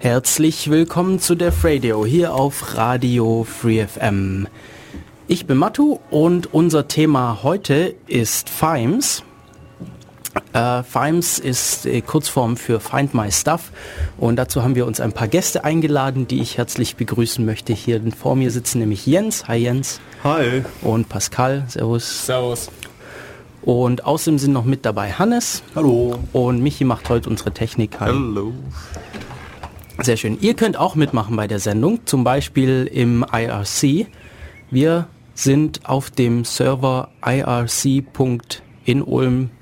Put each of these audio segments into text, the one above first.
Herzlich willkommen zu Def Radio hier auf Radio Free FM. Ich bin Matu und unser Thema heute ist FIMES. Äh, FIMES ist äh, Kurzform für Find My Stuff und dazu haben wir uns ein paar Gäste eingeladen, die ich herzlich begrüßen möchte. Hier vor mir sitzen nämlich Jens. Hi Jens. Hi. Und Pascal. Servus. Servus. Und außerdem sind noch mit dabei Hannes. Hallo. Und Michi macht heute unsere Technik. Hallo. Sehr schön. Ihr könnt auch mitmachen bei der Sendung, zum Beispiel im IRC. Wir sind auf dem Server irc.in-ulm,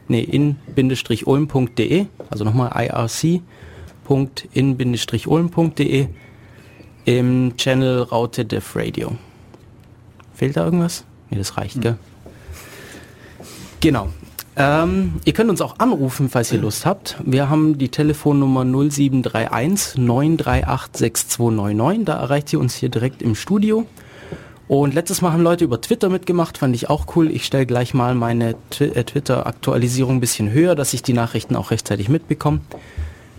nee, in-ulm.de, also nochmal irc.in-ulm.de im Channel Raute Def Radio. Fehlt da irgendwas? Nee, das reicht, gell? Genau. Ähm, ihr könnt uns auch anrufen, falls ihr Lust habt. Wir haben die Telefonnummer 0731 938 6299. Da erreicht ihr uns hier direkt im Studio. Und letztes Mal haben Leute über Twitter mitgemacht, fand ich auch cool. Ich stelle gleich mal meine äh, Twitter-Aktualisierung ein bisschen höher, dass ich die Nachrichten auch rechtzeitig mitbekomme.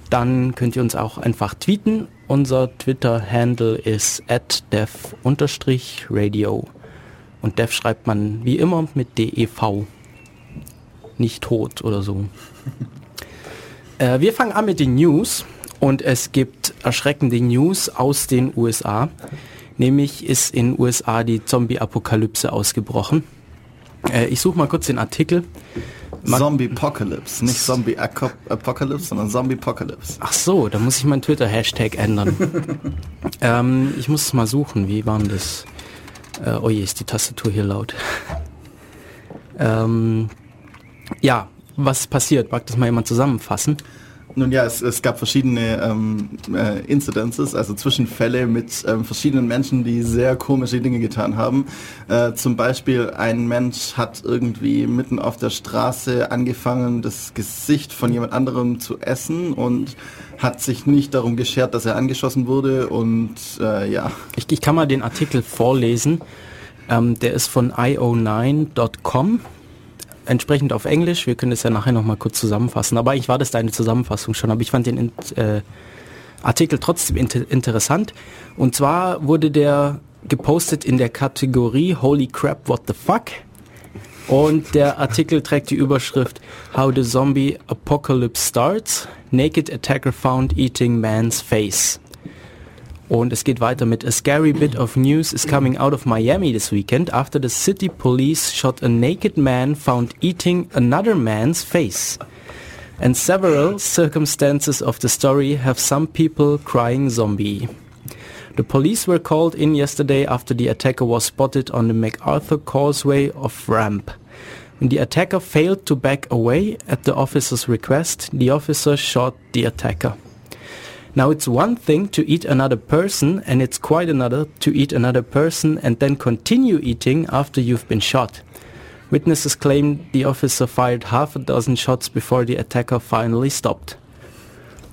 Dann könnt ihr uns auch einfach tweeten. Unser Twitter-Handle ist at dev-radio. Und dev schreibt man wie immer mit DEV nicht tot oder so. äh, wir fangen an mit den News und es gibt erschreckende News aus den USA. Nämlich ist in den USA die Zombie-Apokalypse ausgebrochen. Äh, ich suche mal kurz den Artikel. Zombie-Apocalypse, nicht Zombie-Apocalypse, sondern Zombie-Apocalypse. Ach so, da muss ich meinen Twitter-Hashtag ändern. ähm, ich muss es mal suchen, wie war denn das? Äh, oh je, ist die Tastatur hier laut. ähm, ja, was passiert? Mag das mal jemand zusammenfassen? Nun ja, es, es gab verschiedene ähm, äh, Incidences, also Zwischenfälle mit ähm, verschiedenen Menschen, die sehr komische Dinge getan haben. Äh, zum Beispiel ein Mensch hat irgendwie mitten auf der Straße angefangen, das Gesicht von jemand anderem zu essen und hat sich nicht darum geschert, dass er angeschossen wurde und äh, ja. Ich, ich kann mal den Artikel vorlesen. Ähm, der ist von io9.com entsprechend auf Englisch. Wir können das ja nachher nochmal kurz zusammenfassen. Aber eigentlich war das deine Zusammenfassung schon. Aber ich fand den äh, Artikel trotzdem inter interessant. Und zwar wurde der gepostet in der Kategorie Holy Crap, what the fuck? Und der Artikel trägt die Überschrift How the Zombie Apocalypse Starts. Naked Attacker Found Eating Man's Face. Und es geht weiter mit A scary bit of news is coming out of Miami this weekend after the city police shot a naked man found eating another man's face. And several circumstances of the story have some people crying zombie. The police were called in yesterday after the attacker was spotted on the MacArthur Causeway of Ramp. When the attacker failed to back away at the officer's request, the officer shot the attacker. Now it's one thing to eat another person and it's quite another to eat another person and then continue eating after you've been shot. Witnesses claim the officer fired half a dozen shots before the attacker finally stopped.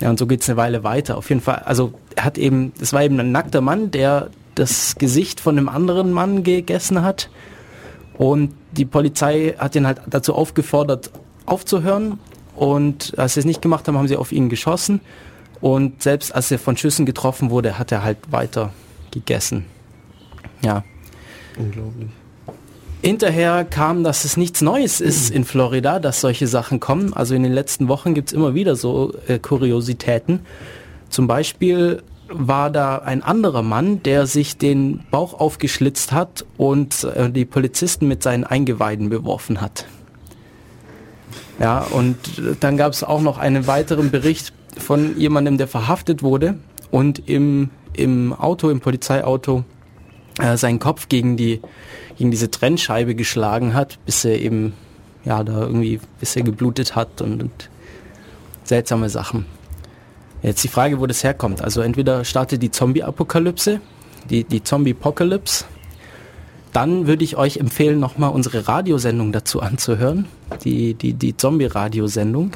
Ja, und so geht's eine Weile weiter. Auf jeden Fall, also er hat eben, es war eben ein nackter Mann, der das Gesicht von einem anderen Mann gegessen hat. Und die Polizei hat ihn halt dazu aufgefordert, aufzuhören. Und als sie es nicht gemacht haben, haben sie auf ihn geschossen. Und selbst als er von Schüssen getroffen wurde, hat er halt weiter gegessen. Ja. Unglaublich. Hinterher kam, dass es nichts Neues ist in Florida, dass solche Sachen kommen. Also in den letzten Wochen gibt es immer wieder so äh, Kuriositäten. Zum Beispiel war da ein anderer Mann, der sich den Bauch aufgeschlitzt hat und äh, die Polizisten mit seinen Eingeweiden beworfen hat. Ja, und dann gab es auch noch einen weiteren Bericht von jemandem, der verhaftet wurde und im, im Auto, im Polizeiauto, äh, seinen Kopf gegen die gegen diese Trennscheibe geschlagen hat, bis er eben ja da irgendwie bis er geblutet hat und, und seltsame Sachen. Jetzt die Frage, wo das herkommt. Also entweder startet die Zombie-Apokalypse, die, die Zombie-Apocalypse. Dann würde ich euch empfehlen, nochmal unsere Radiosendung dazu anzuhören. Die, die, die Zombie-Radiosendung.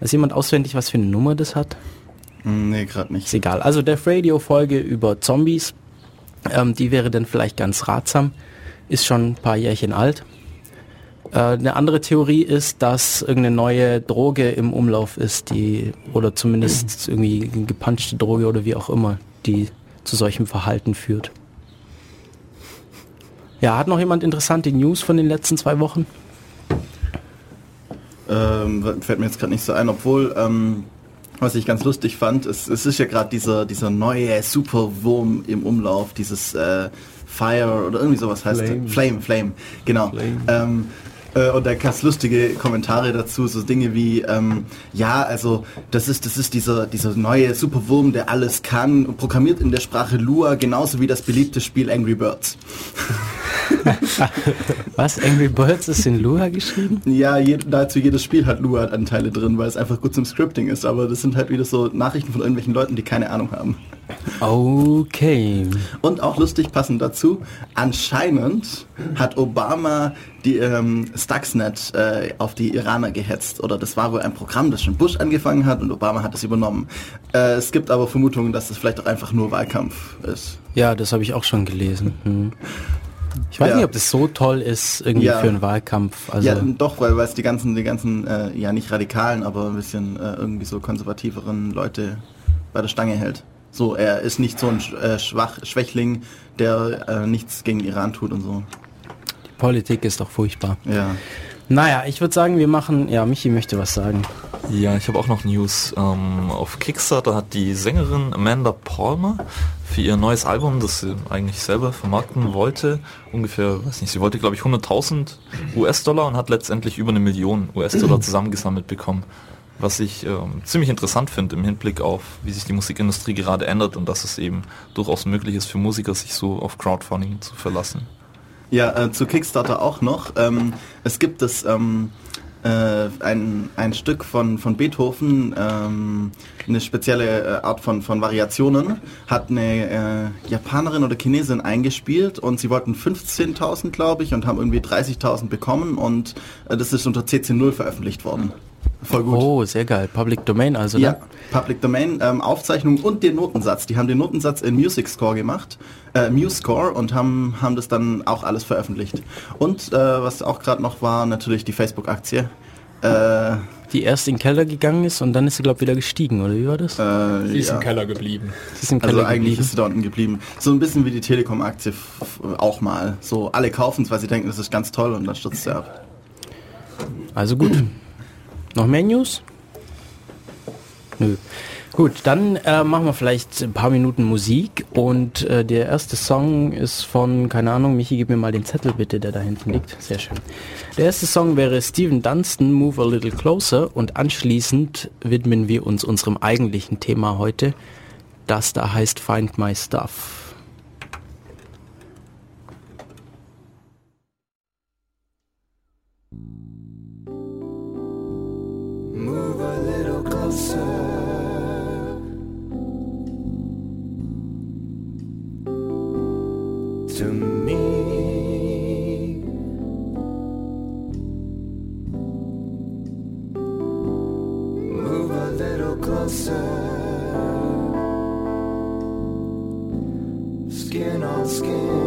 Weiß jemand auswendig, was für eine Nummer das hat? Nee, gerade nicht. Ist egal. Also der Radio-Folge über Zombies, ähm, die wäre dann vielleicht ganz ratsam. Ist schon ein paar Jährchen alt. Äh, eine andere Theorie ist, dass irgendeine neue Droge im Umlauf ist, die oder zumindest irgendwie eine gepanschte Droge oder wie auch immer, die zu solchem Verhalten führt. Ja, hat noch jemand interessante News von den letzten zwei Wochen? Ähm, fällt mir jetzt gerade nicht so ein, obwohl ähm, was ich ganz lustig fand, es, es ist ja gerade dieser, dieser neue Superwurm im Umlauf, dieses äh, Fire oder irgendwie sowas heißt Flame, Flame, Flame genau. Flame. Ähm, äh, und da es lustige Kommentare dazu, so Dinge wie, ähm, ja, also das ist, das ist dieser, dieser neue Superwurm, der alles kann, programmiert in der Sprache Lua, genauso wie das beliebte Spiel Angry Birds. Was? Angry Birds ist in Lua geschrieben? Ja, je, dazu jedes Spiel hat Lua-Anteile drin, weil es einfach gut zum Scripting ist, aber das sind halt wieder so Nachrichten von irgendwelchen Leuten, die keine Ahnung haben. Okay. Und auch lustig passend dazu, anscheinend hat Obama die ähm, Stuxnet äh, auf die Iraner gehetzt. Oder das war wohl ein Programm, das schon Bush angefangen hat und Obama hat es übernommen. Äh, es gibt aber Vermutungen, dass es vielleicht auch einfach nur Wahlkampf ist. Ja, das habe ich auch schon gelesen. Hm. Ich weiß ja. nicht, ob das so toll ist irgendwie ja. für einen Wahlkampf. Also ja, doch, weil es die ganzen, die ganzen, äh, ja nicht radikalen, aber ein bisschen äh, irgendwie so konservativeren Leute bei der Stange hält. So, er ist nicht so ein äh, Schwach, Schwächling, der äh, nichts gegen Iran tut und so. Politik ist doch furchtbar. Ja. Naja, ich würde sagen, wir machen, ja, Michi möchte was sagen. Ja, ich habe auch noch News. Ähm, auf Kickstarter hat die Sängerin Amanda Palmer für ihr neues Album, das sie eigentlich selber vermarkten wollte, ungefähr, weiß nicht, sie wollte glaube ich 100.000 US-Dollar und hat letztendlich über eine Million US-Dollar zusammengesammelt bekommen was ich ähm, ziemlich interessant finde im Hinblick auf, wie sich die Musikindustrie gerade ändert und dass es eben durchaus möglich ist für Musiker, sich so auf Crowdfunding zu verlassen. Ja, äh, zu Kickstarter auch noch. Ähm, es gibt das ähm, äh, ein, ein Stück von, von Beethoven, ähm, eine spezielle äh, Art von, von Variationen, hat eine äh, Japanerin oder Chinesin eingespielt und sie wollten 15.000, glaube ich, und haben irgendwie 30.000 bekommen und äh, das ist unter CC0 veröffentlicht worden. Voll gut. Oh, sehr geil. Public Domain also, ne? Ja, Public Domain, ähm, Aufzeichnung und den Notensatz. Die haben den Notensatz in Music Score gemacht, äh, MuseScore und haben, haben das dann auch alles veröffentlicht. Und äh, was auch gerade noch war, natürlich die Facebook-Aktie. Äh, die erst in den Keller gegangen ist und dann ist sie, glaube ich, wieder gestiegen, oder wie war das? Äh, sie ist ja. im Keller geblieben. Sie ist im Keller also eigentlich geblieben. ist sie da unten geblieben. So ein bisschen wie die Telekom-Aktie auch mal. So alle kaufen es, weil sie denken, das ist ganz toll und dann stürzt sie ab. Also gut. Noch mehr News? Nö. Gut, dann äh, machen wir vielleicht ein paar Minuten Musik und äh, der erste Song ist von, keine Ahnung, Michi, gib mir mal den Zettel bitte, der da hinten liegt. Sehr schön. Der erste Song wäre Steven Dunstan, Move a Little Closer und anschließend widmen wir uns unserem eigentlichen Thema heute, das da heißt Find My Stuff. Move a little closer. To me, move a little closer, skin on skin,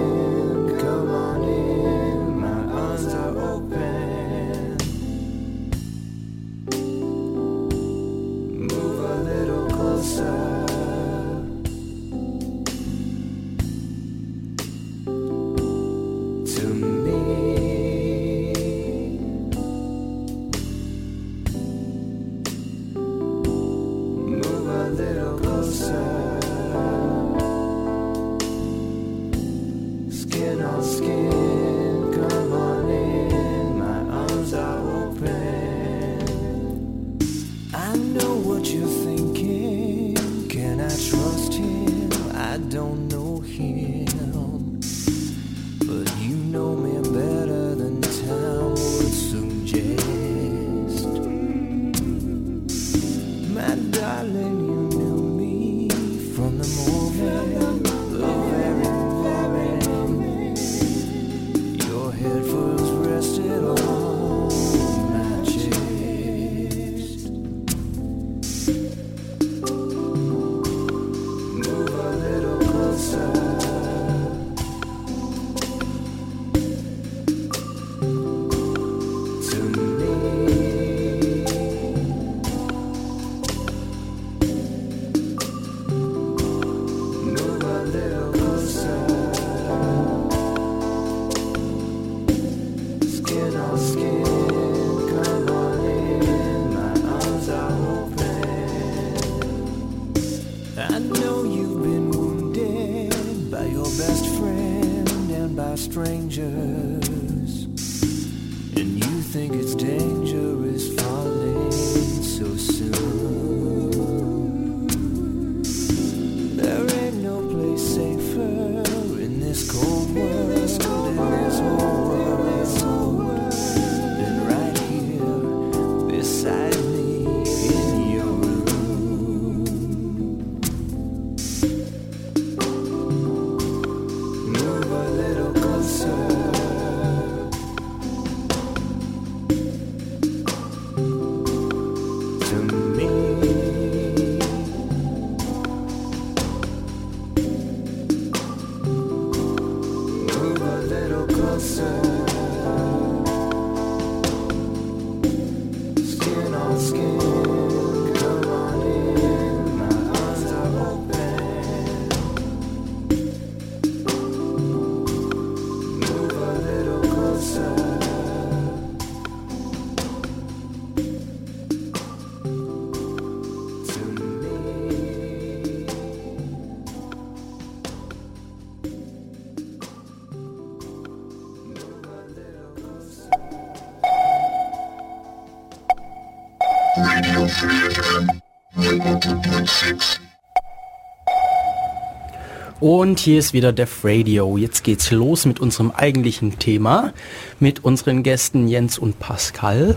Und hier ist wieder Def Radio. Jetzt geht's los mit unserem eigentlichen Thema, mit unseren Gästen Jens und Pascal.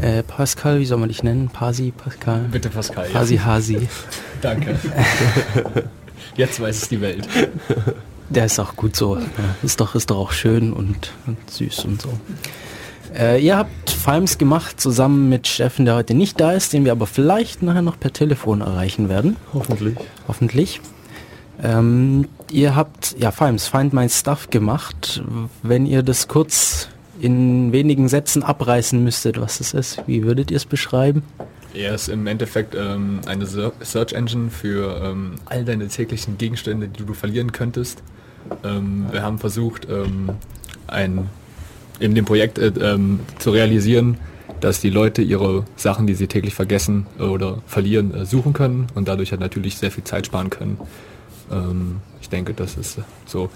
Äh, Pascal, wie soll man dich nennen? Pasi, Pascal? Bitte Pascal. ja. Pasi, Hasi. Danke. Jetzt weiß es die Welt. Der ist auch gut so. Ja, ist doch, ist doch auch schön und, und süß und so. Äh, ihr habt Films gemacht zusammen mit Steffen, der heute nicht da ist, den wir aber vielleicht nachher noch per Telefon erreichen werden. Hoffentlich. Hoffentlich. Ähm, ihr habt ja Films, Find My Stuff gemacht. Wenn ihr das kurz in wenigen Sätzen abreißen müsstet, was es ist, wie würdet ihr es beschreiben? Er ist im Endeffekt ähm, eine Search Engine für ähm, all deine täglichen Gegenstände, die du verlieren könntest. Ähm, wir haben versucht, ähm, ein, in dem Projekt äh, ähm, zu realisieren, dass die Leute ihre Sachen, die sie täglich vergessen oder verlieren, äh, suchen können und dadurch halt natürlich sehr viel Zeit sparen können. Ähm, ich denke, das ist äh, so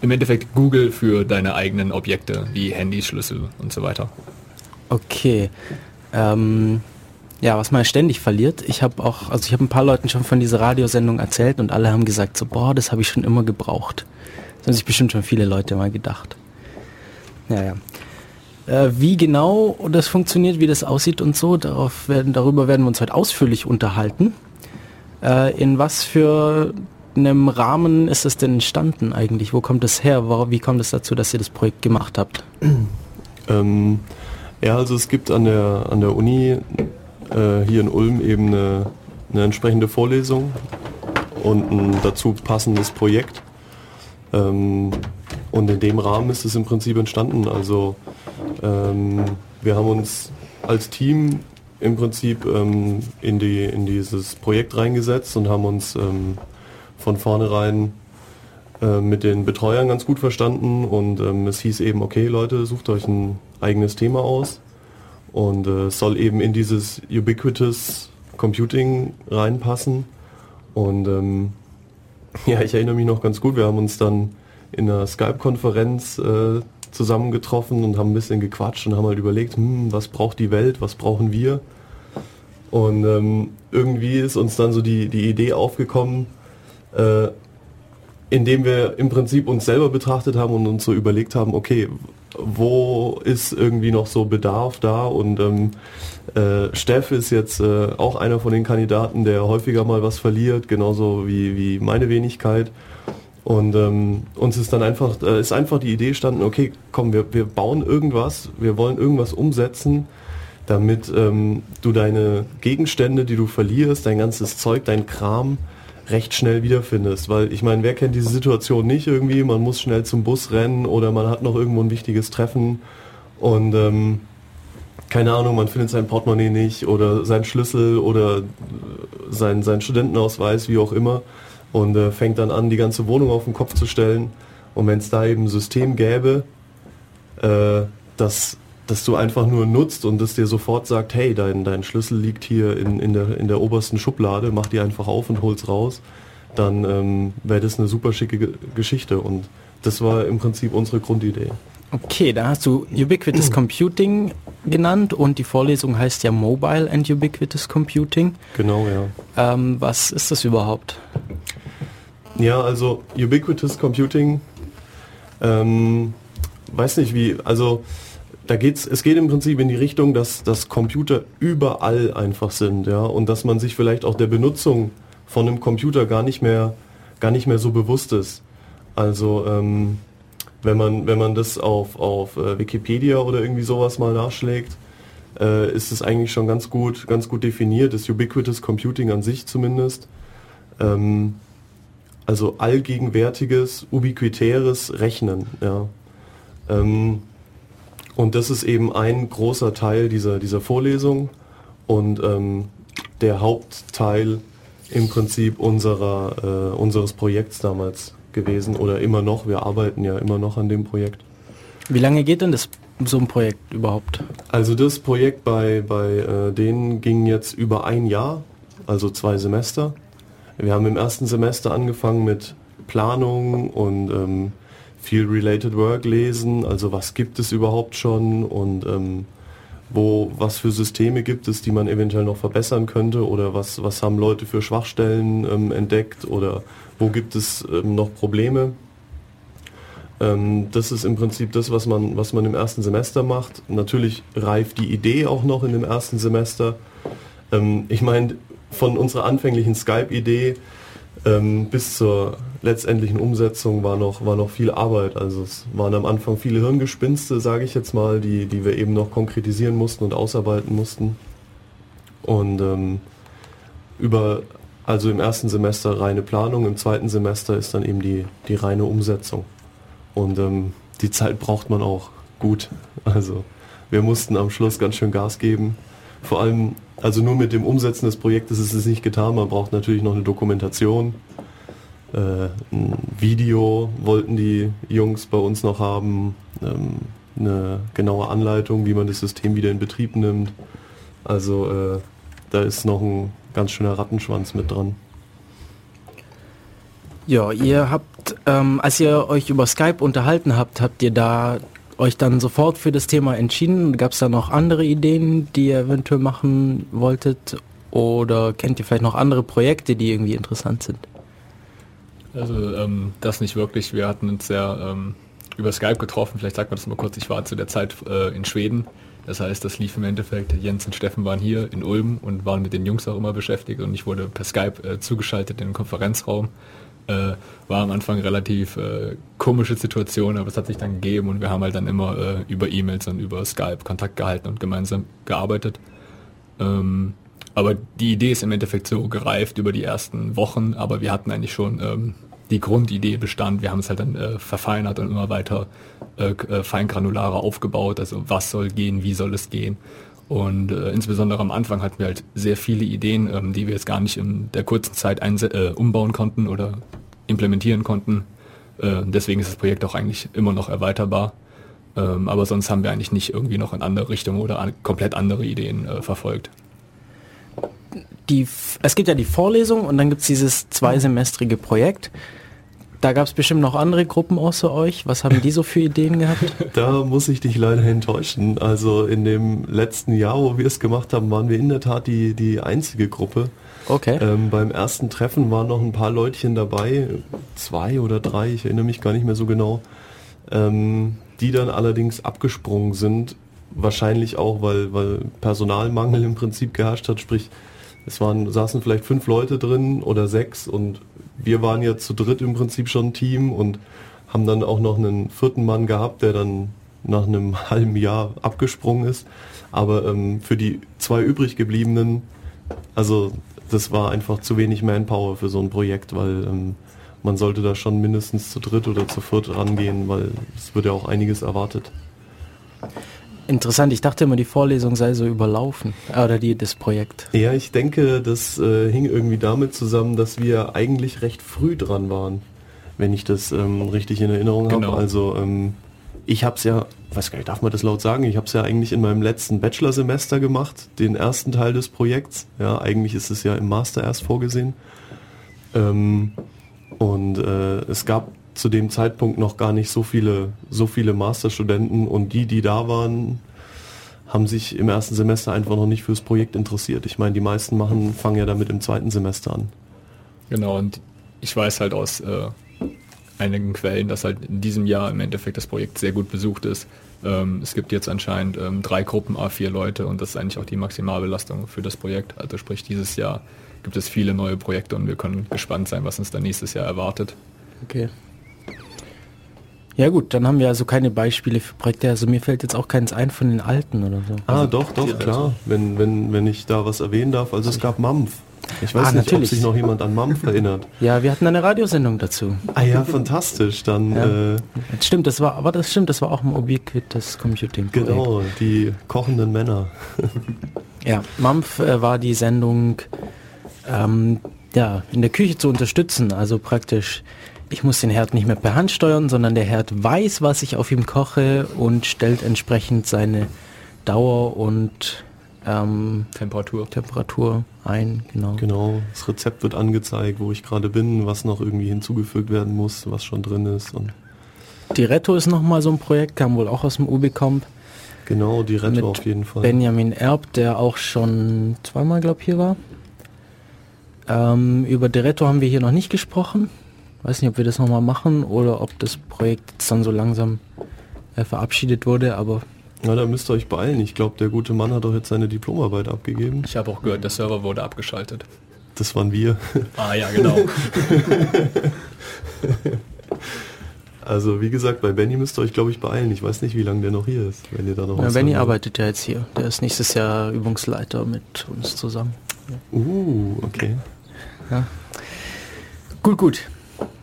im Endeffekt Google für deine eigenen Objekte wie Handys, Schlüssel und so weiter. Okay. Ähm, ja, was man ständig verliert. Ich habe auch, also ich habe ein paar Leuten schon von dieser Radiosendung erzählt und alle haben gesagt so, boah, das habe ich schon immer gebraucht. Das haben sich bestimmt schon viele Leute mal gedacht. Ja, ja. Äh, wie genau das funktioniert, wie das aussieht und so, darauf werden, darüber werden wir uns heute ausführlich unterhalten. Äh, in was für einem Rahmen ist es denn entstanden eigentlich? Wo kommt es her? Wie kommt es dazu, dass ihr das Projekt gemacht habt? Ähm, ja, also es gibt an der, an der Uni äh, hier in Ulm eben eine, eine entsprechende Vorlesung und ein dazu passendes Projekt. Ähm, und in dem Rahmen ist es im Prinzip entstanden. Also ähm, wir haben uns als Team im Prinzip ähm, in, die, in dieses Projekt reingesetzt und haben uns ähm, von vornherein äh, mit den Betreuern ganz gut verstanden und ähm, es hieß eben, okay Leute, sucht euch ein eigenes Thema aus und äh, soll eben in dieses Ubiquitous Computing reinpassen und ähm, ja, ich erinnere mich noch ganz gut, wir haben uns dann in einer Skype-Konferenz äh, zusammengetroffen und haben ein bisschen gequatscht und haben halt überlegt, hm, was braucht die Welt, was brauchen wir? Und ähm, irgendwie ist uns dann so die, die Idee aufgekommen, äh, indem wir im Prinzip uns selber betrachtet haben und uns so überlegt haben, okay, wo ist irgendwie noch so Bedarf da und ähm, äh, Steff ist jetzt äh, auch einer von den Kandidaten, der häufiger mal was verliert, genauso wie, wie meine Wenigkeit. Und ähm, uns ist dann einfach, äh, ist einfach die Idee standen, okay, komm, wir, wir bauen irgendwas, wir wollen irgendwas umsetzen, damit ähm, du deine Gegenstände, die du verlierst, dein ganzes Zeug, dein Kram, recht schnell wiederfindest. Weil ich meine, wer kennt diese Situation nicht irgendwie? Man muss schnell zum Bus rennen oder man hat noch irgendwo ein wichtiges Treffen und ähm, keine Ahnung, man findet sein Portemonnaie nicht oder sein Schlüssel oder äh, sein, sein Studentenausweis, wie auch immer und äh, fängt dann an, die ganze Wohnung auf den Kopf zu stellen. Und wenn es da eben ein System gäbe, äh, das, das du einfach nur nutzt und das dir sofort sagt, hey, dein, dein Schlüssel liegt hier in, in, der, in der obersten Schublade, mach die einfach auf und hol's raus, dann ähm, wäre das eine super schicke Ge- Geschichte und das war im Prinzip unsere Grundidee. Okay, da hast du Ubiquitous Computing genannt und die Vorlesung heißt ja Mobile and Ubiquitous Computing. Genau, ja. Ähm, was ist das überhaupt? Ja, also Ubiquitous Computing, ähm, weiß nicht wie, also da geht's, es geht im Prinzip in die Richtung, dass, dass Computer überall einfach sind, ja, und dass man sich vielleicht auch der Benutzung von einem Computer gar nicht mehr, gar nicht mehr so bewusst ist. Also ähm, wenn man, wenn man das auf, auf äh, Wikipedia oder irgendwie sowas mal nachschlägt, äh, ist es eigentlich schon ganz gut, ganz gut definiert, das Ubiquitous Computing an sich zumindest. Ähm, also allgegenwärtiges, ubiquitäres Rechnen. Ja. Ähm, und das ist eben ein großer Teil dieser, dieser Vorlesung und ähm, der Hauptteil im Prinzip unserer, äh, unseres Projekts damals gewesen oder immer noch. Wir arbeiten ja immer noch an dem Projekt. Wie lange geht denn das so ein Projekt überhaupt? Also das Projekt bei, bei äh, denen ging jetzt über ein Jahr, also zwei Semester. Wir haben im ersten Semester angefangen mit Planung und ähm, viel Related Work lesen, also was gibt es überhaupt schon und ähm, wo, was für Systeme gibt es, die man eventuell noch verbessern könnte oder was, was haben Leute für Schwachstellen ähm, entdeckt oder wo gibt es ähm, noch Probleme. Ähm, das ist im Prinzip das, was man, was man im ersten Semester macht. Natürlich reift die Idee auch noch in dem ersten Semester. Ähm, ich meine, von unserer anfänglichen Skype-Idee ähm, bis zur letztendlichen Umsetzung war noch, war noch viel Arbeit. Also es waren am Anfang viele Hirngespinste, sage ich jetzt mal, die, die wir eben noch konkretisieren mussten und ausarbeiten mussten. Und ähm, über, also im ersten Semester reine Planung, im zweiten Semester ist dann eben die, die reine Umsetzung. Und ähm, die Zeit braucht man auch gut. Also wir mussten am Schluss ganz schön Gas geben. Vor allem, also nur mit dem Umsetzen des Projektes ist es nicht getan. Man braucht natürlich noch eine Dokumentation. Äh, ein Video wollten die Jungs bei uns noch haben. Ähm, eine genaue Anleitung, wie man das System wieder in Betrieb nimmt. Also äh, da ist noch ein ganz schöner Rattenschwanz mit dran. Ja, ihr habt, ähm, als ihr euch über Skype unterhalten habt, habt ihr da euch dann sofort für das Thema entschieden? Gab es da noch andere Ideen, die ihr eventuell machen wolltet? Oder kennt ihr vielleicht noch andere Projekte, die irgendwie interessant sind? Also ähm, das nicht wirklich. Wir hatten uns ja ähm, über Skype getroffen. Vielleicht sagt man das mal kurz. Ich war zu der Zeit äh, in Schweden. Das heißt, das lief im Endeffekt. Jens und Steffen waren hier in Ulm und waren mit den Jungs auch immer beschäftigt. Und ich wurde per Skype äh, zugeschaltet in den Konferenzraum. Äh, war am Anfang relativ äh, komische Situation, aber es hat sich dann gegeben und wir haben halt dann immer äh, über E-Mails und über Skype Kontakt gehalten und gemeinsam gearbeitet. Ähm, aber die Idee ist im Endeffekt so gereift über die ersten Wochen, aber wir hatten eigentlich schon ähm, die Grundidee bestand. Wir haben es halt dann äh, verfeinert und immer weiter äh, äh, feingranularer aufgebaut. Also was soll gehen, wie soll es gehen. Und äh, insbesondere am Anfang hatten wir halt sehr viele Ideen, ähm, die wir jetzt gar nicht in der kurzen Zeit äh, umbauen konnten oder implementieren konnten. Äh, deswegen ist das Projekt auch eigentlich immer noch erweiterbar. Ähm, aber sonst haben wir eigentlich nicht irgendwie noch in andere Richtungen oder an, komplett andere Ideen äh, verfolgt. Die, es gibt ja die Vorlesung und dann gibt es dieses zweisemestrige Projekt. Da gab es bestimmt noch andere Gruppen außer euch. Was haben die so für Ideen gehabt? Da muss ich dich leider enttäuschen. Also in dem letzten Jahr, wo wir es gemacht haben, waren wir in der Tat die, die einzige Gruppe. Okay. Ähm, beim ersten Treffen waren noch ein paar Leutchen dabei, zwei oder drei, ich erinnere mich gar nicht mehr so genau, ähm, die dann allerdings abgesprungen sind. Wahrscheinlich auch, weil, weil Personalmangel im Prinzip geherrscht hat, sprich es waren, saßen vielleicht fünf Leute drin oder sechs und wir waren ja zu dritt im Prinzip schon ein Team und haben dann auch noch einen vierten Mann gehabt, der dann nach einem halben Jahr abgesprungen ist. Aber ähm, für die zwei übrig gebliebenen, also das war einfach zu wenig Manpower für so ein Projekt, weil ähm, man sollte da schon mindestens zu dritt oder zu viert rangehen, weil es wird ja auch einiges erwartet. Interessant, ich dachte immer, die Vorlesung sei so überlaufen. Oder die, das Projekt. Ja, ich denke, das äh, hing irgendwie damit zusammen, dass wir eigentlich recht früh dran waren, wenn ich das ähm, richtig in Erinnerung Genau. habe. Also ähm, ich habe es ja, weiß gar nicht, darf man das laut sagen? Ich habe es ja eigentlich in meinem letzten Bachelorsemester gemacht, den ersten Teil des Projekts. Ja, eigentlich ist es ja im Master erst vorgesehen. Ähm, und äh, es gab zu dem Zeitpunkt noch gar nicht so viele, so viele Masterstudenten und die, die da waren, haben sich im ersten Semester einfach noch nicht fürs Projekt interessiert. Ich meine, die meisten machen, fangen ja damit im zweiten Semester an. Genau, und ich weiß halt aus äh, einigen Quellen, dass halt in diesem Jahr im Endeffekt das Projekt sehr gut besucht ist. Ähm, es gibt jetzt anscheinend ähm, drei Gruppen, A4 Leute und das ist eigentlich auch die Maximalbelastung für das Projekt. Also sprich, dieses Jahr gibt es viele neue Projekte und wir können gespannt sein, was uns dann nächstes Jahr erwartet. Okay. Ja gut, dann haben wir also keine Beispiele für Projekte. Also mir fällt jetzt auch keins ein von den alten oder so. Ah, doch, doch, klar. Wenn, wenn, wenn ich da was erwähnen darf. Also es gab Mampf. Ich weiß Ah, nicht, natürlich. ob sich noch jemand an Mampf erinnert. Ja, wir hatten eine Radiosendung dazu. Ah ja, fantastisch. Dann Ja. äh, Das stimmt, das war, aber das stimmt, das war auch im Ubiquitous Computing. Projekt. genau, die kochenden Männer. Ja, Mampf äh, war die Sendung, ähm, ja, in der Küche zu unterstützen. Also praktisch, ich muss den Herd nicht mehr per Hand steuern, sondern der Herd weiß, was ich auf ihm koche und stellt entsprechend seine Dauer und ähm, Temperatur. Temperatur ein. Genau. Genau, das Rezept wird angezeigt, wo ich gerade bin, was noch irgendwie hinzugefügt werden muss, was schon drin ist. Und Die Retto ist nochmal so ein Projekt, kam wohl auch aus dem Ubicomp. genau, die Mit Retto auf jeden Fall. Benjamin Erb, der auch schon zweimal, glaube ich, hier war. Ähm, über Diretto haben wir hier noch nicht gesprochen. Weiß nicht, ob wir das nochmal machen oder ob das Projekt jetzt dann so langsam äh, verabschiedet wurde, aber Na, da müsst ihr euch beeilen. Ich glaube, der gute Mann hat doch jetzt seine Diplomarbeit abgegeben. Ich habe auch gehört, der Server wurde abgeschaltet. Das waren wir. Ah ja, genau. Also wie gesagt, bei Benny müsst ihr euch, glaube ich, beeilen. Ich weiß nicht, wie lange der noch hier ist, wenn ihr da noch ja, was Benny arbeitet ja jetzt hier. Der ist nächstes Jahr Übungsleiter mit uns zusammen. Uh, okay. Gut, gut.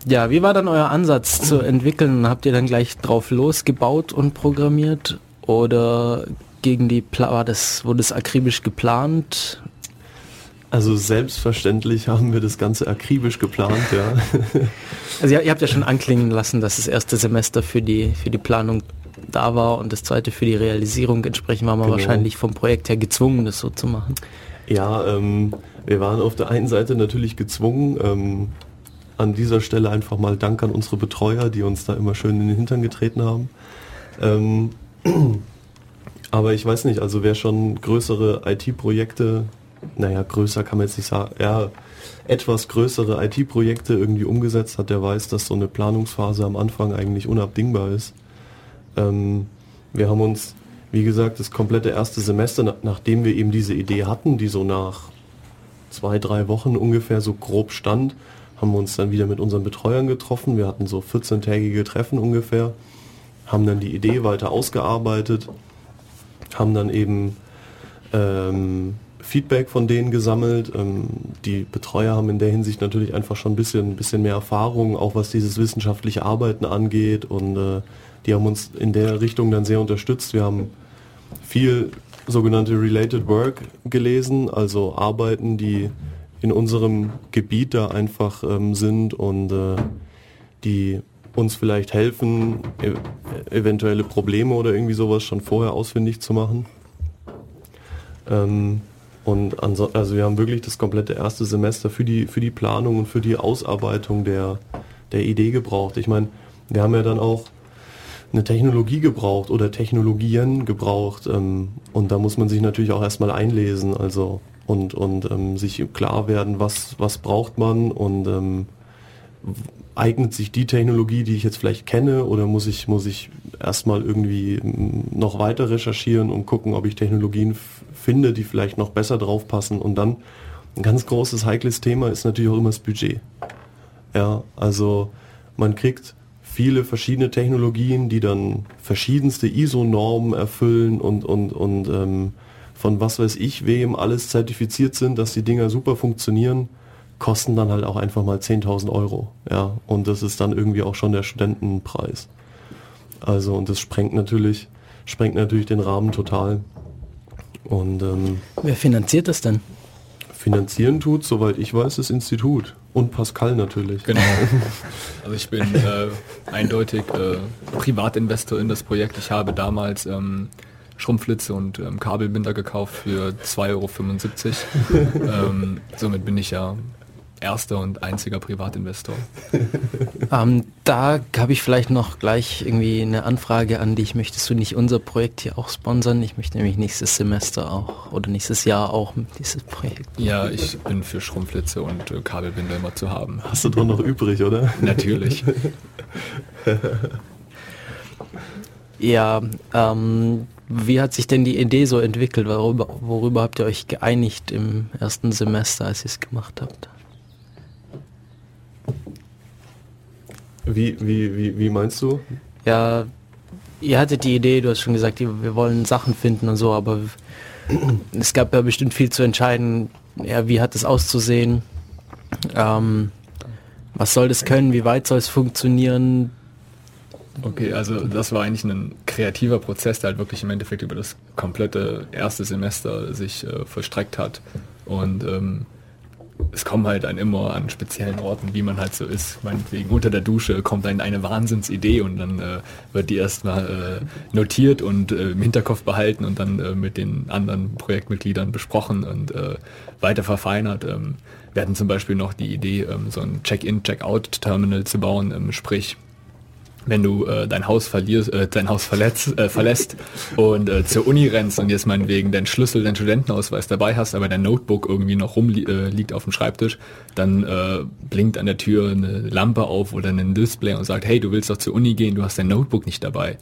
Ja, wie war dann euer Ansatz zu entwickeln? Habt ihr dann gleich drauf losgebaut und programmiert? Oder gegen die Pla war das, wurde es akribisch geplant? Also selbstverständlich haben wir das Ganze akribisch geplant, ja. Also ihr, ihr habt ja schon anklingen lassen, dass das erste Semester für die, für die Planung da war und das zweite für die Realisierung. Entsprechend war man Genau. wahrscheinlich vom Projekt her gezwungen, das so zu machen. Ja, ähm, wir waren auf der einen Seite natürlich gezwungen, ähm, an dieser Stelle einfach mal Dank an unsere Betreuer, die uns da immer schön in den Hintern getreten haben. Ähm, aber ich weiß nicht, also wer schon größere IT-Projekte, naja, größer kann man jetzt nicht sagen, ja, etwas größere IT-Projekte irgendwie umgesetzt hat, der weiß, dass so eine Planungsphase am Anfang eigentlich unabdingbar ist. Ähm, wir haben uns, wie gesagt, das komplette erste Semester, na- nachdem wir eben diese Idee hatten, die so nach zwei, drei Wochen ungefähr so grob stand, haben wir uns dann wieder mit unseren Betreuern getroffen. Wir hatten so 14-tägige Treffen ungefähr, haben dann die Idee weiter ausgearbeitet, haben dann eben ähm, Feedback von denen gesammelt. Ähm, die Betreuer haben in der Hinsicht natürlich einfach schon ein bisschen, bisschen mehr Erfahrung, auch was dieses wissenschaftliche Arbeiten angeht. Und äh, die haben uns in der Richtung dann sehr unterstützt. Wir haben viel sogenannte Related Work gelesen, also Arbeiten, die in unserem Gebiet da einfach ähm, sind und äh, die uns vielleicht helfen, e eventuelle Probleme oder irgendwie sowas schon vorher ausfindig zu machen. Ähm, und also wir haben wirklich das komplette erste Semester für die, für die Planung und für die Ausarbeitung der, der Idee gebraucht. Ich meine, wir haben ja dann auch eine Technologie gebraucht oder Technologien gebraucht ähm, und da muss man sich natürlich auch erstmal einlesen also und, und ähm, sich klar werden, was, was braucht man und ähm, eignet sich die Technologie, die ich jetzt vielleicht kenne oder muss ich, muss ich erstmal irgendwie ähm, noch weiter recherchieren und gucken, ob ich Technologien finde, die vielleicht noch besser drauf passen und dann ein ganz großes heikles Thema ist natürlich auch immer das Budget. Ja, also man kriegt viele verschiedene Technologien, die dann verschiedenste ISO-Normen erfüllen und, und, und ähm, von was weiß ich wem alles zertifiziert sind, dass die Dinger super funktionieren, kosten dann halt auch einfach mal 10.000 Euro. Ja, und das ist dann irgendwie auch schon der Studentenpreis. Also, und das sprengt natürlich, sprengt natürlich den Rahmen total. Und ähm, Wer finanziert das denn? finanzieren tut, soweit ich weiß, das Institut. Und Pascal natürlich. Genau. Also ich bin äh, eindeutig äh, Privatinvestor in das Projekt. Ich habe damals ähm, Schrumpflitze und ähm, Kabelbinder gekauft für 2,75 Euro. ähm, somit bin ich ja erster und einziger Privatinvestor. Ähm, da habe ich vielleicht noch gleich irgendwie eine Anfrage an dich. Möchtest du nicht unser Projekt hier auch sponsern? Ich möchte nämlich nächstes Semester auch oder nächstes Jahr auch dieses Projekt. Ja, ich bin für Schrumpflitze und äh, Kabelbinder immer zu haben. Hast du doch noch übrig, oder? Natürlich. Ja, ähm, wie hat sich denn die Idee so entwickelt? Worüber, worüber habt ihr euch geeinigt im ersten Semester, als ihr es gemacht habt? Wie, wie, wie, wie meinst du? Ja, ihr hattet die Idee, du hast schon gesagt, wir wollen Sachen finden und so, aber es gab ja bestimmt viel zu entscheiden. Ja, wie hat es auszusehen? Ähm, was soll das können? Wie weit soll es funktionieren? Okay, also das war eigentlich ein kreativer Prozess, der halt wirklich im Endeffekt über das komplette erste Semester sich äh, vollstreckt hat. Und ähm, es kommen halt dann immer an speziellen Orten, wie man halt so ist. Meinetwegen unter der Dusche kommt dann eine Wahnsinnsidee und dann äh, wird die erstmal äh, notiert und äh, im Hinterkopf behalten und dann äh, mit den anderen Projektmitgliedern besprochen und äh, weiter verfeinert. Ähm, wir hatten zum Beispiel noch die Idee, ähm, so ein Check-in, Check-out-Terminal zu bauen, ähm, sprich wenn du äh, dein Haus verlierst, äh, dein Haus verletzt, äh, verlässt und äh, zur Uni rennst und jetzt meinetwegen deinen Schlüssel, deinen Studentenausweis dabei hast, aber dein Notebook irgendwie noch rumliegt äh, liegt auf dem Schreibtisch, dann äh, blinkt an der Tür eine Lampe auf oder ein Display und sagt, hey, du willst doch zur Uni gehen, du hast dein Notebook nicht dabei.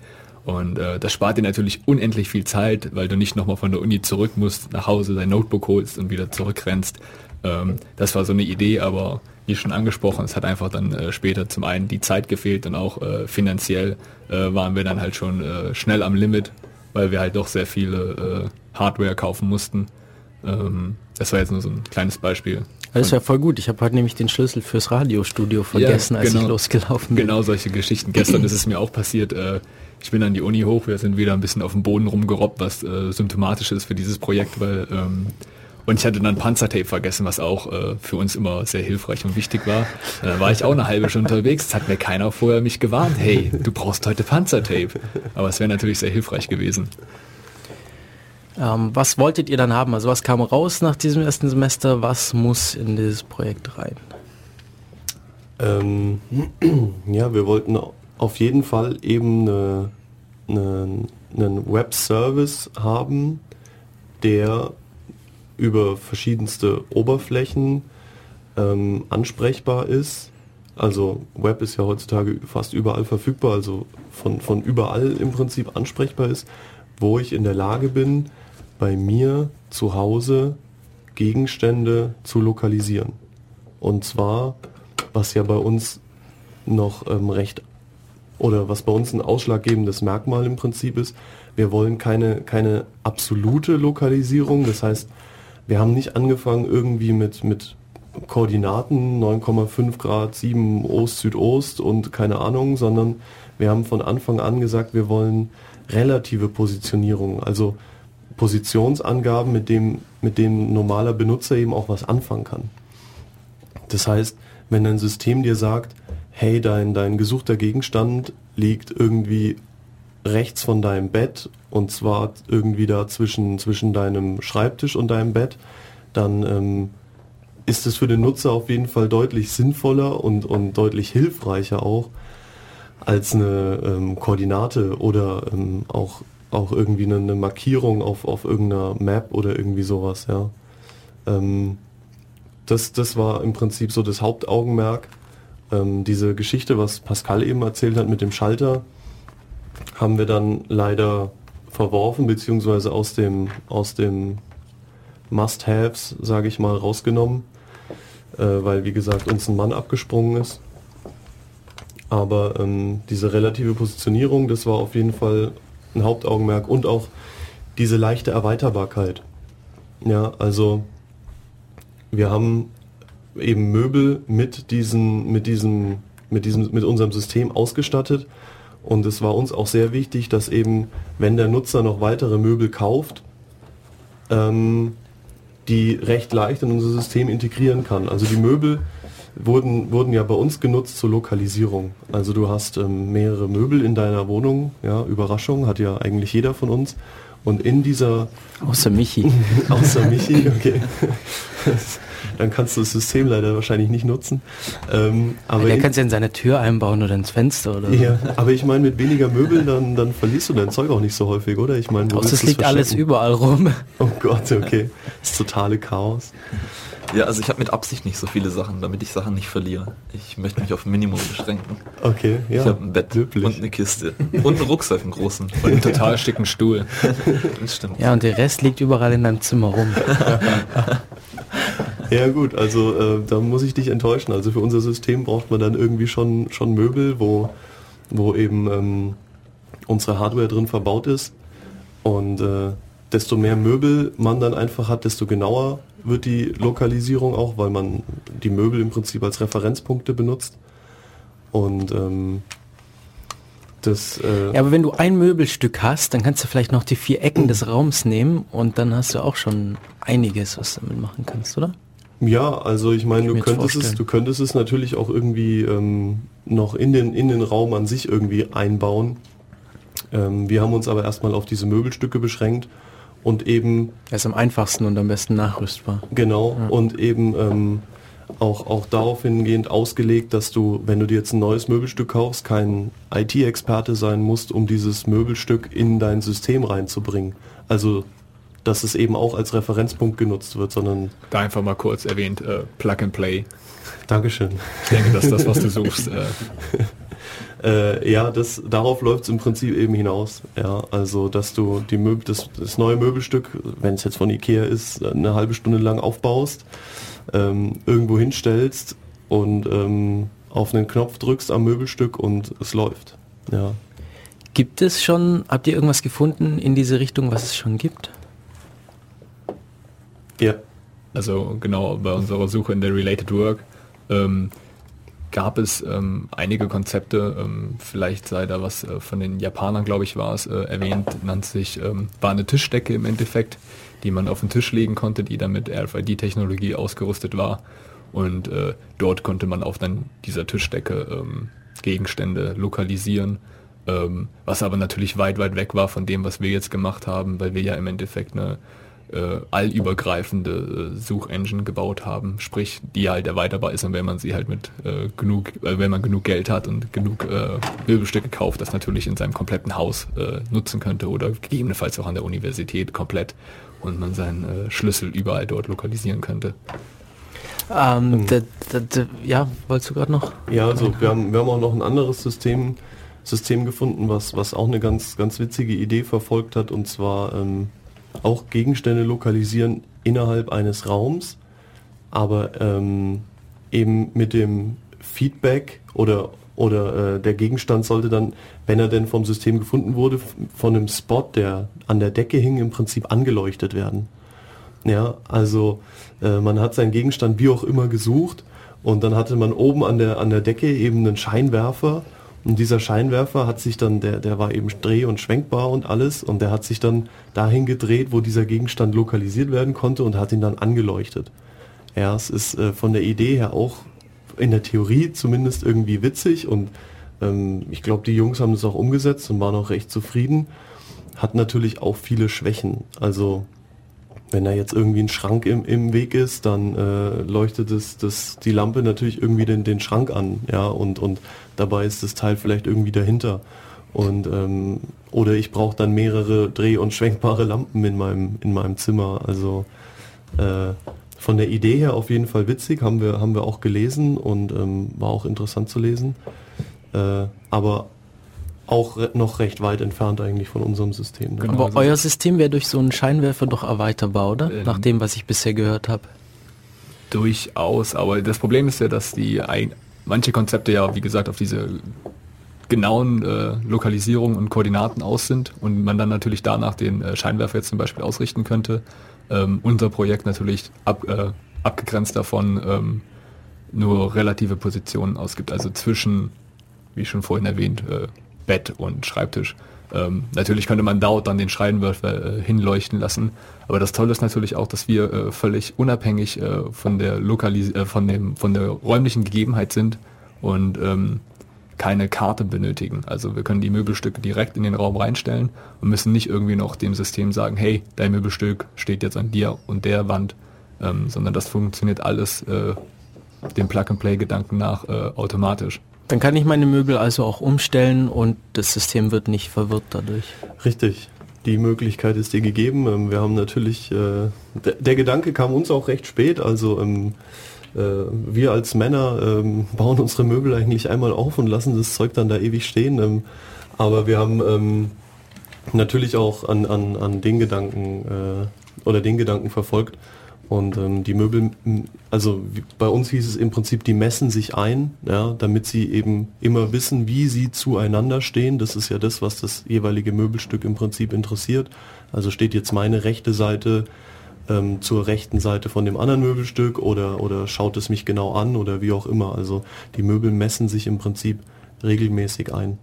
Und äh, das spart dir natürlich unendlich viel Zeit, weil du nicht nochmal von der Uni zurück musst, nach Hause dein Notebook holst und wieder zurückrennst. Ähm, das war so eine Idee, aber wie schon angesprochen, es hat einfach dann äh, später zum einen die Zeit gefehlt und auch äh, finanziell äh, waren wir dann halt schon äh, schnell am Limit, weil wir halt doch sehr viele äh, Hardware kaufen mussten. Ähm, das war jetzt nur so ein kleines Beispiel. Das wäre voll gut. Ich habe heute nämlich den Schlüssel fürs Radiostudio vergessen, Ja, als genau. ich losgelaufen bin. Genau solche Geschichten. Gestern ist es mir auch passiert. Äh, ich bin an die Uni hoch, wir sind wieder ein bisschen auf dem Boden rumgerobbt, was äh, symptomatisch ist für dieses Projekt, weil ähm, und ich hatte dann Panzertape vergessen, was auch äh, für uns immer sehr hilfreich und wichtig war. Da war ich auch eine halbe Stunde unterwegs. Es hat mir keiner vorher mich gewarnt. Hey, du brauchst heute Panzertape. Aber es wäre natürlich sehr hilfreich gewesen. Ähm, was wolltet ihr dann haben? Also was kam raus nach diesem ersten Semester? Was muss in dieses Projekt rein? Ähm, ja, wir wollten auf jeden Fall eben eine, eine, einen Web-Service haben, der über verschiedenste Oberflächen ähm, ansprechbar ist. Also Web ist ja heutzutage fast überall verfügbar, also von, von überall im Prinzip ansprechbar ist, wo ich in der Lage bin, bei mir zu Hause Gegenstände zu lokalisieren. Und zwar, was ja bei uns noch ähm, recht oder was bei uns ein ausschlaggebendes Merkmal im Prinzip ist, wir wollen keine, keine absolute Lokalisierung. Das heißt, wir haben nicht angefangen irgendwie mit, mit Koordinaten 9,5 Grad, 7 Ost, Südost und keine Ahnung, sondern wir haben von Anfang an gesagt, wir wollen relative Positionierung, also Positionsangaben, mit dem, mit dem normaler Benutzer eben auch was anfangen kann. Das heißt, wenn dein System dir sagt, hey, dein, dein gesuchter Gegenstand liegt irgendwie rechts von deinem Bett und zwar irgendwie da zwischen, zwischen deinem Schreibtisch und deinem Bett, dann ähm, ist es für den Nutzer auf jeden Fall deutlich sinnvoller und, und deutlich hilfreicher auch als eine ähm, Koordinate oder ähm, auch, auch irgendwie eine, eine Markierung auf, auf irgendeiner Map oder irgendwie sowas, ja. Ähm, das, das war im Prinzip so das Hauptaugenmerk. Ähm, diese Geschichte, was Pascal eben erzählt hat mit dem Schalter, haben wir dann leider verworfen, beziehungsweise aus dem, aus dem Must-Haves, sage ich mal, rausgenommen, äh, weil, wie gesagt, uns ein Mann abgesprungen ist. Aber ähm, diese relative Positionierung, das war auf jeden Fall ein Hauptaugenmerk und auch diese leichte Erweiterbarkeit. Ja, also wir haben eben Möbel mit diesen, mit diesem, mit diesem, mit unserem System ausgestattet. Und es war uns auch sehr wichtig, dass eben, wenn der Nutzer noch weitere Möbel kauft, ähm, die recht leicht in unser System integrieren kann. Also die Möbel wurden, wurden ja bei uns genutzt zur Lokalisierung. Also du hast ähm, mehrere Möbel in deiner Wohnung, ja, Überraschung, hat ja eigentlich jeder von uns. Und in dieser, Außer Michi. außer Michi, okay, dann kannst du das System leider wahrscheinlich nicht nutzen. Ähm, aber Der in, kann es ja in seine Tür einbauen oder ins Fenster oder so. ja, aber ich meine, mit weniger Möbeln, dann, dann verlierst du dein Zeug auch nicht so häufig, oder? Ich meine, es liegt alles überall rum. Oh Gott, okay. Das totale Chaos. Ja, also ich habe mit Absicht nicht so viele Sachen, damit ich Sachen nicht verliere. Ich möchte mich auf ein Minimum beschränken. Okay, ja. ich habe ein Bett löblich. und eine Kiste und einen Rucksack, einen großen. Und einen total schicken Stuhl. Das stimmt. Ja, und der Rest liegt überall in deinem Zimmer rum. Ja gut, also äh, da muss ich dich enttäuschen. Also für unser System braucht man dann irgendwie schon, schon Möbel, wo, wo eben ähm, unsere Hardware drin verbaut ist. Und äh, desto mehr Möbel man dann einfach hat, desto genauer wird die Lokalisierung auch, weil man die Möbel im Prinzip als Referenzpunkte benutzt. Und ähm, das äh, Ja, aber wenn du ein Möbelstück hast, dann kannst du vielleicht noch die vier Ecken des Raums nehmen und dann hast du auch schon einiges, was du damit machen kannst, oder? Ja, also ich meine, du könntest es, du könntest es natürlich auch irgendwie ähm, noch in den, in den Raum an sich irgendwie einbauen. Ähm, wir haben uns aber erstmal auf diese Möbelstücke beschränkt und eben Er ist am einfachsten und am besten nachrüstbar. genau und eben ähm, auch, auch darauf hingehend ausgelegt, dass du, wenn du dir jetzt ein neues Möbelstück kaufst, kein IT-Experte sein musst, um dieses Möbelstück in dein System reinzubringen. Also dass es eben auch als Referenzpunkt genutzt wird, sondern Da einfach mal kurz erwähnt, äh, Plug and Play. Dankeschön. Ich denke, das ist das, was du suchst. Äh, Äh, ja, das, darauf läuft es im Prinzip eben hinaus. Ja, also dass du die Möbel, das, das neue Möbelstück, wenn es jetzt von Ikea ist, eine halbe Stunde lang aufbaust, ähm, irgendwo hinstellst und ähm, auf einen Knopf drückst am Möbelstück und es läuft. Ja. Gibt es schon, habt ihr irgendwas gefunden in diese Richtung, was es schon gibt? Ja. also genau bei unserer Suche in der Related Work ähm, gab es ähm, einige Konzepte, ähm, vielleicht sei da was äh, von den Japanern, glaube ich, war es, äh, erwähnt, nannte sich, ähm, war eine Tischdecke im Endeffekt, die man auf den Tisch legen konnte, die dann mit RFID-Technologie ausgerüstet war. Und äh, dort konnte man auf dann dieser Tischdecke ähm, Gegenstände lokalisieren, ähm, was aber natürlich weit, weit weg war von dem, was wir jetzt gemacht haben, weil wir ja im Endeffekt eine äh, allübergreifende äh, Suchengine gebaut haben, sprich, die halt erweiterbar ist und wenn man sie halt mit äh, genug, äh, wenn man genug Geld hat und genug äh, Möbelstücke kauft, das natürlich in seinem kompletten Haus äh, nutzen könnte oder gegebenenfalls auch an der Universität komplett und man seinen äh, Schlüssel überall dort lokalisieren könnte. Ähm, d- d- d- ja, wolltest du gerade noch? Ja, also wir haben, wir haben auch noch ein anderes System, System gefunden, was, was auch eine ganz, ganz witzige Idee verfolgt hat, und zwar ähm, auch Gegenstände lokalisieren innerhalb eines Raums, aber ähm, eben mit dem Feedback oder, oder äh, der Gegenstand sollte dann, wenn er denn vom System gefunden wurde, von einem Spot, der an der Decke hing, im Prinzip angeleuchtet werden. Ja, also äh, man hat seinen Gegenstand wie auch immer gesucht und dann hatte man oben an der, an der Decke eben einen Scheinwerfer und dieser Scheinwerfer hat sich dann, der, der war eben dreh- und schwenkbar und alles und der hat sich dann dahin gedreht, wo dieser Gegenstand lokalisiert werden konnte und hat ihn dann angeleuchtet. Ja, es ist äh, von der Idee her auch in der Theorie zumindest irgendwie witzig und ähm, ich glaube, die Jungs haben das auch umgesetzt und waren auch recht zufrieden. Hat natürlich auch viele Schwächen. Also wenn da jetzt irgendwie ein Schrank im, im Weg ist, dann äh, leuchtet es das, die Lampe natürlich irgendwie den, den Schrank an, ja, und, und dabei ist das Teil vielleicht irgendwie dahinter. Und ähm, oder ich brauche dann mehrere dreh- und schwenkbare Lampen in meinem, in meinem Zimmer. Also äh, von der Idee her auf jeden Fall witzig, haben wir, haben wir auch gelesen und ähm, war auch interessant zu lesen. Äh, aber auch re noch recht weit entfernt eigentlich von unserem System. Genau. Aber euer System wäre durch so einen Scheinwerfer doch erweiterbar, oder? Ähm. Nach dem, was ich bisher gehört habe. Durchaus, aber das Problem ist ja, dass die ein, manche Konzepte ja, wie gesagt, auf diese genauen äh, Lokalisierungen und Koordinaten aus sind und man dann natürlich danach den äh, Scheinwerfer jetzt zum Beispiel ausrichten könnte. Ähm, unser Projekt natürlich ab, äh, abgegrenzt davon ähm, nur relative Positionen ausgibt, also zwischen, wie schon vorhin erwähnt, äh, Bett und Schreibtisch. Ähm, natürlich könnte man dort dann den Scheinwerfer äh, hinleuchten lassen, aber das Tolle ist natürlich auch, dass wir äh, völlig unabhängig äh, von der Lokalis äh, von dem von der räumlichen Gegebenheit sind und ähm, keine Karte benötigen. Also wir können die Möbelstücke direkt in den Raum reinstellen und müssen nicht irgendwie noch dem System sagen, hey, dein Möbelstück steht jetzt an dir und der Wand, ähm, sondern das funktioniert alles äh, dem Plug-and-Play-Gedanken nach äh, automatisch. Dann kann ich meine Möbel also auch umstellen und das System wird nicht verwirrt dadurch. Richtig. Die Möglichkeit ist dir gegeben. Ähm, Wir haben natürlich, äh, der, der Gedanke kam uns auch recht spät. Also ähm, äh, wir als Männer ähm, bauen unsere Möbel eigentlich einmal auf und lassen das Zeug dann da ewig stehen. Ähm, aber wir haben ähm, natürlich auch an, an, an den Gedanken äh, oder den Gedanken verfolgt. Und ähm, die Möbel, also bei uns hieß es im Prinzip, die messen sich ein, ja, damit sie eben immer wissen, wie sie zueinander stehen. Das ist ja das, was das jeweilige Möbelstück im Prinzip interessiert. Also steht jetzt meine rechte Seite ähm, zur rechten Seite von dem anderen Möbelstück oder, oder schaut es mich genau an oder wie auch immer. Also die Möbel messen sich im Prinzip regelmäßig ein.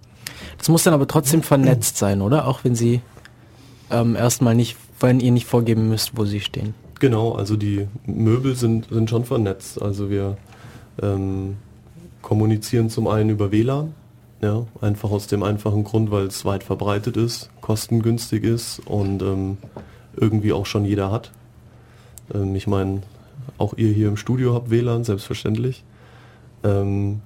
Das muss dann aber trotzdem vernetzt sein, oder? Auch wenn sie ähm, erstmal nicht, wenn ihr nicht vorgeben müsst, wo sie stehen. Genau, also die Möbel sind, sind schon vernetzt. Also wir ähm, kommunizieren zum einen über WLAN, ja, einfach aus dem einfachen Grund, weil es weit verbreitet ist, kostengünstig ist und ähm, irgendwie auch schon jeder hat. Ähm, ich meine, auch ihr hier im Studio habt WLAN, selbstverständlich. Ähm,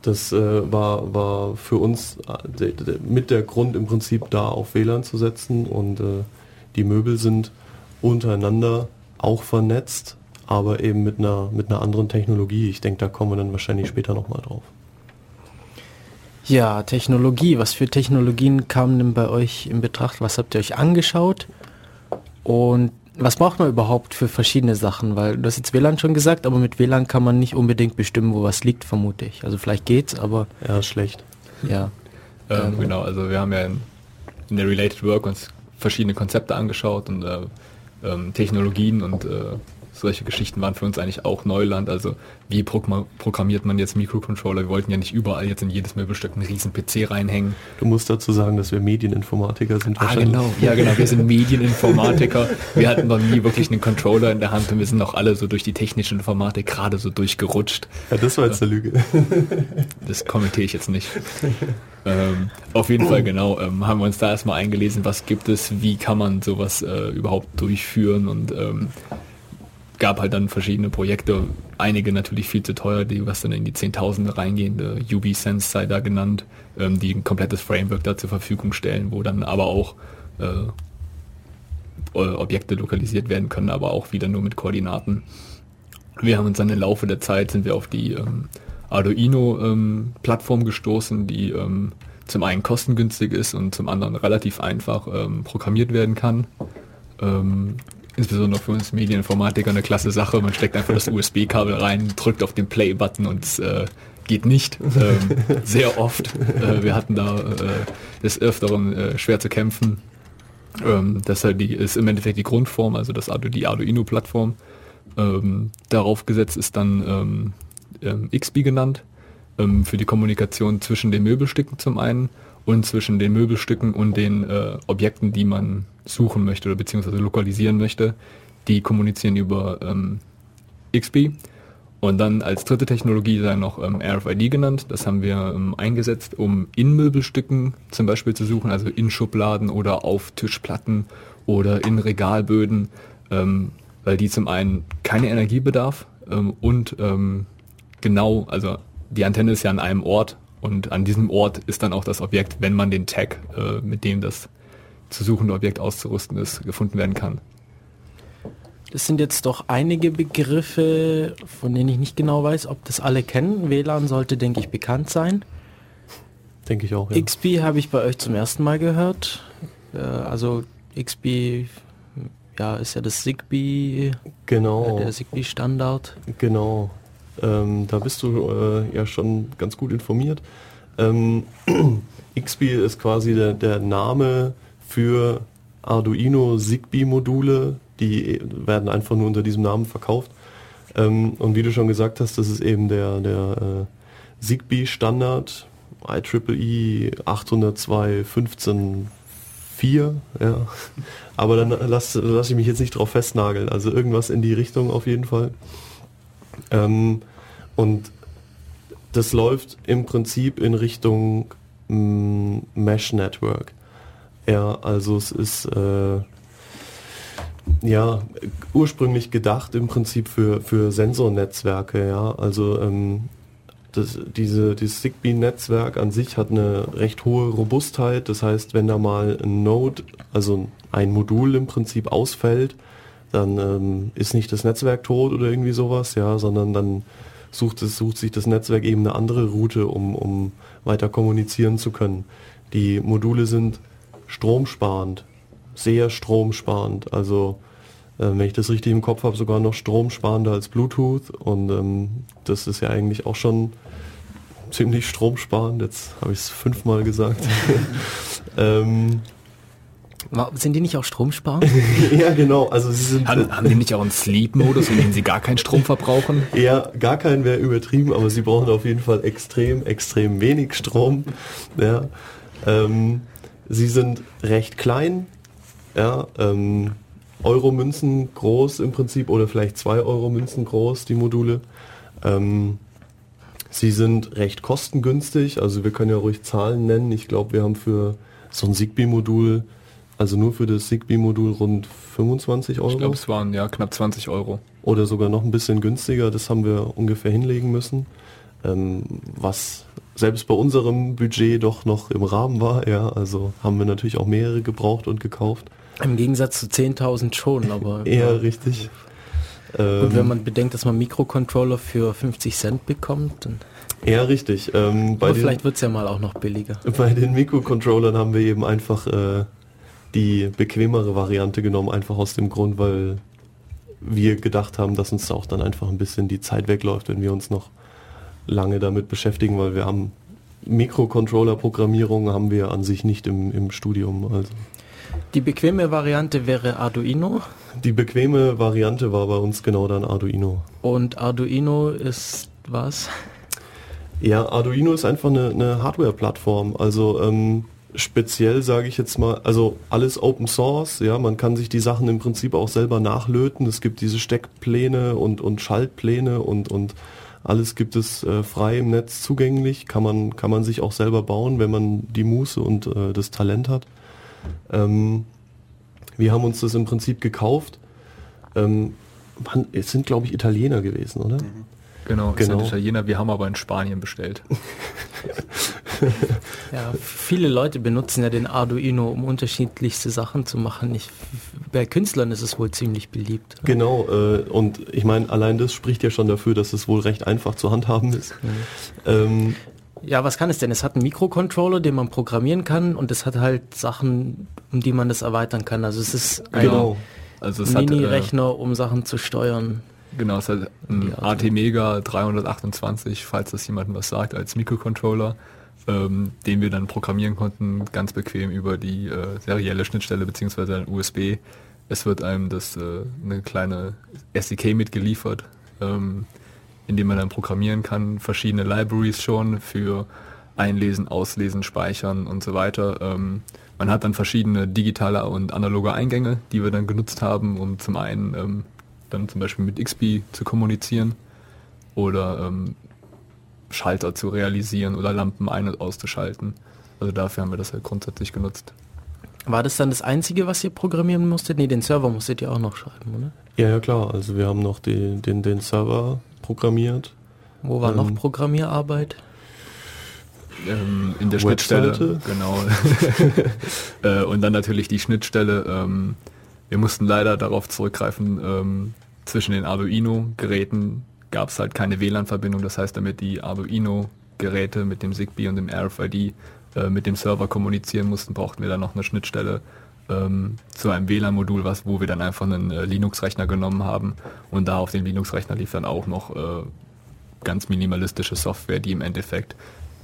das äh, war, war für uns äh, mit der Grund im Prinzip da auf WLAN zu setzen und äh, die Möbel sind untereinander auch vernetzt, aber eben mit einer, mit einer anderen Technologie. Ich denke, da kommen wir dann wahrscheinlich später nochmal drauf. Ja, Technologie. Was für Technologien kamen denn bei euch in Betracht? Was habt ihr euch angeschaut? Und was braucht man überhaupt für verschiedene Sachen? Weil du hast jetzt WLAN schon gesagt, aber mit WLAN kann man nicht unbedingt bestimmen, wo was liegt, vermute ich. Also vielleicht geht's, aber Ja, schlecht. ja. Ähm, Ähm, genau, also wir haben ja in, in der Related Work uns verschiedene Konzepte angeschaut und äh, ähm, Technologien und äh, solche Geschichten waren für uns eigentlich auch Neuland. Also wie programmiert man jetzt Mikrocontroller? Wir wollten ja nicht überall jetzt in jedes Möbelstück einen riesen PC reinhängen. Du musst dazu sagen, dass wir Medieninformatiker sind. Ah, genau. Ja, genau. Wir sind Medieninformatiker. Wir hatten noch nie wirklich einen Controller in der Hand und wir sind auch alle so durch die technische Informatik gerade so durchgerutscht. Ja, das war jetzt eine Lüge. Das kommentiere ich jetzt nicht. ähm, auf jeden Fall, genau, ähm, haben wir uns da erstmal eingelesen, was gibt es, wie kann man sowas äh, überhaupt durchführen und ähm, gab halt dann verschiedene Projekte, einige natürlich viel zu teuer, die was dann in die Zehntausende reingehen, äh, UB-Sense sei da genannt, ähm, die ein komplettes Framework da zur Verfügung stellen, wo dann aber auch äh, äh, Objekte lokalisiert werden können, aber auch wieder nur mit Koordinaten. Wir haben uns dann im Laufe der Zeit sind wir auf die ähm, Arduino-Plattform gestoßen, die ähm, zum einen kostengünstig ist und zum anderen relativ einfach ähm, programmiert werden kann. Insbesondere für uns Medieninformatiker eine klasse Sache. Man steckt einfach das USB-Kabel rein, drückt auf den Play-Button und es äh, geht nicht. Ähm, sehr oft. Äh, wir hatten da äh, des Öfteren äh, schwer zu kämpfen. Ähm, das ist, die, ist im Endeffekt die Grundform, also das die Arduino-Plattform. Ähm, darauf gesetzt ist dann ähm, ähm, XB genannt, ähm, für die Kommunikation zwischen den Möbelstücken zum einen und zwischen den Möbelstücken und den äh, Objekten, die man suchen möchte oder beziehungsweise lokalisieren möchte. Die kommunizieren über ähm, XB. Und dann als dritte Technologie sei noch ähm, RFID genannt. Das haben wir ähm, eingesetzt, um in Möbelstücken zum Beispiel zu suchen, also in Schubladen oder auf Tischplatten oder in Regalböden, ähm, weil die zum einen keine Energie bedarf ähm, und ähm, genau, also die Antenne ist ja an einem Ort und an diesem Ort ist dann auch das Objekt, wenn man den Tag, äh, mit dem das zu suchende Objekt auszurüsten ist, gefunden werden kann. Das sind jetzt doch einige Begriffe, von denen ich nicht genau weiß, ob das alle kennen. WLAN sollte, denke ich, bekannt sein. Denke ich auch, ja. XP habe ich bei euch zum ersten Mal gehört. Äh, also XP, ja, ist ja das Zigbee, Genau, äh, der Zigbee-Standard. genau. Ähm, da bist du äh, ja schon ganz gut informiert. Ähm, XP ist quasi der, der Name für Arduino Zigbee-Module, die werden einfach nur unter diesem Namen verkauft. Ähm, und wie du schon gesagt hast, das ist eben der, der äh, Zigbee-Standard IEEE 802.15.4, ja. Aber dann lass, lass ich mich jetzt nicht drauf festnageln. Also irgendwas in die Richtung auf jeden Fall. Ähm, und das läuft im Prinzip in Richtung mm, Mesh Network. Ja, also es ist äh, ja ursprünglich gedacht im Prinzip für, für Sensornetzwerke, ja. Also ähm, das, diese, dieses Zigbee-Netzwerk an sich hat eine recht hohe Robustheit. Das heißt, wenn da mal ein Node, also ein Modul im Prinzip ausfällt, dann ähm, ist nicht das Netzwerk tot oder irgendwie sowas, ja, sondern dann sucht, es, sucht sich das Netzwerk eben eine andere Route, um, um weiter kommunizieren zu können. Die Module sind stromsparend, sehr stromsparend. Also äh, wenn ich das richtig im Kopf habe, sogar noch stromsparender als Bluetooth. Und ähm, das ist ja eigentlich auch schon ziemlich stromsparend. Jetzt habe ich es fünfmal gesagt. ähm, Sind die nicht auch stromsparend? ja, genau. Also sie sind Haben, haben die nicht auch einen Sleep-Modus, in dem sie gar keinen Strom verbrauchen? eher gar keinen wäre übertrieben, aber sie brauchen auf jeden Fall extrem, extrem wenig Strom. Ja. Ähm, sie sind recht klein, ja, ähm, Euro-Münzen groß im Prinzip oder vielleicht zwei Euro-Münzen groß, die Module. Ähm, sie sind recht kostengünstig, also wir können ja ruhig Zahlen nennen. Ich glaube, wir haben für so ein Zigbee-Modul, also nur für das Zigbee-Modul rund 25 Euro Ich glaube, es waren ja knapp 20 Euro. oder sogar noch ein bisschen günstiger. Das haben wir ungefähr hinlegen müssen, ähm, was selbst bei unserem Budget doch noch im Rahmen war. Ja, also haben wir natürlich auch mehrere gebraucht und gekauft. Im Gegensatz zu 10.000 schon, aber Eher ja. richtig. Und wenn Ähm, man bedenkt, dass man Mikrocontroller für 50 Cent bekommt, dann eher richtig. Ähm, bei, aber den, vielleicht wird es ja mal auch noch billiger. bei den Mikrocontrollern haben wir eben einfach äh, die bequemere Variante genommen, einfach aus dem Grund, weil wir gedacht haben, dass uns da auch dann einfach ein bisschen die Zeit wegläuft, wenn wir uns noch lange damit beschäftigen, weil wir haben Mikrocontroller-Programmierung haben wir an sich nicht im, im Studium. Also Die bequeme Variante wäre Arduino die bequeme Variante war bei uns genau dann Arduino. und Arduino ist was? Ja, Arduino ist einfach eine, eine Hardware-Plattform. Also ähm, speziell sage ich jetzt mal, also alles Open Source. Ja, man kann sich die Sachen im Prinzip auch selber nachlöten. Es gibt diese Steckpläne und, und Schaltpläne und, und alles gibt es äh, frei im Netz zugänglich. Kann man, kann man sich auch selber bauen, wenn man die Muße und äh, das Talent hat. Ähm, wir haben uns das im Prinzip gekauft. Ähm, man, es sind, glaube ich, Italiener gewesen, oder? Genau, es Genau. sind Italiener, wir haben aber in Spanien bestellt. Ja, viele Leute benutzen ja den Arduino, um unterschiedlichste Sachen zu machen. Ich, bei Künstlern ist es wohl ziemlich beliebt. Genau, äh, und ich meine, allein das spricht ja schon dafür, dass es wohl recht einfach zu handhaben ist. Ähm, Ja, was kann es denn? Es hat einen Mikrocontroller, den man programmieren kann und es hat halt Sachen, um die man das erweitern kann. Also es ist ein genau. Also äh, Mini-Rechner, um Sachen zu steuern. Genau, es hat ein. AT-Mega 328, falls das jemandem was sagt, als Mikrocontroller, ähm, den wir dann programmieren konnten, ganz bequem über die äh, serielle Schnittstelle beziehungsweise ein USB. Es wird einem das äh, eine kleine SDK mitgeliefert, ähm, in dem man dann programmieren kann, verschiedene Libraries schon für Einlesen, Auslesen, Speichern und so weiter. Ähm, man hat dann verschiedene digitale und analoge Eingänge, die wir dann genutzt haben, um zum einen ähm, dann zum Beispiel mit XP zu kommunizieren oder ähm, Schalter zu realisieren oder Lampen ein- und auszuschalten. Also dafür haben wir das halt grundsätzlich genutzt. War das dann das Einzige, was ihr programmieren musstet? Nee, den Server musstet ihr auch noch schreiben, oder? Ja, ja klar, also wir haben noch die, den, den Server programmiert. Wo war noch Ähm, Programmierarbeit? Ähm, in der Webseite? Schnittstelle, genau. äh, und dann natürlich die Schnittstelle. Ähm, wir mussten leider darauf zurückgreifen, ähm, zwischen den Arduino-Geräten gab es halt keine WLAN-Verbindung. Das heißt, damit die Arduino-Geräte mit dem ZigBee und dem RFID äh, mit dem Server kommunizieren mussten, brauchten wir dann noch eine Schnittstelle ähm, zu einem WLAN-Modul, was, wo wir dann einfach einen äh, Linux-Rechner genommen haben. Und da auf den Linux-Rechner lief dann auch noch äh, ganz minimalistische Software, die im Endeffekt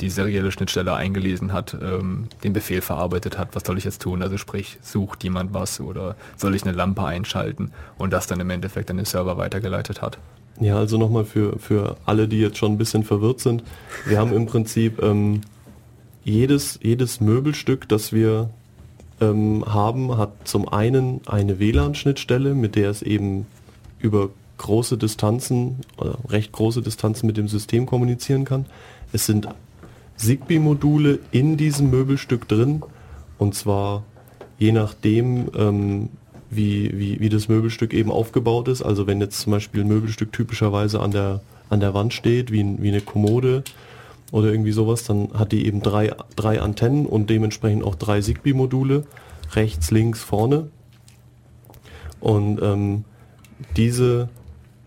die serielle Schnittstelle eingelesen hat, ähm, den Befehl verarbeitet hat, was soll ich jetzt tun? Also sprich, sucht jemand was oder soll ich eine Lampe einschalten und das dann im Endeffekt an den Server weitergeleitet hat. Ja, also nochmal für, für alle, die jetzt schon ein bisschen verwirrt sind. Wir haben im Prinzip ähm, jedes, jedes Möbelstück, das wir ähm, haben, hat zum einen eine WLAN-Schnittstelle, mit der es eben über große Distanzen oder recht große Distanzen mit dem System kommunizieren kann. es sind Zigbee-Module in diesem Möbelstück drin und zwar je nachdem, ähm, wie, wie, wie das Möbelstück eben aufgebaut ist. Also wenn jetzt zum Beispiel ein Möbelstück typischerweise an der, an der Wand steht, wie, wie eine Kommode oder irgendwie sowas, dann hat die eben drei, drei Antennen und dementsprechend auch drei Zigbee-Module, rechts, links, vorne. Und ähm, diese,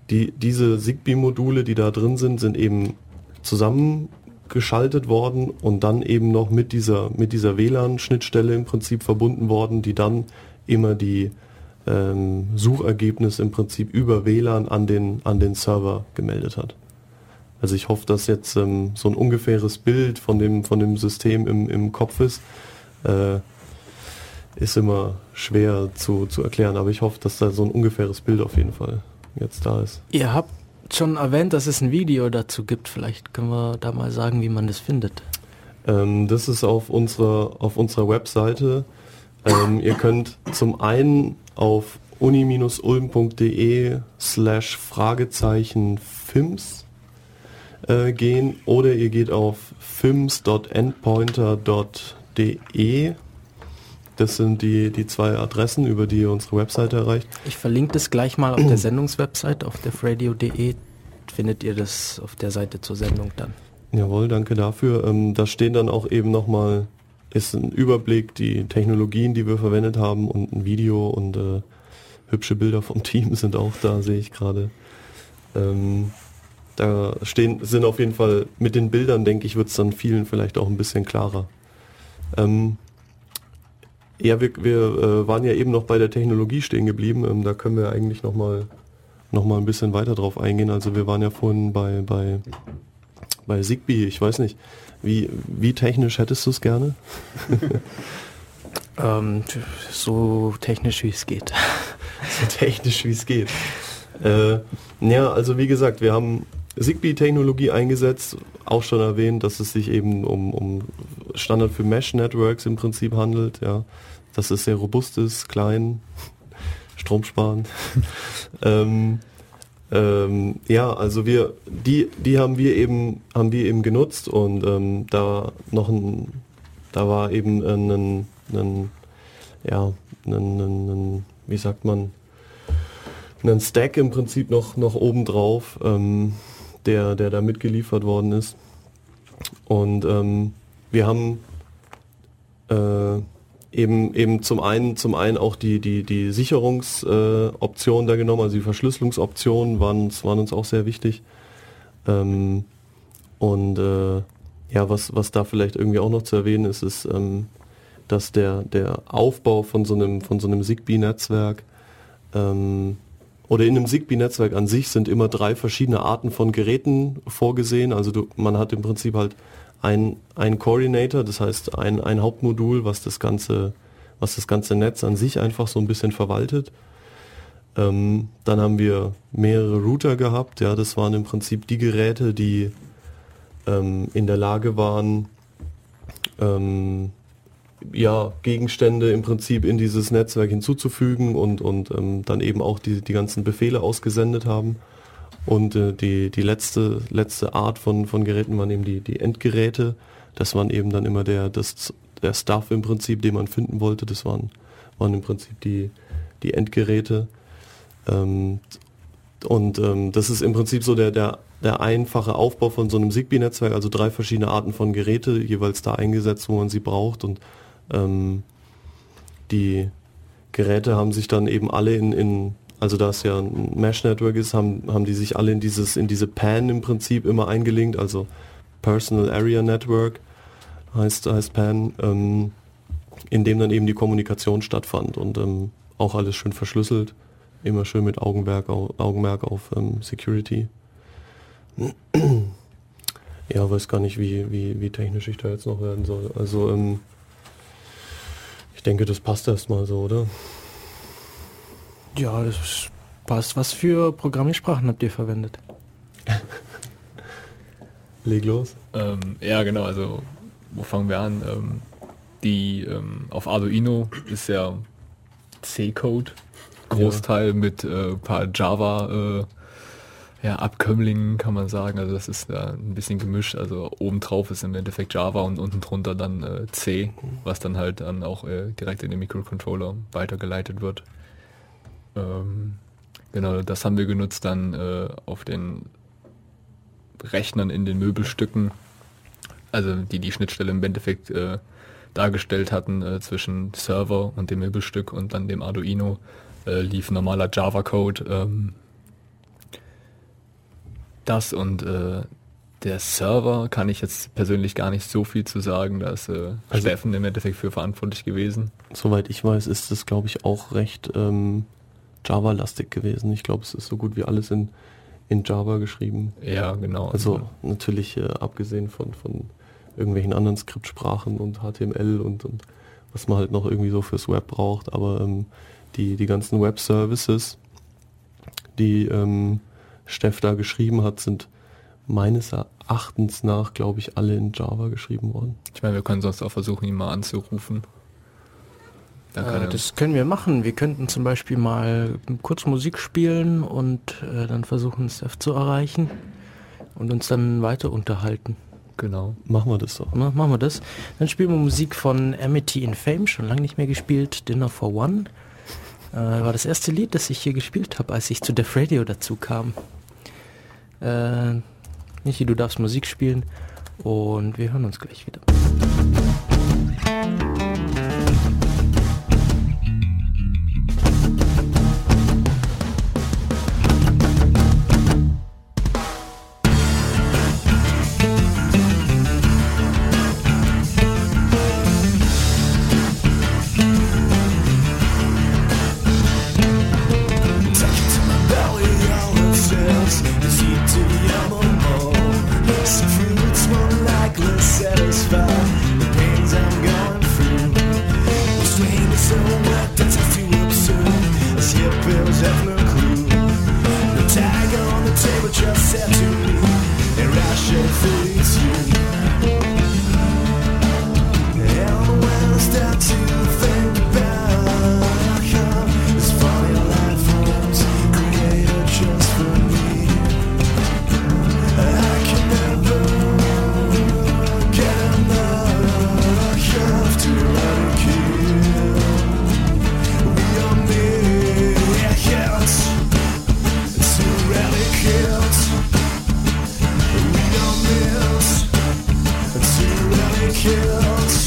die, diese Zigbee-Module, die da drin sind, sind eben zusammengeschaltet worden und dann eben noch mit dieser, mit dieser WLAN-Schnittstelle im Prinzip verbunden worden, die dann immer die ähm, Suchergebnisse im Prinzip über WLAN an den, an den Server gemeldet hat. Also ich hoffe, dass jetzt ähm, so ein ungefähres Bild von dem, von dem System im, im Kopf ist. Äh, ist immer schwer zu, zu erklären, aber ich hoffe, dass da so ein ungefähres Bild auf jeden Fall jetzt da ist. Ihr habt schon erwähnt, dass es ein Video dazu gibt. Vielleicht können wir da mal sagen, wie man das findet. Ähm, das ist auf unserer, auf unserer Webseite. Ähm, ihr könnt zum einen auf uni-ulm.de slash Fragezeichen FIMS äh, gehen oder ihr geht auf fims.endpointer.de. Das sind die, die zwei Adressen, über die ihr unsere Webseite erreicht. Ich verlinke das gleich mal auf der Sendungswebsite, auf defradio.de findet ihr das auf der Seite zur Sendung dann. Jawohl, danke dafür. Ähm, da stehen dann auch eben nochmal, ist ein Überblick, die Technologien, die wir verwendet haben und ein Video und äh, hübsche Bilder vom Team sind auch da, sehe ich gerade. Ähm, da stehen, sind auf jeden Fall mit den Bildern, denke ich, wird es dann vielen vielleicht auch ein bisschen klarer. Ähm, ja, wir, wir äh, waren ja eben noch bei der Technologie stehen geblieben. Ähm, da können wir eigentlich noch mal, noch mal ein bisschen weiter drauf eingehen. Also wir waren ja vorhin bei, bei, bei Zigbee. Ich weiß nicht, wie, wie technisch hättest du es gerne? Ähm, so technisch wie es geht. so technisch wie es geht. Äh, ja, also wie gesagt, wir haben Zigbee-Technologie eingesetzt, auch schon erwähnt, dass es sich eben um, um Standard für Mesh-Networks im Prinzip handelt, ja. Dass es sehr robust ist, klein, stromsparend. ähm, ähm, ja, also wir, die, die haben wir eben, haben wir eben genutzt und ähm, da noch ein, da war eben ein, ein ja, ein, ein, wie sagt man, ein Stack im Prinzip noch, noch oben drauf, ähm, der, der da mitgeliefert worden ist. Und ähm, wir haben äh, eben, eben zum einen, zum einen auch die, die, die Sicherungsoption äh, da genommen, also die Verschlüsselungsoptionen waren, waren uns auch sehr wichtig. Ähm, und äh, ja, was, was da vielleicht irgendwie auch noch zu erwähnen ist, ist, ähm, dass der, der Aufbau von so einem, von so einem Zigbee-Netzwerk ähm, oder in einem Zigbee-Netzwerk an sich sind immer drei verschiedene Arten von Geräten vorgesehen. Also du, man hat im Prinzip halt ein, ein Coordinator, das heißt ein, ein Hauptmodul, was das ganze, was das ganze Netz an sich einfach so ein bisschen verwaltet. Ähm, dann haben wir mehrere Router gehabt, ja, das waren im Prinzip die Geräte, die ähm, in der Lage waren, ähm, ja, Gegenstände im Prinzip in dieses Netzwerk hinzuzufügen und, und ähm, dann eben auch die, die ganzen Befehle ausgesendet haben. Und äh, die, die letzte, letzte Art von, von Geräten waren eben die, die Endgeräte. Das waren eben dann immer der, das, der Stuff im Prinzip, den man finden wollte. Das waren, waren im Prinzip die, die Endgeräte. Ähm, und ähm, das ist im Prinzip so der, der, der einfache Aufbau von so einem Zigbee-Netzwerk, also drei verschiedene Arten von Geräte, jeweils da eingesetzt, wo man sie braucht. Und ähm, die Geräte haben sich dann eben alle in, in also da es ja ein Mesh-Network ist, haben, haben die sich alle in dieses, in diese PAN im Prinzip immer eingelinkt, also Personal Area Network heißt, heißt PAN, ähm, in dem dann eben die Kommunikation stattfand und ähm, auch alles schön verschlüsselt, immer schön mit Augenmerk, Augenmerk auf ähm, Security. ja, weiß gar nicht, wie, wie, wie technisch ich da jetzt noch werden soll. Also ähm, ich denke, das passt erstmal so, oder? Ja, das passt. Was für Programmiersprachen habt ihr verwendet? Leg los. Ähm, ja, genau, also wo fangen wir an? Ähm, die ähm, auf Arduino ist ja C-Code, Großteil ja. mit äh, paar Java ja, Abkömmlingen kann man sagen. Also das ist ja ein bisschen gemischt. Also obendrauf ist im Endeffekt Java und unten drunter dann äh, C, was dann halt dann auch äh, direkt in den Microcontroller weitergeleitet wird. Ähm, genau, das haben wir genutzt dann äh, auf den Rechnern in den Möbelstücken, also die die Schnittstelle im Endeffekt äh, dargestellt hatten äh, zwischen Server und dem Möbelstück und dann dem Arduino äh, lief normaler Java-Code. Ähm, das und äh, der Server kann ich jetzt persönlich gar nicht so viel zu sagen. Da ist äh, Also- Steffen im Endeffekt für verantwortlich gewesen. Soweit ich weiß, ist es, glaube ich, auch recht ähm, Java-lastig gewesen. Ich glaube, es ist so gut wie alles in, in Java geschrieben. Ja, genau. Also natürlich äh, abgesehen von, von irgendwelchen anderen Skriptsprachen und HTML und, und was man halt noch irgendwie so fürs Web braucht, aber ähm, die, die ganzen Web-Services, die ähm, Steff da geschrieben hat, sind meines Erachtens nach, glaube ich, alle in Java geschrieben worden. ich meine, wir können sonst auch versuchen, ihn mal anzurufen. Äh, das können wir machen. Wir könnten zum Beispiel mal kurz Musik spielen und äh, dann versuchen, Steph zu erreichen und uns dann weiter unterhalten. genau. Machen wir das doch. Na, machen wir das. Dann spielen wir Musik von Amity in Fame, schon lange nicht mehr gespielt. Dinner for One. Äh, war das erste Lied, das ich hier gespielt habe, als ich zu Def Radio dazu kam. Äh, Michi, du darfst Musik spielen und wir hören uns gleich wieder. Said to me, and I should face you. killed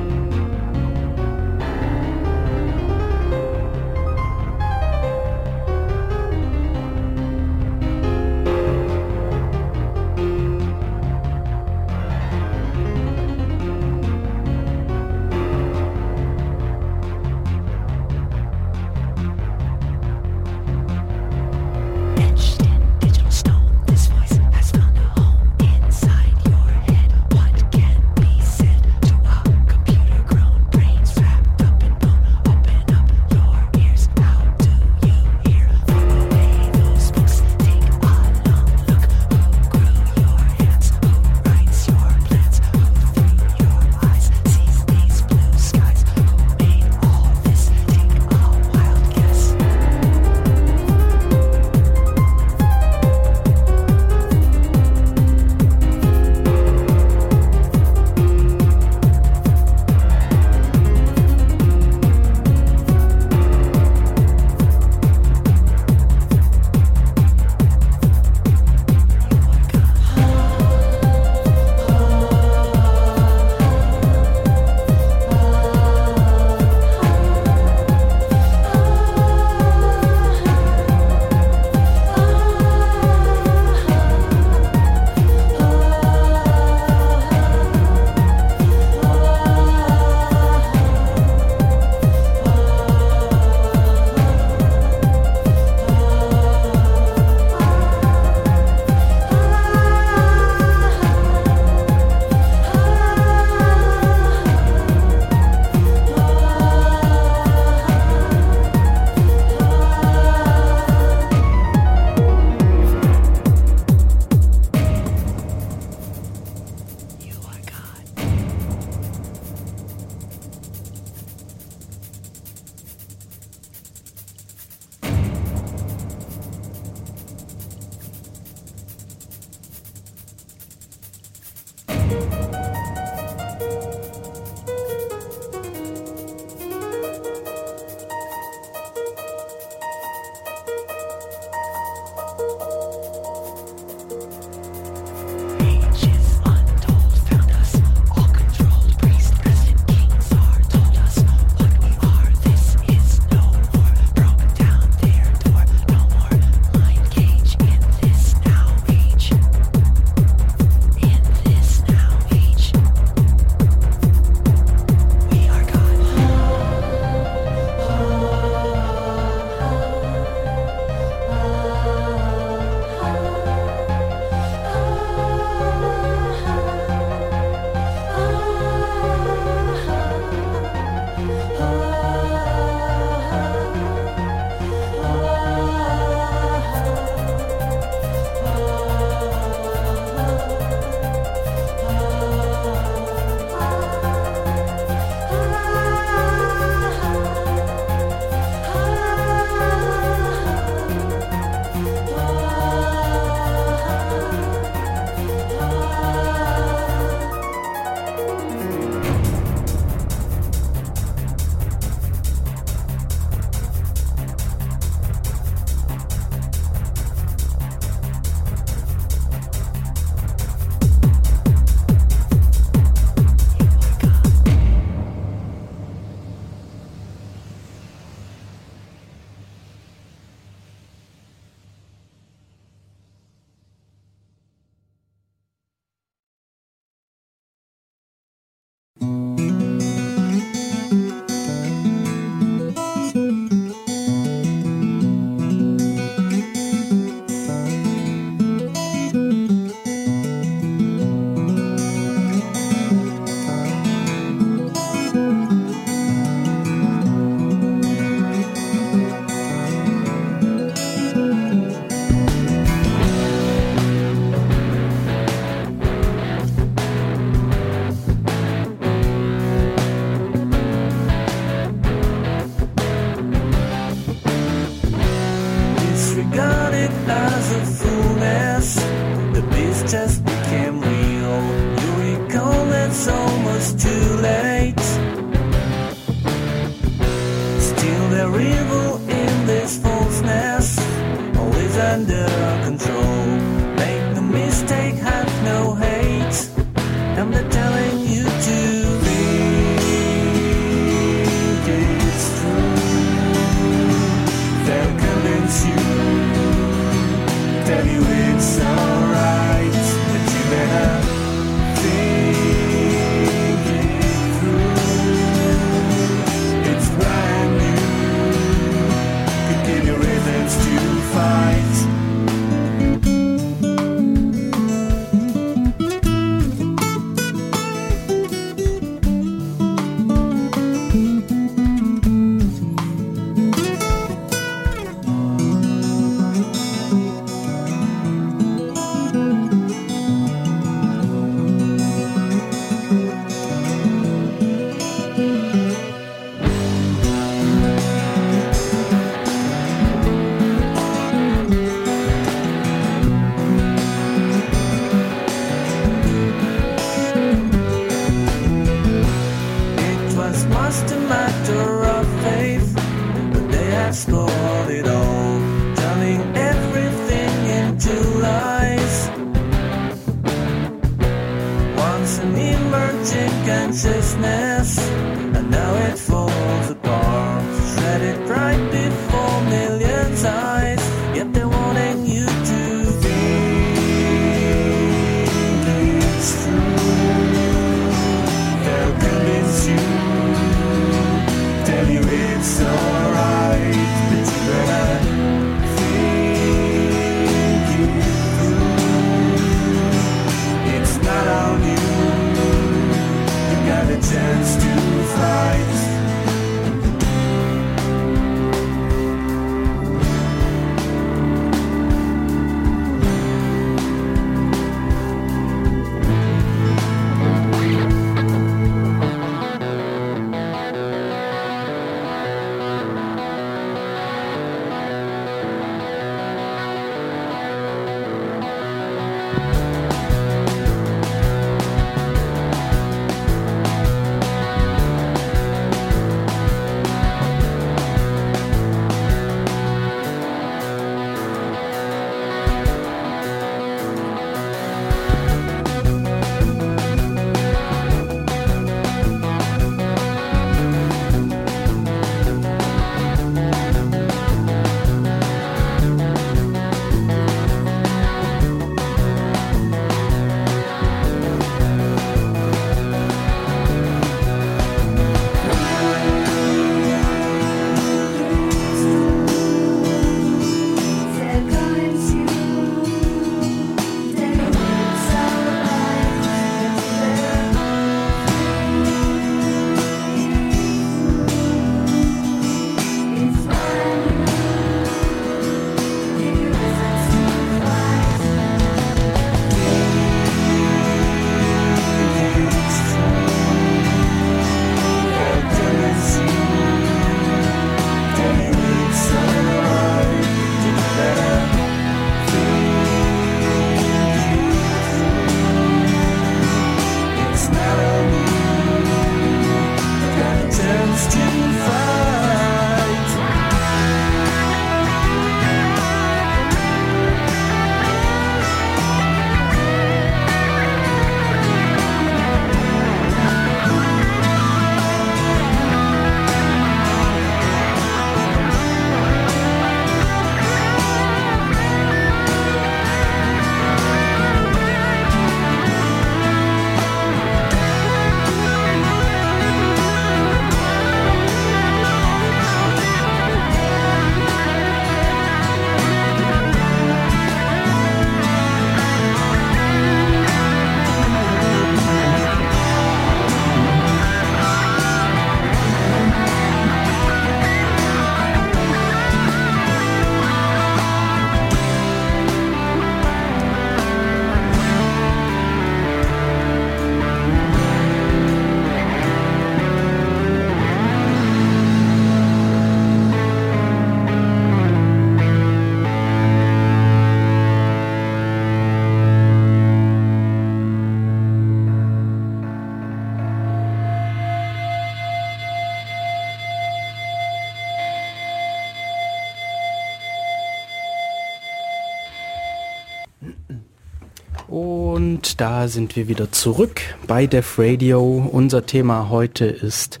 da sind wir wieder zurück bei Def Radio. Unser Thema heute ist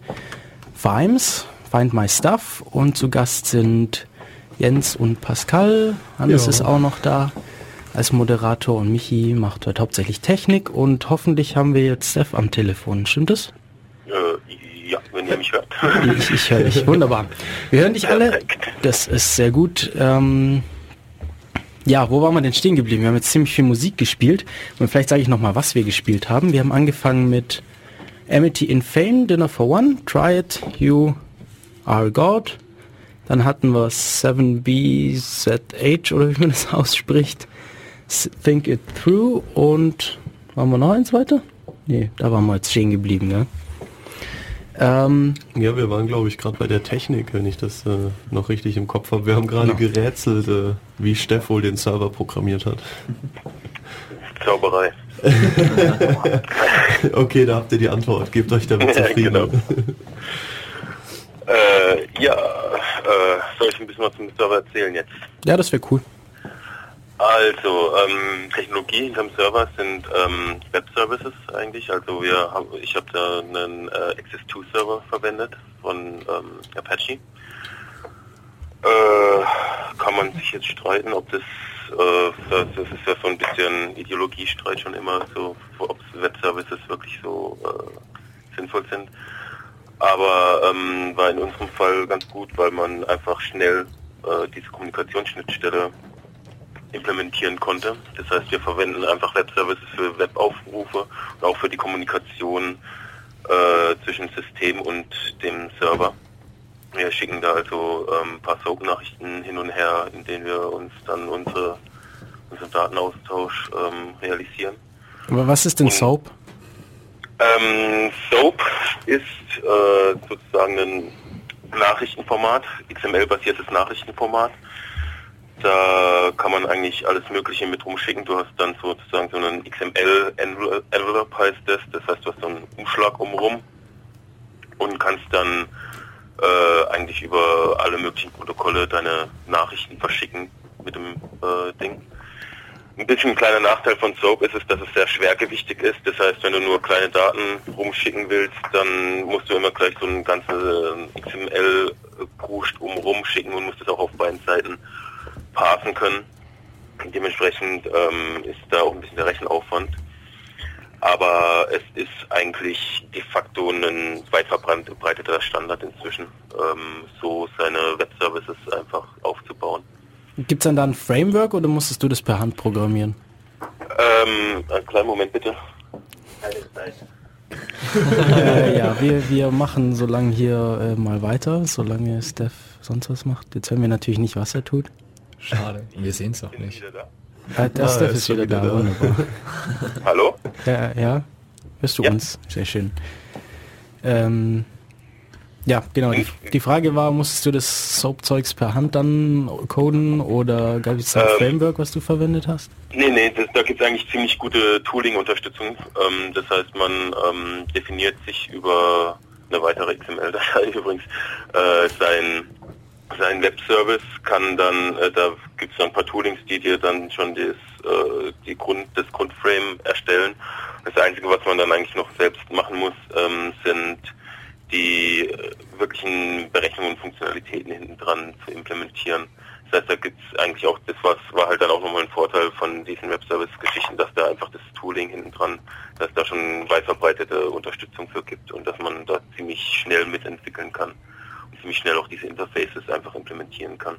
Vimes, Find My Stuff und zu Gast sind Jens und Pascal. Hannes Ja. ist auch noch da als Moderator und Michi macht heute hauptsächlich Technik und hoffentlich haben wir jetzt Steph am Telefon. Stimmt das? Äh, ja, wenn ihr mich hört. Ich, ich höre dich. Wunderbar. Wir hören dich alle. Das ist sehr gut. Ähm, ja, wo waren wir denn stehen geblieben? Wir haben jetzt ziemlich viel Musik gespielt. Und vielleicht sage ich nochmal, was wir gespielt haben. Wir haben angefangen mit Amity in Fame, Dinner for One, Try It, You Are God. Dann hatten wir 7BZH oder wie man das ausspricht. Think It Through und waren wir noch eins weiter? Nee, da waren wir jetzt stehen geblieben, ne? Ähm, Ja, wir waren, glaube ich, gerade bei der Technik, wenn ich das äh, noch richtig im Kopf habe. Wir haben gerade Genau. gerätselt, äh, wie Steff wohl den Server programmiert hat. Zauberei. Okay, da habt ihr die Antwort. Gebt euch damit Ja, zufrieden. genau. Äh, ja, äh, soll ich ein bisschen was zum Server erzählen jetzt? ja, das wäre cool. Also, ähm, Technologie hinterm Server sind ähm, Web-Services eigentlich. Also wir haben, ich habe da einen äh, Access2-Server verwendet von ähm, Apache. Äh, kann man sich jetzt streiten, ob das, äh, das, das ist ja so ein bisschen Ideologiestreit schon immer, so, ob Web-Services wirklich so äh, sinnvoll sind. Aber ähm, war in unserem Fall ganz gut, weil man einfach schnell äh, diese Kommunikationsschnittstelle implementieren konnte. Das heißt, wir verwenden einfach Web-Services für Webaufrufe und auch für die Kommunikation äh, zwischen System und dem Server. Wir schicken da also ähm, ein paar SOAP-Nachrichten hin und her, in denen wir uns dann unsere, unseren Datenaustausch ähm, realisieren. Aber was ist denn Soap? Ähm, SOAP ist äh, sozusagen ein Nachrichtenformat, XML-basiertes Nachrichtenformat. Da kann man eigentlich alles Mögliche mit rumschicken. Du hast dann sozusagen so einen XML-Envelope heißt das. Das heißt, du hast so einen Umschlag umrum und kannst dann äh, eigentlich über alle möglichen Protokolle deine Nachrichten verschicken mit dem äh, Ding. Ein bisschen ein kleiner Nachteil von SOAP ist es, dass es sehr schwergewichtig ist. Das heißt, wenn du nur kleine Daten rumschicken willst, dann musst du immer gleich so ein ganzes XML-Kruscht umrum schicken und musst es auch auf beiden Seiten parsen können. Dementsprechend ähm, ist da auch ein bisschen der Rechenaufwand. Aber es ist eigentlich de facto ein weit verbreiteter Standard inzwischen, ähm, so seine Web-Services einfach aufzubauen. Gibt es dann da ein Framework oder musstest du das per Hand programmieren? Ähm, einen kleinen Moment bitte. äh, ja, wir, wir machen so lange hier äh, mal weiter, solange Steph sonst was macht. Jetzt hören wir natürlich nicht, was er tut. Schade. Wir sehen es auch nicht. Da. Ah, Steph er ist wieder da. wieder da. Wunderbar. Hallo? Ja, ja. Hörst du Ja. uns? Sehr schön. Ähm, ja, genau. Die, die Frage war, musstest du das Soap-Zeugs per Hand dann coden oder gab es ein Ähm. Framework, was du verwendet hast? Nee, nee, das, da gibt es eigentlich ziemlich gute Tooling-Unterstützung. Ähm, das heißt, man ähm, definiert sich über eine weitere XML-Datei übrigens äh, sein, sein Web-Service, kann dann, äh, da gibt es dann ein paar Toolings, die dir dann schon das, äh, die Grund, das Grundframe erstellen. Das Einzige, was man dann eigentlich noch selbst machen muss, ähm, sind die äh, wirklichen Berechnungen und Funktionalitäten hinten dran zu implementieren. Das heißt, da gibt es eigentlich auch, das was war halt dann auch nochmal ein Vorteil von diesen Web-Service-Geschichten, dass da einfach das Tooling hinten dran, dass da schon weit verbreitete Unterstützung für gibt und dass man da ziemlich schnell mitentwickeln kann ziemlich schnell auch diese Interfaces einfach implementieren kann.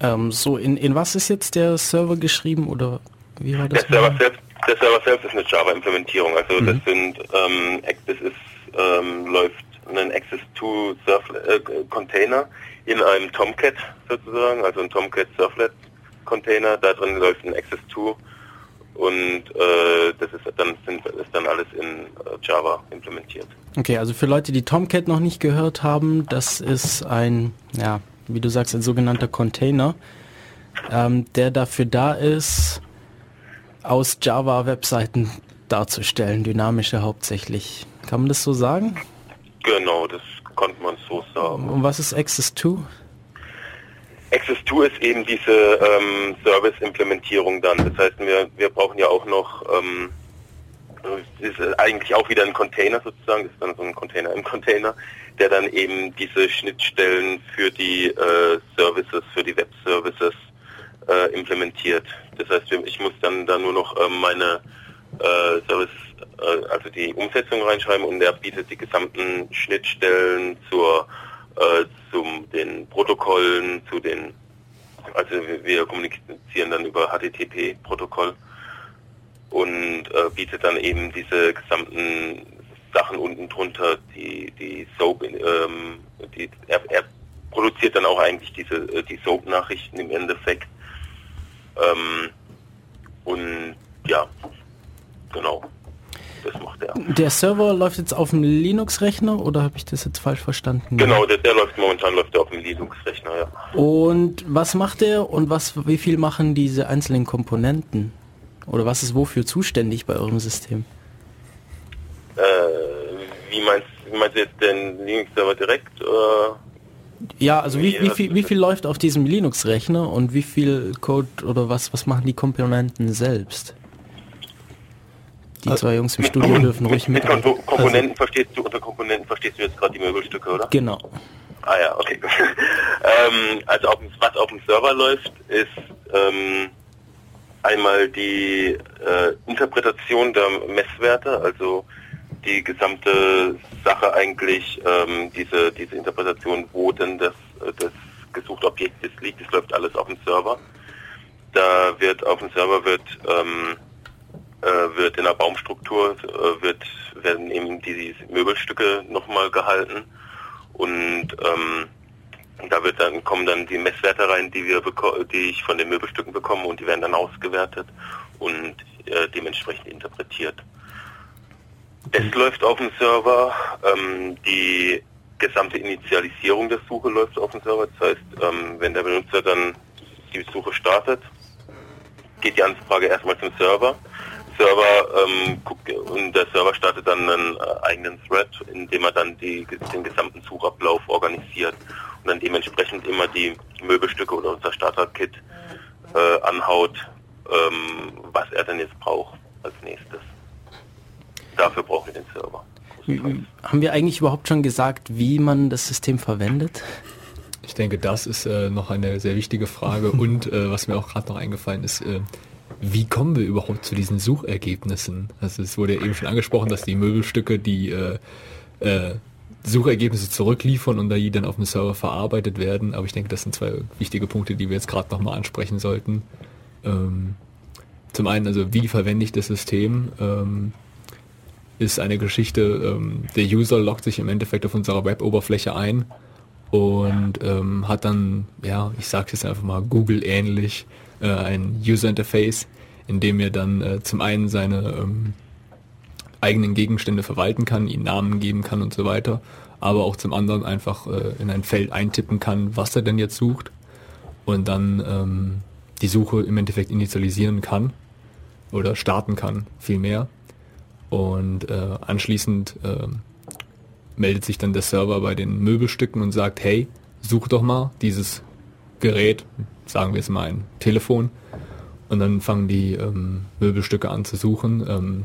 Ähm, so, in, in was ist jetzt der Server geschrieben oder wie war Der das? Server mal? selbst, der Server selbst ist eine Java-Implementierung. Also Mhm. das sind, ähm, das ist, ähm, läuft ein Access 2 Surflet, äh, Container in einem Tomcat sozusagen, also ein Tomcat Surflet Container. Da drin läuft ein Access 2 und äh, das ist dann ist dann alles in äh, Java implementiert. Okay, also für Leute, die Tomcat noch nicht gehört haben, das ist ein, ja, wie du sagst, ein sogenannter Container, ähm, der dafür da ist, aus Java-Webseiten darzustellen, dynamische hauptsächlich. Kann man das so sagen? Genau, das konnte man so sagen. Und was ist Access 2? Access 2 ist eben diese ähm, Service-Implementierung dann. Das heißt, wir, wir brauchen ja auch noch, ähm, ist eigentlich auch wieder ein Container sozusagen, das ist dann so ein Container im Container, der dann eben diese Schnittstellen für die äh, Services, für die Web-Services äh, implementiert. Das heißt, ich muss dann da nur noch ähm, meine äh, Service, äh, also die Umsetzung reinschreiben und der bietet die gesamten Schnittstellen zur äh, zum den Protokollen, zu den also wir, wir kommunizieren dann über HTTP-Protokoll und äh, bietet dann eben diese gesamten Sachen unten drunter, die die Soap, ähm, die, er, er produziert dann auch eigentlich diese äh, die Soap-Nachrichten im Endeffekt. Ähm, und ja, genau, das macht er. Der Server läuft jetzt auf dem Linux-Rechner oder habe ich das jetzt falsch verstanden? Genau, der, der läuft momentan läuft der auf dem Linux-Rechner, ja. Und was macht er und was, wie viel machen diese einzelnen Komponenten? Oder was ist wofür zuständig bei eurem System? Äh, wie meinst, wie meinst du jetzt den Linux-Server direkt? Äh, Ja, also wie, wie, Ja, viel, wie viel läuft auf diesem Linux-Rechner und wie viel Code oder was, was machen die Komponenten selbst? Die zwei Jungs im mit Studio Kompon- dürfen ruhig mit, mit. Kompo- Komponenten verstehst du unter Komponenten verstehst du jetzt gerade die Möbelstücke, oder? Genau. Ah ja, okay. ähm, also auf, was auf dem Server läuft, ist ähm, einmal die äh, Interpretation der Messwerte, also die gesamte Sache eigentlich, ähm, diese, diese Interpretation, wo denn das, äh, das gesuchte Objekt jetzt liegt, das läuft alles auf dem Server. Da wird auf dem Server wird ähm, äh, wird in der Baumstruktur äh, wird werden eben die Möbelstücke nochmal gehalten und ähm, da wird dann kommen dann die Messwerte rein, die wir die ich von den Möbelstücken bekomme und die werden dann ausgewertet und äh, dementsprechend interpretiert. Es läuft auf dem Server, ähm, die gesamte Initialisierung der Suche läuft auf dem Server. Das heißt, ähm, wenn der Benutzer dann die Suche startet, geht die Anfrage erstmal zum Server. Server ähm, guckt, und der Server startet dann einen äh, eigenen Thread, in dem er dann die, den gesamten Suchablauf organisiert und dann dementsprechend immer die Möbelstücke oder unser Starter-Kit äh, anhaut, ähm, was er denn jetzt braucht als nächstes. Dafür brauchen wir den Server. Haben wir eigentlich überhaupt schon gesagt, wie man das System verwendet? Ich denke, das ist äh, noch eine sehr wichtige Frage und äh, was mir auch gerade noch eingefallen ist, äh, wie kommen wir überhaupt zu diesen Suchergebnissen? Also es wurde ja eben schon angesprochen, dass die Möbelstücke die äh, äh, Suchergebnisse zurückliefern und da die dann auf dem Server verarbeitet werden. Aber ich denke, das sind zwei wichtige Punkte, die wir jetzt gerade nochmal ansprechen sollten. Ähm, zum einen, also wie verwende ich das System? Ähm, ist eine Geschichte, ähm, der User loggt sich im Endeffekt auf unserer Web-Oberfläche ein und ähm, hat dann, ja, ich sage jetzt einfach mal Google-ähnlich, äh, ein User-Interface, in dem er dann äh, zum einen seine ähm, eigenen Gegenstände verwalten kann, ihnen Namen geben kann und so weiter, aber auch zum anderen einfach äh, in ein Feld eintippen kann, was er denn jetzt sucht und dann ähm, die Suche im Endeffekt initialisieren kann oder starten kann, vielmehr. Und äh, anschließend äh, meldet sich dann der Server bei den Möbelstücken und sagt, hey, such doch mal dieses Gerät, sagen wir es mal ein Telefon. Und dann fangen die ähm, Möbelstücke an zu suchen. Ähm,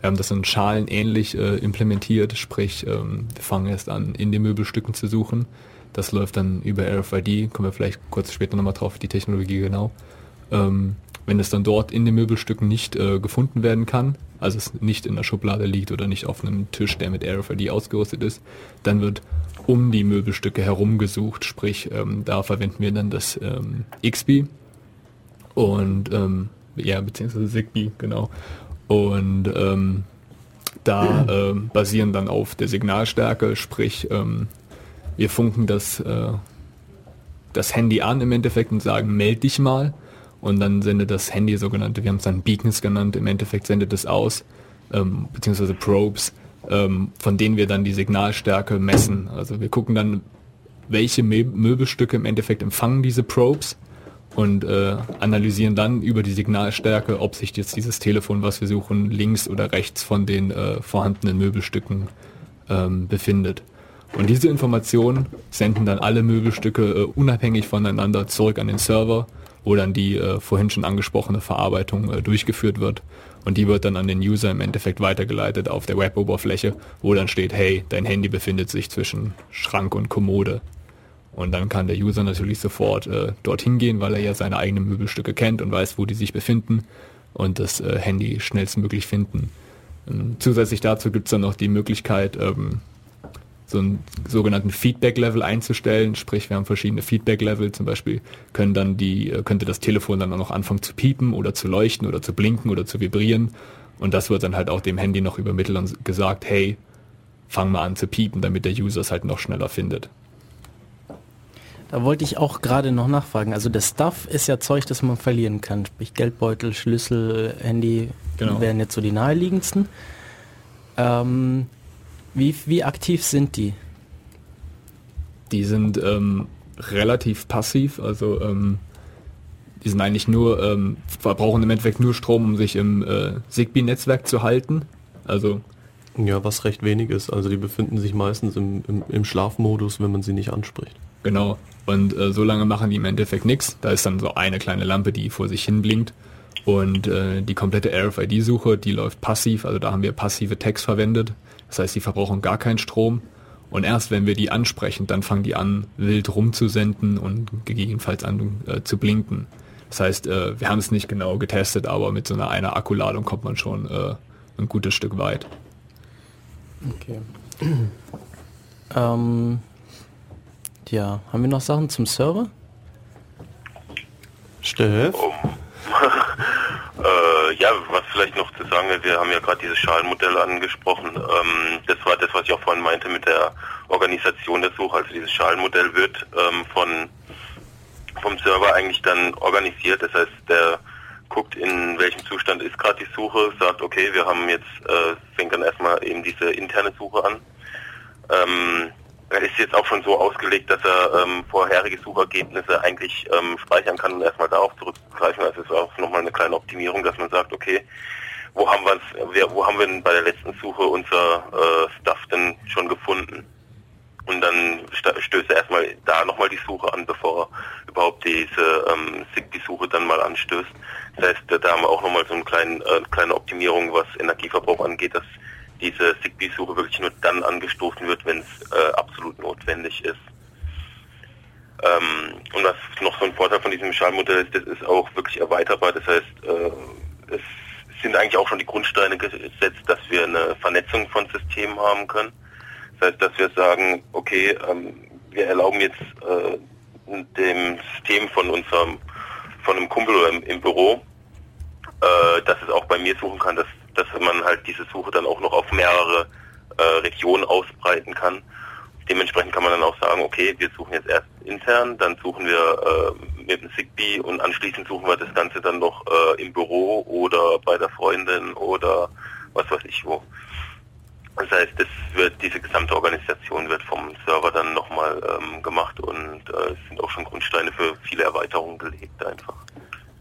wir haben das in Schalen ähnlich äh, implementiert, sprich, ähm, wir fangen erst an, in den Möbelstücken zu suchen. Das läuft dann über RFID, kommen wir vielleicht kurz später nochmal drauf, die Technologie genau. Ähm, wenn es dann dort in den Möbelstücken nicht äh, gefunden werden kann, also es nicht in der Schublade liegt oder nicht auf einem Tisch, der mit RFID ausgerüstet ist, dann wird um die Möbelstücke herum gesucht, sprich ähm, da verwenden wir dann das ähm, XB und ähm, ja, beziehungsweise Zigbee, genau. Und ähm, da ähm, basieren dann auf der Signalstärke, sprich ähm, wir funken das, äh, das Handy an im Endeffekt und sagen, meld dich mal. Und dann sendet das Handy sogenannte, wir haben es dann Beacons genannt, im Endeffekt sendet es aus, ähm, beziehungsweise Probes, von denen wir dann die Signalstärke messen. Also wir gucken dann, welche Mö Möbelstücke im Endeffekt empfangen diese Probes und äh, analysieren dann über die Signalstärke, ob sich jetzt dieses Telefon, was wir suchen, links oder rechts von den äh, vorhandenen Möbelstücken ähm, befindet. Und diese Informationen senden dann alle Möbelstücke äh, unabhängig voneinander zurück an den Server, wo dann die äh, vorhin schon angesprochene Verarbeitung äh, durchgeführt wird. Und die wird dann an den User im Endeffekt weitergeleitet auf der Web-Oberfläche, wo dann steht, hey, dein Handy befindet sich zwischen Schrank und Kommode. Und dann kann der User natürlich sofort äh, dorthin gehen, weil er ja seine eigenen Möbelstücke kennt und weiß, wo die sich befinden und das äh, Handy schnellstmöglich finden. Ähm, zusätzlich dazu gibt es dann noch die Möglichkeit, ähm, so einen sogenannten Feedback-Level einzustellen. Sprich, wir haben verschiedene Feedback-Level. Zum Beispiel können dann die, äh, könnte das Telefon dann auch noch anfangen zu piepen oder zu leuchten oder zu blinken oder zu vibrieren. Und das wird dann halt auch dem Handy noch übermittelt und gesagt, hey, fang mal an zu piepen, damit der User es halt noch schneller findet. Da wollte ich auch gerade noch nachfragen. Also das Stuff ist ja Zeug, das man verlieren kann. Sprich Geldbeutel, Schlüssel, Handy Genau. wären jetzt so die naheliegendsten. Ähm, wie, wie aktiv sind die? Die sind ähm, relativ passiv, also ähm, die sind eigentlich nur, ähm, verbrauchen im Endeffekt nur Strom, um sich im äh, Zigbee-Netzwerk zu halten. Also Ja, was recht wenig ist. Also die befinden sich meistens im, im, im Schlafmodus, wenn man sie nicht anspricht. Genau. Und äh, so lange machen die im Endeffekt nichts. Da ist dann so eine kleine Lampe, die vor sich hin blinkt. Und äh, die komplette RFID-Suche, die läuft passiv. Also da haben wir passive Tags verwendet. Das heißt, die verbrauchen gar keinen Strom. Und erst wenn wir die ansprechen, dann fangen die an, wild rumzusenden und gegebenenfalls an äh, zu blinken. Das heißt, äh, wir haben es nicht genau getestet, aber mit so einer, einer Akkuladung kommt man schon äh, ein gutes Stück weit. Okay. ähm, ja, haben wir noch Sachen zum Server? Steff? Äh, ja, was vielleicht noch zu sagen, wir haben ja gerade dieses Schalenmodell angesprochen. Ähm, das war das, was ich auch vorhin meinte mit der Organisation der Suche. Also dieses Schalenmodell wird ähm, von vom Server eigentlich dann organisiert. Das heißt, der guckt, in welchem Zustand ist gerade die Suche, sagt, okay, wir haben jetzt, äh, fängt dann erstmal eben diese interne Suche an. Ähm, ist jetzt auch schon so ausgelegt, dass er ähm, vorherige Suchergebnisse eigentlich ähm, speichern kann und erstmal darauf zurückgreifen. Es ist auch nochmal eine kleine Optimierung, dass man sagt, okay, wo haben wir wo haben wir denn bei der letzten Suche unser äh, Stuff denn schon gefunden? Und dann stößt er erstmal da nochmal die Suche an, bevor er überhaupt diese ähm, Zigbee-Suche dann mal anstößt. Das heißt, da- da haben wir auch nochmal so eine kleine, äh, kleine Optimierung, was Energieverbrauch angeht, dass diese Zigbee-Suche wirklich nur dann angestoßen wird, wenn es äh, absolut notwendig ist. Ähm, und was noch so ein Vorteil von diesem Schallmodell ist, das ist auch wirklich erweiterbar. Das heißt, äh, es sind eigentlich auch schon die Grundsteine gesetzt, dass wir eine Vernetzung von Systemen haben können. Das heißt, dass wir sagen, okay, ähm, wir erlauben jetzt äh, dem System von unserem, von einem Kumpel im, im Büro, äh, dass es auch bei mir suchen kann, dass, dass man halt diese Suche dann auch noch auf mehrere äh, Regionen ausbreiten kann. Dementsprechend kann man dann auch sagen, okay, wir suchen jetzt erst intern, dann suchen wir äh, mit dem Zigbee und anschließend suchen wir das Ganze dann noch äh, im Büro oder bei der Freundin oder was weiß ich wo. Das heißt, das wird, diese gesamte Organisation wird vom Server dann nochmal ähm, gemacht und äh, es sind auch schon Grundsteine für viele Erweiterungen gelegt einfach.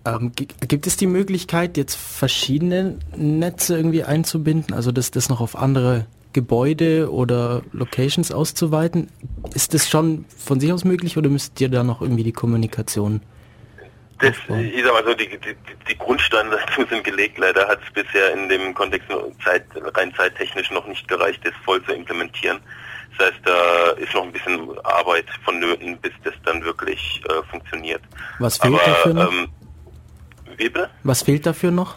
Ähm, gi- gibt es die Möglichkeit, jetzt verschiedene Netze irgendwie einzubinden, also das, das noch auf andere Gebäude oder Locations auszuweiten? Ist das schon von sich aus möglich oder müsst ihr da noch irgendwie die Kommunikation? Das, aufbauen? ich sag mal so, die, die, die Grundsteine dazu sind gelegt. Leider hat es bisher in dem Kontext Zeit, rein zeittechnisch noch nicht gereicht, das voll zu implementieren. Das heißt, da ist noch ein bisschen Arbeit vonnöten, bis das dann wirklich äh, funktioniert. Was fehlt Aber, dafür noch? Ähm, bitte? Was fehlt dafür noch?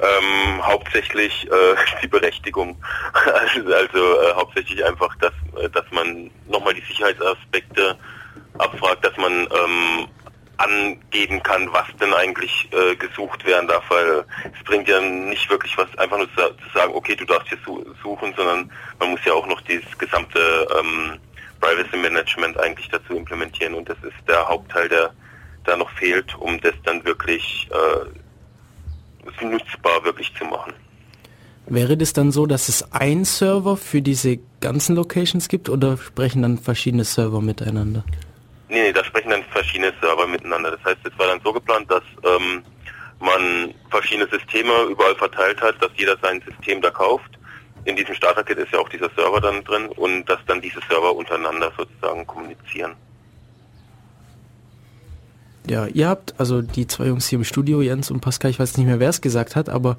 Ähm, hauptsächlich äh, die Berechtigung. Also, also äh, hauptsächlich einfach, dass, äh, dass man nochmal die Sicherheitsaspekte abfragt, dass man ähm, angeben kann, was denn eigentlich äh, gesucht werden darf, weil es bringt ja nicht wirklich was, einfach nur zu, zu sagen, okay, du darfst hier su suchen, sondern man muss ja auch noch dieses gesamte ähm, Privacy Management eigentlich dazu implementieren und das ist der Hauptteil, der da noch fehlt, um das dann wirklich äh, nutzbar wirklich zu machen. Wäre das dann so, dass es ein Server für diese ganzen Locations gibt oder sprechen dann verschiedene Server miteinander? Nee, nee, da sprechen dann verschiedene Server miteinander. Das heißt, es war dann so geplant, dass ähm, man verschiedene Systeme überall verteilt hat, dass jeder sein System da kauft. in diesem Starter-Kit ist ja auch dieser Server dann drin und dass dann diese Server untereinander sozusagen kommunizieren. Ja, ihr habt, also die zwei Jungs hier im Studio, Jens und Pascal, ich weiß nicht mehr, wer es gesagt hat, aber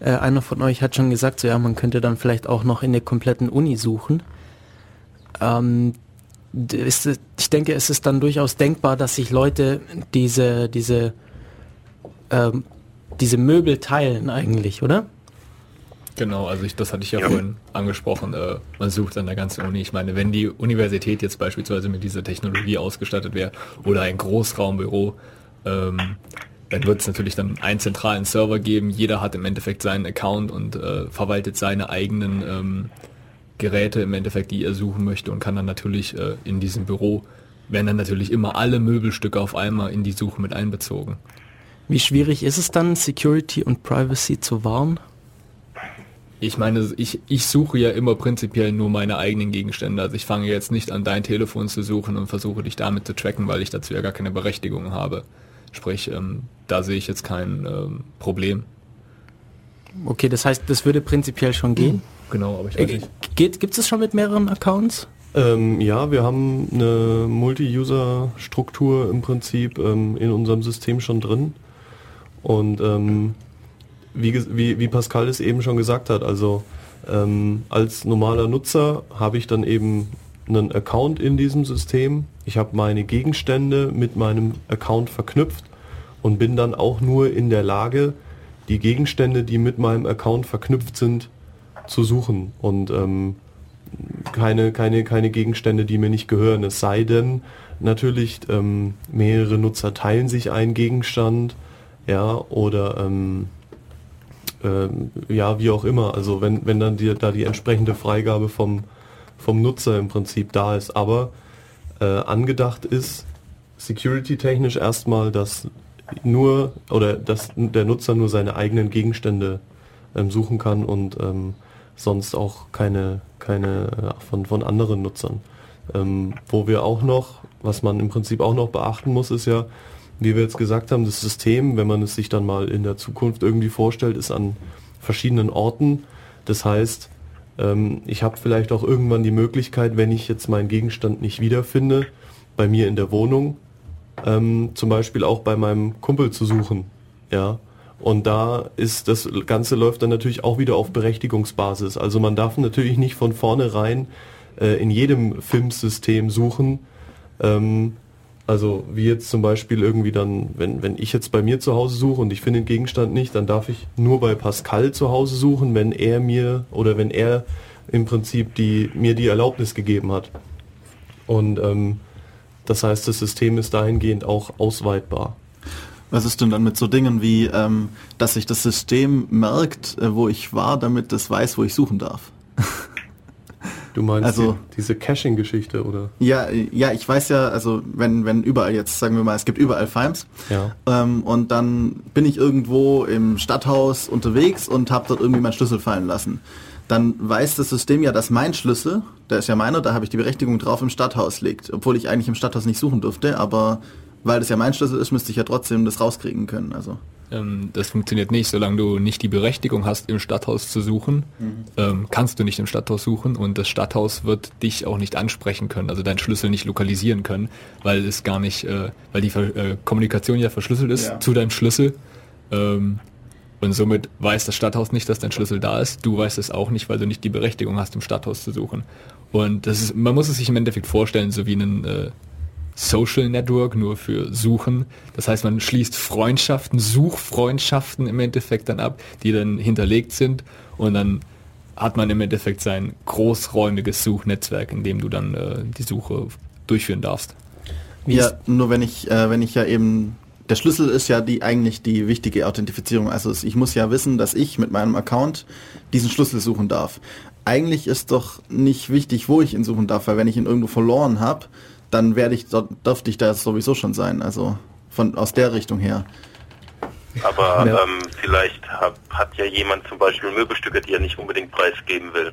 äh, einer von euch hat schon gesagt, so ja, man könnte dann vielleicht auch noch in der kompletten Uni suchen. Ähm, ist, ich denke, es ist dann durchaus denkbar, dass sich Leute diese, diese, ähm, diese Möbel teilen eigentlich, oder? Genau, also ich, das hatte ich ja, Ja. vorhin angesprochen. Äh, man sucht an der ganzen Uni. Ich meine, wenn die Universität jetzt beispielsweise mit dieser Technologie ausgestattet wäre oder ein Großraumbüro, ähm, dann wird es natürlich dann einen zentralen Server geben. Jeder hat im Endeffekt seinen Account und äh, verwaltet seine eigenen ähm, Geräte im Endeffekt, die er suchen möchte und kann dann natürlich äh, in diesem Büro werden dann natürlich immer alle Möbelstücke auf einmal in die Suche mit einbezogen. Wie schwierig ist es dann, Security und Privacy zu wahren? Ich meine, ich, ich suche ja immer prinzipiell nur meine eigenen Gegenstände. Also ich fange jetzt nicht an, dein Telefon zu suchen und versuche dich damit zu tracken, weil ich dazu ja gar keine Berechtigung habe. Sprich, ähm, da sehe ich jetzt kein ähm, Problem. Okay, das heißt, das würde prinzipiell schon gehen. Genau, aber ich weiß Äh, nicht. geht, gibt es schon mit mehreren Accounts? Ähm, ja, wir haben eine Multi-User-Struktur im Prinzip ähm, in unserem System schon drin. Und ähm, wie, wie, wie Pascal es eben schon gesagt hat, also ähm, als normaler Nutzer habe ich dann eben einen Account in diesem System. Ich habe meine Gegenstände mit meinem Account verknüpft und bin dann auch nur in der Lage, die Gegenstände, die mit meinem Account verknüpft sind, zu suchen. Und ähm, keine, keine, keine Gegenstände, die mir nicht gehören. Es sei denn, natürlich, ähm, mehrere Nutzer teilen sich einen Gegenstand, ja, oder ähm, ähm, ja, wie auch immer. Also wenn, wenn dann die, da die entsprechende Freigabe vom, vom Nutzer im Prinzip da ist. Aber äh, angedacht ist, security-technisch erstmal, dass nur oder dass der Nutzer nur seine eigenen Gegenstände ähm, suchen kann und ähm, sonst auch keine, keine äh, von, von anderen Nutzern. Ähm, wo wir auch noch, was man im Prinzip auch noch beachten muss, ist ja, wie wir jetzt gesagt haben, das System, wenn man es sich dann mal in der Zukunft irgendwie vorstellt, ist an verschiedenen Orten. Das heißt, ähm, ich habe vielleicht auch irgendwann die Möglichkeit, wenn ich jetzt meinen Gegenstand nicht wiederfinde, bei mir in der Wohnung, ähm, zum Beispiel auch bei meinem Kumpel zu suchen. Ja. Und da ist das Ganze läuft dann natürlich auch wieder auf Berechtigungsbasis. Also man darf natürlich nicht von vornherein äh, in jedem Filmsystem suchen. Ähm, also wie jetzt zum Beispiel irgendwie dann, wenn, wenn ich jetzt bei mir zu Hause suche und ich finde den Gegenstand nicht, dann darf ich nur bei Pascal zu Hause suchen, wenn er mir oder wenn er im Prinzip die, mir die Erlaubnis gegeben hat. Und ähm, das heißt, das System ist dahingehend auch ausweitbar. Was ist denn dann mit so Dingen wie, ähm, dass sich das System merkt, äh, wo ich war, damit es weiß, wo ich suchen darf? Du meinst Also- die, diese Caching-Geschichte, oder? Ja, ja, ich weiß ja, also wenn, wenn überall jetzt, sagen wir mal, es gibt überall Fimes Ja. ähm, und dann bin ich irgendwo im Stadthaus unterwegs und habe dort irgendwie meinen Schlüssel fallen lassen. Dann weiß das System ja, dass mein Schlüssel, der ist ja meiner, da habe ich die Berechtigung drauf, im Stadthaus liegt. Obwohl ich eigentlich im Stadthaus nicht suchen durfte, aber weil das ja mein Schlüssel ist, müsste ich ja trotzdem das rauskriegen können. Also. Ähm, das funktioniert nicht, solange du nicht die Berechtigung hast, im Stadthaus zu suchen, ähm, kannst du nicht im Stadthaus suchen und das Stadthaus wird dich auch nicht ansprechen können, also deinen Schlüssel nicht lokalisieren können, weil es gar nicht, äh, weil die Ver äh, Kommunikation ja verschlüsselt ist Ja. zu deinem Schlüssel. Ähm, und somit weiß das Stadthaus nicht, dass dein Schlüssel da ist. Du weißt es auch nicht, weil du nicht die Berechtigung hast, im Stadthaus zu suchen. Und das ist, man muss es sich im Endeffekt vorstellen, so wie einen äh, Social Network, nur für Suchen. Das heißt, man schließt Freundschaften, Suchfreundschaften im Endeffekt dann ab, die dann hinterlegt sind und dann hat man im Endeffekt sein großräumiges Suchnetzwerk, in dem du dann äh, die Suche durchführen darfst. Wie ja, nur wenn ich, äh, wenn ich ja eben, der Schlüssel ist ja die eigentlich die wichtige Authentifizierung. Also es- ich muss ja wissen, dass ich mit meinem Account diesen Schlüssel suchen darf. Eigentlich ist doch nicht wichtig, wo ich ihn suchen darf, weil wenn ich ihn irgendwo verloren habe, dann werde ich dort, dürfte ich da sowieso schon sein. Also von aus der Richtung her. Aber Ja. ähm, vielleicht hat, hat ja jemand zum Beispiel Möbelstücke, die er nicht unbedingt preisgeben will.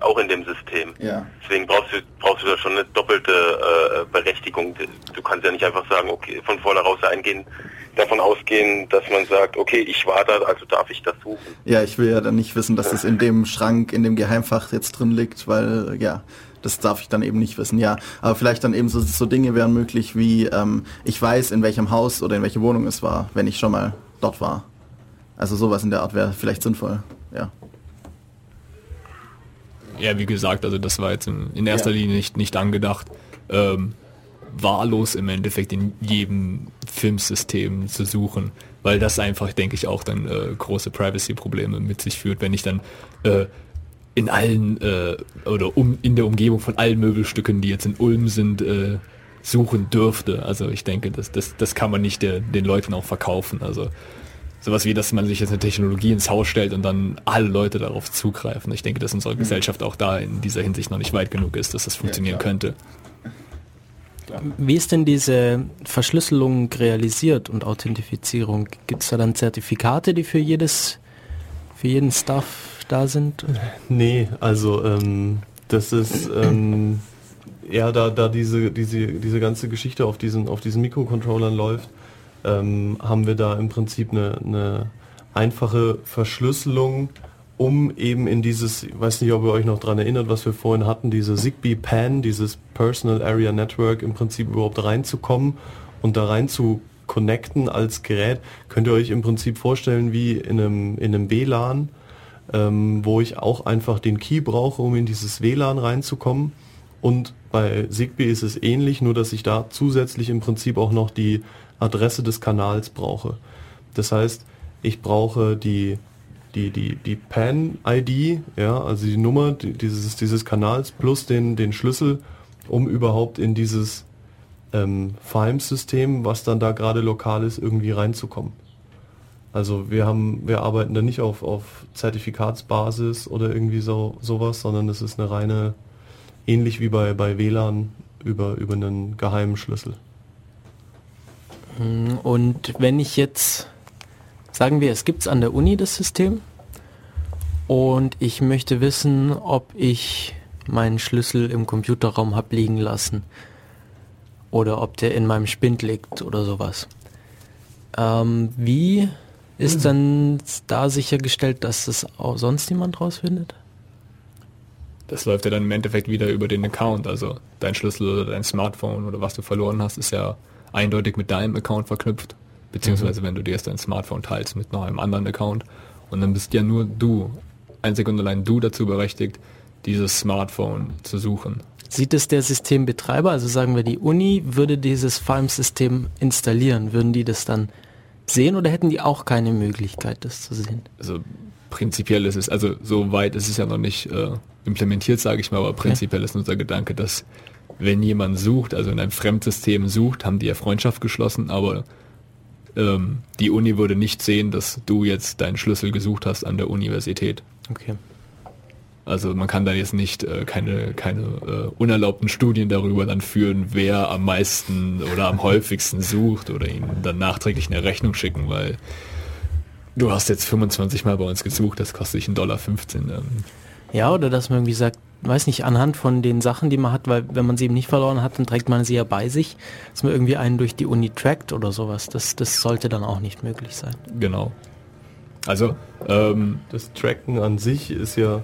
Auch in dem System. Ja. Deswegen brauchst du, brauchst du da schon eine doppelte äh, Berechtigung. Du kannst ja nicht einfach sagen, okay, von vornherein eingehen, davon ausgehen, dass man sagt, okay, ich war da, also darf ich das suchen. Ja, ich will ja dann nicht wissen, dass es in dem Schrank, in dem Geheimfach jetzt drin liegt, weil ja, das darf ich dann eben nicht wissen, ja. Aber vielleicht dann eben so, so Dinge wären möglich wie, ähm, ich weiß, in welchem Haus oder in welche Wohnung es war, wenn ich schon mal dort war. Also sowas in der Art wäre vielleicht sinnvoll, ja. Ja, wie gesagt, also das war jetzt in, in erster Ja. Linie nicht, nicht angedacht, ähm, wahllos im Endeffekt in jedem Filmsystem zu suchen, weil das einfach, denke ich, auch dann äh, große Privacy-Probleme mit sich führt, wenn ich dann äh, in allen äh, oder um, in der Umgebung von allen Möbelstücken, die jetzt in Ulm sind, äh, suchen dürfte. Also ich denke, das, das, das kann man nicht der, den Leuten auch verkaufen. Also sowas wie, dass man sich jetzt eine Technologie ins Haus stellt und dann alle Leute darauf zugreifen. Ich denke, dass unsere Gesellschaft auch da in dieser Hinsicht noch nicht weit genug ist, dass das funktionieren klar. könnte. Wie ist denn diese Verschlüsselung realisiert und Authentifizierung? Gibt es da dann Zertifikate, die für jedes, für jeden Stuff da sind? Nee, also ähm, das ist ähm, eher da, da diese, diese, diese ganze Geschichte auf diesen, auf diesen Mikrocontrollern läuft, ähm, haben wir da im Prinzip eine, eine einfache Verschlüsselung, um eben in dieses, ich weiß nicht, ob ihr euch noch dran erinnert, was wir vorhin hatten, diese Zigbee PAN, dieses Personal Area Network im Prinzip überhaupt reinzukommen und da rein zu connecten als Gerät, könnt ihr euch im Prinzip vorstellen wie in einem, in einem WLAN, ähm, wo ich auch einfach den Key brauche, um in dieses WLAN reinzukommen. Und bei Zigbee ist es ähnlich, nur dass ich da zusätzlich im Prinzip auch noch die Adresse des Kanals brauche. Das heißt, ich brauche die die, die, die PAN-ID, ja, also die Nummer die, dieses, dieses Kanals plus den, den Schlüssel, um überhaupt in dieses ähm, FIME-System, was dann da gerade lokal ist, irgendwie reinzukommen. Also wir haben, wir arbeiten da nicht auf, auf Zertifikatsbasis oder irgendwie so sowas, sondern es ist eine reine, ähnlich wie bei, bei WLAN über, über einen geheimen Schlüssel. Und wenn ich jetzt, sagen wir, es gibt es an der Uni das System und ich möchte wissen, ob ich meinen Schlüssel im Computerraum habe liegen lassen oder ob der in meinem Spind liegt oder sowas. Ähm, wie ist dann da sichergestellt, dass das auch sonst niemand rausfindet? Das läuft ja dann im Endeffekt wieder über den Account. Also dein Schlüssel oder dein Smartphone oder was du verloren hast, ist ja eindeutig mit deinem Account verknüpft. Beziehungsweise wenn du dir erst dein Smartphone teilst mit noch einem anderen Account. Und dann bist ja nur du, einzig und allein du dazu berechtigt, dieses Smartphone zu suchen. Sieht es der Systembetreiber, also sagen wir die Uni, würde dieses FIME-System installieren, würden die das dann sehen oder hätten die auch keine Möglichkeit, das zu sehen? Also prinzipiell ist es, also so weit ist es ja noch nicht äh, implementiert, sage ich mal, aber prinzipiell ist unser Gedanke, dass wenn jemand sucht, also in einem Fremdsystem sucht, haben die ja Freundschaft geschlossen, aber ähm, die Uni würde nicht sehen, dass du jetzt deinen Schlüssel gesucht hast an der Universität. Okay. Also man kann da jetzt nicht äh, keine, keine äh, unerlaubten Studien darüber dann führen, wer am meisten oder am häufigsten sucht oder ihnen dann nachträglich eine Rechnung schicken, weil du hast jetzt 25 Mal bei uns gesucht, das kostet dich 1,15 Dollar. Ähm, Ja, oder dass man irgendwie sagt, weiß nicht, anhand von den Sachen, die man hat, weil wenn man sie eben nicht verloren hat, dann trägt man sie ja bei sich, dass man irgendwie einen durch die Uni trackt oder sowas. Das, das sollte dann auch nicht möglich sein. genau. Also, ähm, Das Tracken an sich ist ja,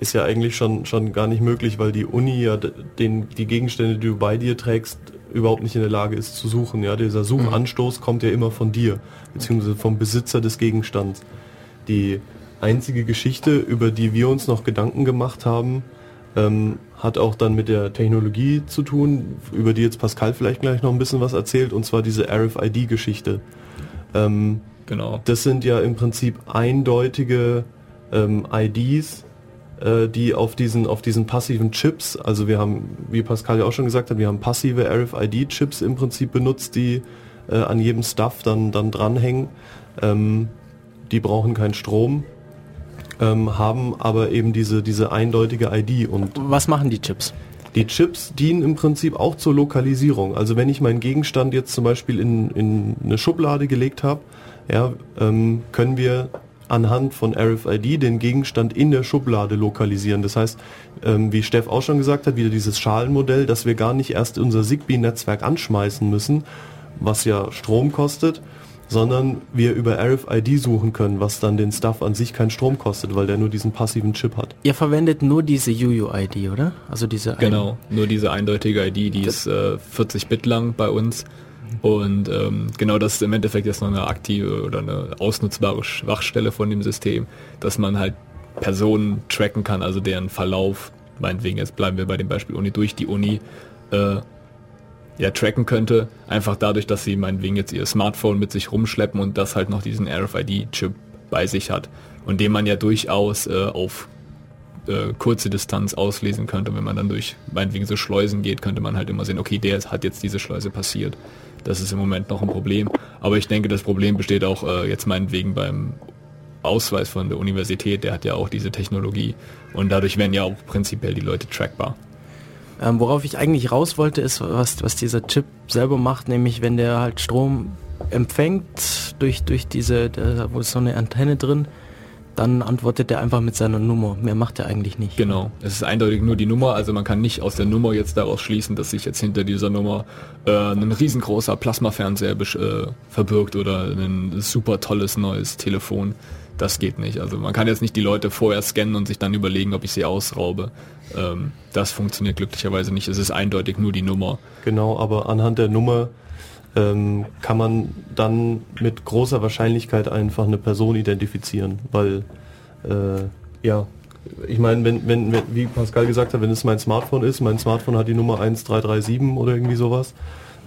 ist ja eigentlich schon, schon gar nicht möglich, weil die Uni ja den, die Gegenstände, die du bei dir trägst, überhaupt nicht in der Lage ist zu suchen. Ja, dieser Suchanstoß kommt ja immer von dir, beziehungsweise vom Besitzer des Gegenstands. Die einzige Geschichte, über die wir uns noch Gedanken gemacht haben, ähm, hat auch dann mit der Technologie zu tun, über die jetzt Pascal vielleicht gleich noch ein bisschen was erzählt, und zwar diese RFID-Geschichte. Ähm, genau. das sind ja im Prinzip eindeutige ähm, IDs, äh, die auf diesen, auf diesen passiven Chips, also wir haben, wie Pascal ja auch schon gesagt hat, wir haben passive RFID-Chips im Prinzip benutzt, die äh, an jedem Stuff dann, dann dranhängen. Ähm, die brauchen keinen Strom, ähm, haben aber eben diese, diese eindeutige ID und Was machen die Chips? die Chips dienen im Prinzip auch zur Lokalisierung. Also wenn ich meinen Gegenstand jetzt zum Beispiel in, in eine Schublade gelegt habe, ja, ähm, können wir anhand von RFID den Gegenstand in der Schublade lokalisieren. Das heißt, ähm, wie Steff auch schon gesagt hat, wieder dieses Schalenmodell, dass wir gar nicht erst unser Zigbee-Netzwerk anschmeißen müssen, was ja Strom kostet, sondern wir über RFID suchen können, was dann den Stuff an sich keinen Strom kostet, weil der nur diesen passiven Chip hat. Ihr verwendet nur diese UUID, oder? Also diese Genau, nur diese eindeutige ID, die ist äh, 40 Bit lang bei uns. Und ähm, genau das ist im Endeffekt jetzt noch eine aktive oder eine ausnutzbare Schwachstelle von dem System, dass man halt Personen tracken kann, also deren Verlauf, meinetwegen jetzt bleiben wir bei dem Beispiel Uni, durch die Uni äh, ja, tracken könnte, einfach dadurch, dass sie meinetwegen jetzt ihr Smartphone mit sich rumschleppen und das halt noch diesen RFID-Chip bei sich hat und den man ja durchaus äh, auf äh, kurze Distanz auslesen könnte. Wenn man dann durch meinetwegen so Schleusen geht, könnte man halt immer sehen, okay, der hat jetzt diese Schleuse passiert. Das ist im Moment noch ein Problem. Aber ich denke, das Problem besteht auch äh, jetzt meinetwegen beim Ausweis von der Universität, der hat ja auch diese Technologie und dadurch werden ja auch prinzipiell die Leute trackbar. Ähm, worauf ich eigentlich raus wollte, ist, was, was dieser Chip selber macht, nämlich wenn der halt Strom empfängt durch, durch diese, da, wo ist so eine Antenne drin, dann antwortet er einfach mit seiner Nummer. Mehr macht er eigentlich nicht. Genau, es ist eindeutig nur die Nummer, also man kann nicht aus der Nummer jetzt daraus schließen, dass sich jetzt hinter dieser Nummer äh, ein riesengroßer Plasmafernseher äh, verbirgt oder ein super tolles neues Telefon. Das geht nicht. Also man kann jetzt nicht die Leute vorher scannen und sich dann überlegen, ob ich sie ausraube. Ähm, das funktioniert glücklicherweise nicht. Es ist eindeutig nur die Nummer. Genau, aber anhand der Nummer ähm, kann man dann mit großer Wahrscheinlichkeit einfach eine Person identifizieren, weil äh, ja, ich meine, wenn, wenn, wenn, wie Pascal gesagt hat, wenn es mein Smartphone ist, mein Smartphone hat die Nummer 1337 oder irgendwie sowas,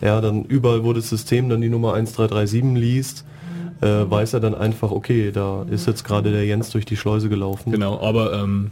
ja, dann überall, wo das System dann die Nummer 1337 liest, äh, weiß er dann einfach, okay, da ist jetzt gerade der Jens durch die Schleuse gelaufen. Genau, aber ähm,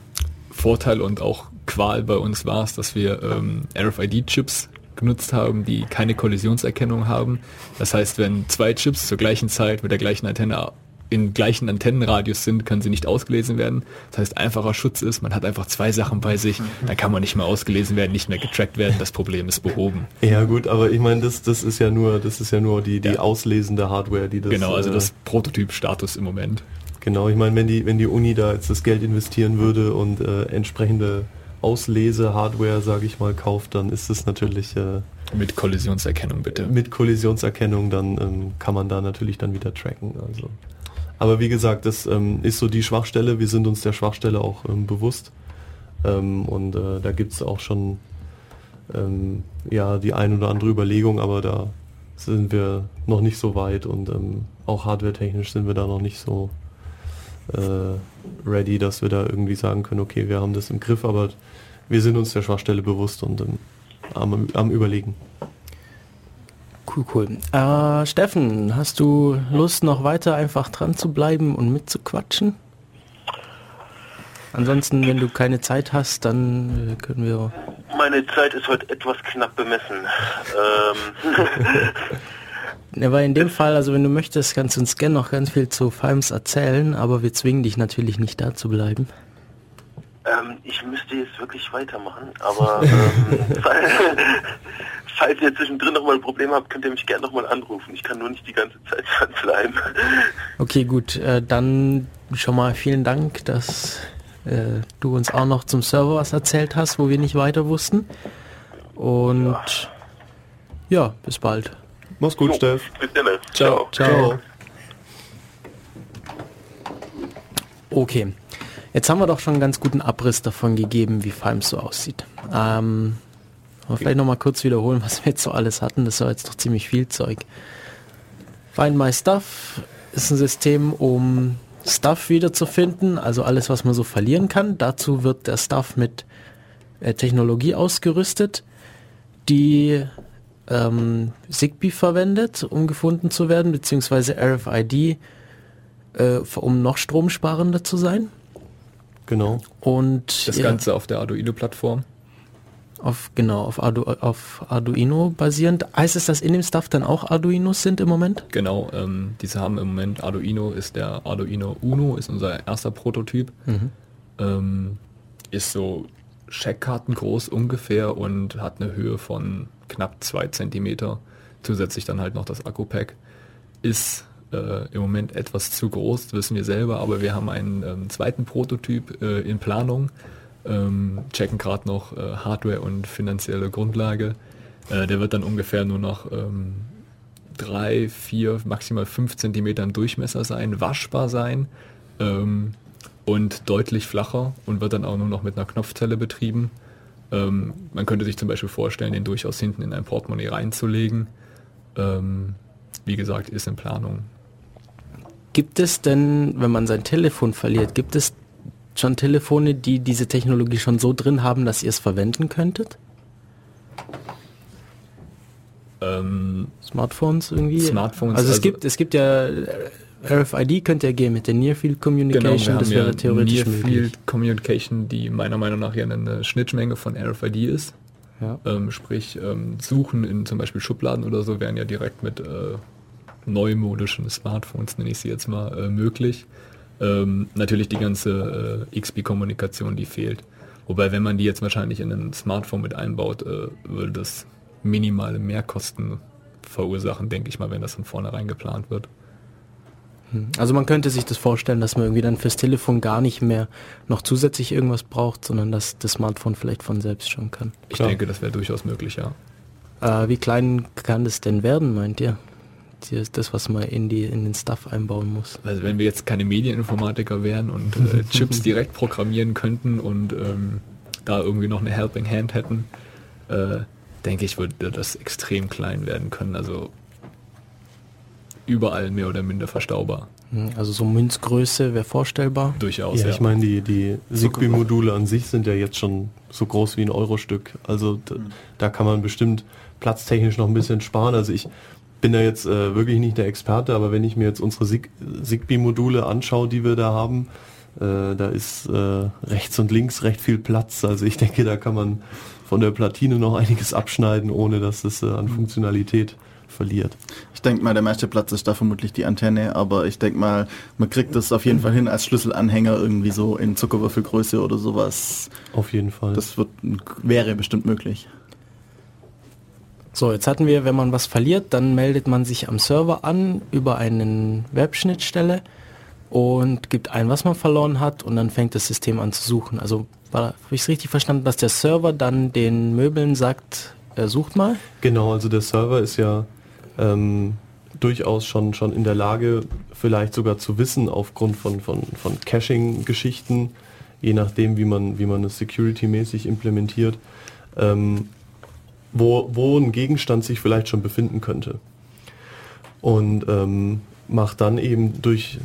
Vorteil und auch Qual bei uns war es, dass wir ähm, RFID-Chips genutzt haben, die keine Kollisionserkennung haben. Das heißt, wenn zwei Chips zur gleichen Zeit mit der gleichen Antenne in gleichen Antennenradius sind, können sie nicht ausgelesen werden. Das heißt, einfacher Schutz ist, man hat einfach zwei Sachen bei sich, dann kann man nicht mehr ausgelesen werden, nicht mehr getrackt werden, das Problem ist behoben. Ja gut, aber ich meine, das, das ist ja nur, das ist ja nur die, die auslesende Hardware, die das. Genau, also äh, das Prototyp-Status im Moment. Genau, ich meine, wenn die, wenn die Uni da jetzt das Geld investieren würde und äh, entsprechende Auslese-Hardware, sage ich mal, kauft, dann ist es natürlich äh, Mit Kollisionserkennung bitte. mit Kollisionserkennung, dann ähm, kann man da natürlich dann wieder tracken. Also. Aber wie gesagt, das ähm, ist so die Schwachstelle. Wir sind uns der Schwachstelle auch ähm, bewusst. Ähm, und äh, da gibt es auch schon ähm, ja, die ein oder andere Überlegung, aber da sind wir noch nicht so weit und ähm, auch hardware-technisch sind wir da noch nicht so ready, dass wir da irgendwie sagen können, okay, wir haben das im Griff, aber wir sind uns der Schwachstelle bewusst und ähm, am, am Überlegen. Cool, cool. Äh, Steffen, hast du Lust, noch weiter einfach dran zu bleiben und mitzuquatschen? Ansonsten, wenn du keine Zeit hast, dann äh, können wir... Meine Zeit ist heute etwas knapp bemessen. Ähm, Ja, weil in dem Fall, also wenn du möchtest, kannst du uns gerne noch ganz viel zu Fimes erzählen, aber wir zwingen dich natürlich nicht da zu bleiben. ähm, ich müsste jetzt wirklich weitermachen, aber ähm, falls, falls ihr zwischendrin nochmal ein Problem habt, könnt ihr mich gerne nochmal anrufen. Ich kann nur nicht die ganze Zeit dranbleiben. Okay, gut, äh, dann schon mal vielen Dank, dass äh, du uns auch noch zum Server was erzählt hast, wo wir nicht weiter wussten. Und ja, bis bald. Mach's gut, Jo, Steff. Bis dann. Ciao. Ciao. Okay, jetzt haben wir doch schon einen ganz guten Abriss davon gegeben, wie Fimes so aussieht. Ähm, aber vielleicht noch mal kurz wiederholen, was wir jetzt so alles hatten. Das war jetzt doch ziemlich viel Zeug. Find My Stuff ist ein System, um Stuff wiederzufinden, also alles, was man so verlieren kann. Dazu wird der Stuff mit äh, Technologie ausgerüstet, die ähm, Zigbee verwendet, um gefunden zu werden, beziehungsweise RFID, äh, um noch stromsparender zu sein. Genau. Und Das ja, Ganze auf der Arduino-Plattform. auf genau auf, Ardu auf Arduino basierend. Heißt es, dass in dem Stuff dann auch Arduinos sind im Moment? Genau, ähm, diese haben im Moment Arduino, ist der Arduino Uno, ist unser erster Prototyp. Ähm, ist so Scheckkarten groß ungefähr und hat eine Höhe von knapp zwei Zentimeter. Zusätzlich dann halt noch das Akku-Pack. Ist äh, im Moment etwas zu groß, wissen wir selber, aber wir haben einen ähm, zweiten Prototyp äh, in Planung. Ähm, checken gerade noch äh, Hardware und finanzielle Grundlage. Äh, der wird dann ungefähr nur noch ähm, drei, vier, maximal fünf Zentimeter im Durchmesser sein, waschbar sein ähm, und deutlich flacher und wird dann auch nur noch mit einer Knopfzelle betrieben. Ähm, man könnte sich zum Beispiel vorstellen, den durchaus hinten in ein Portemonnaie reinzulegen. Ähm, wie gesagt, ist in Planung. Gibt es denn, wenn man sein Telefon verliert, gibt es schon Telefone, die diese Technologie schon so drin haben, dass ihr es verwenden könntet? Ähm, Smartphones irgendwie? Smartphones, Also, es also- gibt es gibt ja äh, RFID könnte ja gehen mit der Near Field Genau, wir Communication, haben das wäre theoretisch Near möglich. Field Communication, die meiner Meinung nach ja eine Schnittmenge von RFID ist. Ja. Ähm, sprich, ähm, Suchen in zum Beispiel Schubladen oder so wären ja direkt mit äh, neumodischen Smartphones, nenne ich sie jetzt mal, äh, möglich. Ähm, natürlich die ganze äh, XP-Kommunikation, die fehlt. Wobei, wenn man die jetzt wahrscheinlich in ein Smartphone mit einbaut, äh, würde das minimale Mehrkosten verursachen, denke ich mal, wenn das von vornherein geplant wird. Also man könnte sich das vorstellen, dass man irgendwie dann fürs Telefon gar nicht mehr noch zusätzlich irgendwas braucht, sondern dass das Smartphone vielleicht von selbst schon kann. Ich Klar. denke, das wäre durchaus möglich, ja. Äh, wie klein kann das denn werden, meint ihr? Das, was man in, die, in den Stuff einbauen muss. Also wenn wir jetzt keine Medieninformatiker wären und äh, Chips direkt programmieren könnten und ähm, da irgendwie noch eine Helping Hand hätten, äh, denke ich, würde das extrem klein werden können. Also überall mehr oder minder verstaubar. Hm, Also so Münzgröße wäre vorstellbar. Durchaus. Ja, ich meine, die, die Zigbee-Module an sich sind ja jetzt schon so groß wie ein Euro-Stück. Also d- da kann man bestimmt platztechnisch noch ein bisschen sparen. Also ich bin da jetzt äh, wirklich nicht der Experte, aber wenn ich mir jetzt unsere Zigbee-Module anschaue, die wir da haben, äh, da ist äh, rechts und links recht viel Platz. Also ich denke, da kann man von der Platine noch einiges abschneiden, ohne dass es äh, an Funktionalität verliert. Ich denke mal, der meiste Platz ist da vermutlich die Antenne, aber ich denke mal, man kriegt das auf jeden Fall hin als Schlüsselanhänger irgendwie so in Zuckerwürfelgröße oder sowas. Auf jeden Fall. Das wird, wäre bestimmt möglich. So, jetzt hatten wir, wenn man was verliert, dann meldet man sich am Server an über eine Webschnittstelle und gibt ein, was man verloren hat und dann fängt das System an zu suchen. Also habe ich es richtig verstanden, dass der Server dann den Möbeln sagt, er sucht mal? Genau, also der Server ist ja ähm, durchaus schon, schon in der Lage, vielleicht sogar zu wissen, aufgrund von, von, von Caching-Geschichten, je nachdem, wie man, wie man es security-mäßig implementiert, ähm, wo, wo ein Gegenstand sich vielleicht schon befinden könnte. Und ähm, macht dann eben durch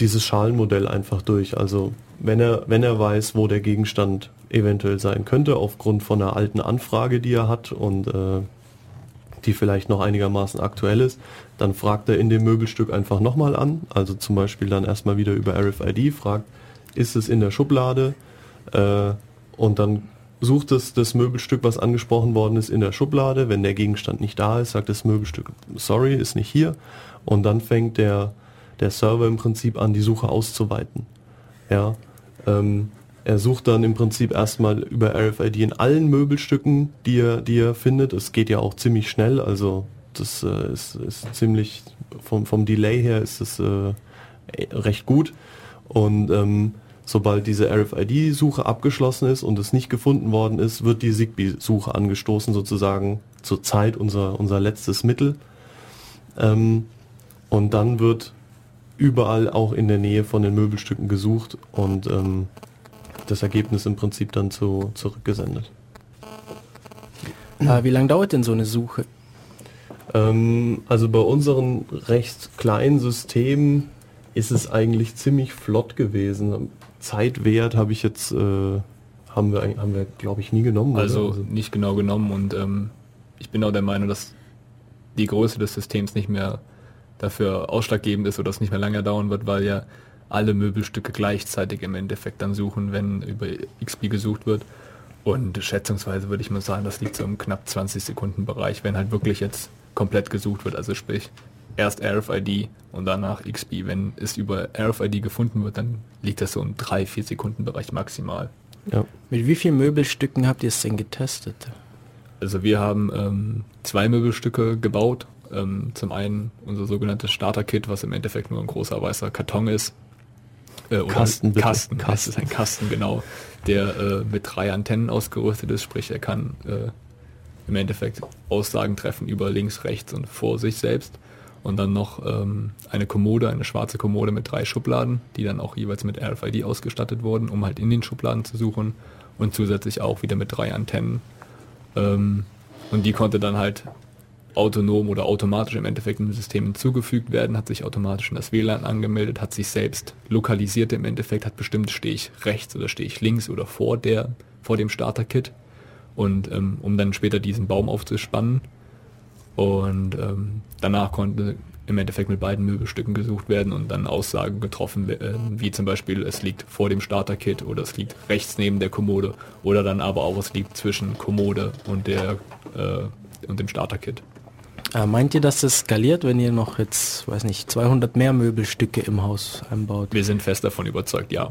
dieses Schalenmodell einfach durch. Also wenn er, wenn er weiß, wo der Gegenstand eventuell sein könnte, aufgrund von einer alten Anfrage, die er hat und äh, die vielleicht noch einigermaßen aktuell ist, dann fragt er in dem Möbelstück einfach nochmal an. Also zum Beispiel dann erstmal wieder über RFID, fragt, ist es in der Schublade? Äh, und dann sucht es das Möbelstück, was angesprochen worden ist, in der Schublade. Wenn der Gegenstand nicht da ist, sagt das Möbelstück, sorry, ist nicht hier. Und dann fängt der, der Server im Prinzip an, die Suche auszuweiten. Ja, ähm, er sucht dann im Prinzip erstmal über RFID in allen Möbelstücken, die er, die er findet. Es geht ja auch ziemlich schnell, also das äh, ist, ist ziemlich vom, vom Delay her ist es äh, recht gut. Und ähm, sobald diese RFID-Suche abgeschlossen ist und es nicht gefunden worden ist, wird die Zigbee-Suche angestoßen, sozusagen zur Zeit unser, unser letztes Mittel. Ähm, und dann wird überall auch in der Nähe von den Möbelstücken gesucht und ähm, das Ergebnis im Prinzip dann zu, zurückgesendet. Äh, wie lange dauert denn so eine Suche? Ähm, also bei unseren recht kleinen Systemen ist es eigentlich ziemlich flott gewesen. Zeitwert habe ich jetzt, äh, haben wir, haben wir glaube ich nie genommen. oder? Also nicht genau genommen und ähm, ich bin auch der Meinung, dass die Größe des Systems nicht mehr dafür ausschlaggebend ist oder es nicht mehr lange dauern wird, weil ja alle Möbelstücke gleichzeitig im Endeffekt dann suchen, wenn über XP gesucht wird. Und schätzungsweise würde ich mal sagen, das liegt so im knapp 20 Sekunden Bereich, wenn halt wirklich jetzt komplett gesucht wird. Also sprich, erst RFID und danach XP. Wenn es über RFID gefunden wird, dann liegt das so im 3-4 Sekunden Bereich maximal. ja. Mit wie vielen Möbelstücken habt ihr es denn getestet? Also wir haben ähm, zwei Möbelstücke gebaut. Ähm, zum einen unser sogenanntes Starter-Kit, was im Endeffekt nur ein großer weißer Karton ist. Äh, oder Kasten, bitte. Kasten, das ist ein Kasten, genau, der äh, mit drei Antennen ausgerüstet ist, sprich er kann äh, im Endeffekt Aussagen treffen über links, rechts und vor sich selbst. und dann noch ähm, eine Kommode, eine schwarze Kommode mit drei Schubladen, die dann auch jeweils mit RFID ausgestattet wurden, um halt in den Schubladen zu suchen und zusätzlich auch wieder mit drei Antennen. Ähm, und die konnte dann halt autonom oder automatisch im Endeffekt im System hinzugefügt werden, hat sich automatisch in das WLAN angemeldet, hat sich selbst lokalisiert im Endeffekt, hat bestimmt, stehe ich rechts oder stehe ich links oder vor der, vor dem Starter-Kit und ähm, um dann später diesen Baum aufzuspannen und ähm, danach konnte im Endeffekt mit beiden Möbelstücken gesucht werden und dann Aussagen getroffen, äh, wie zum Beispiel es liegt vor dem Starter-Kit oder es liegt rechts neben der Kommode oder dann aber auch es liegt zwischen Kommode und der äh, und dem Starter-Kit. Äh, meint ihr, dass das skaliert, wenn ihr noch jetzt, weiß nicht, 200 mehr Möbelstücke im Haus einbaut? Wir sind fest davon überzeugt, ja.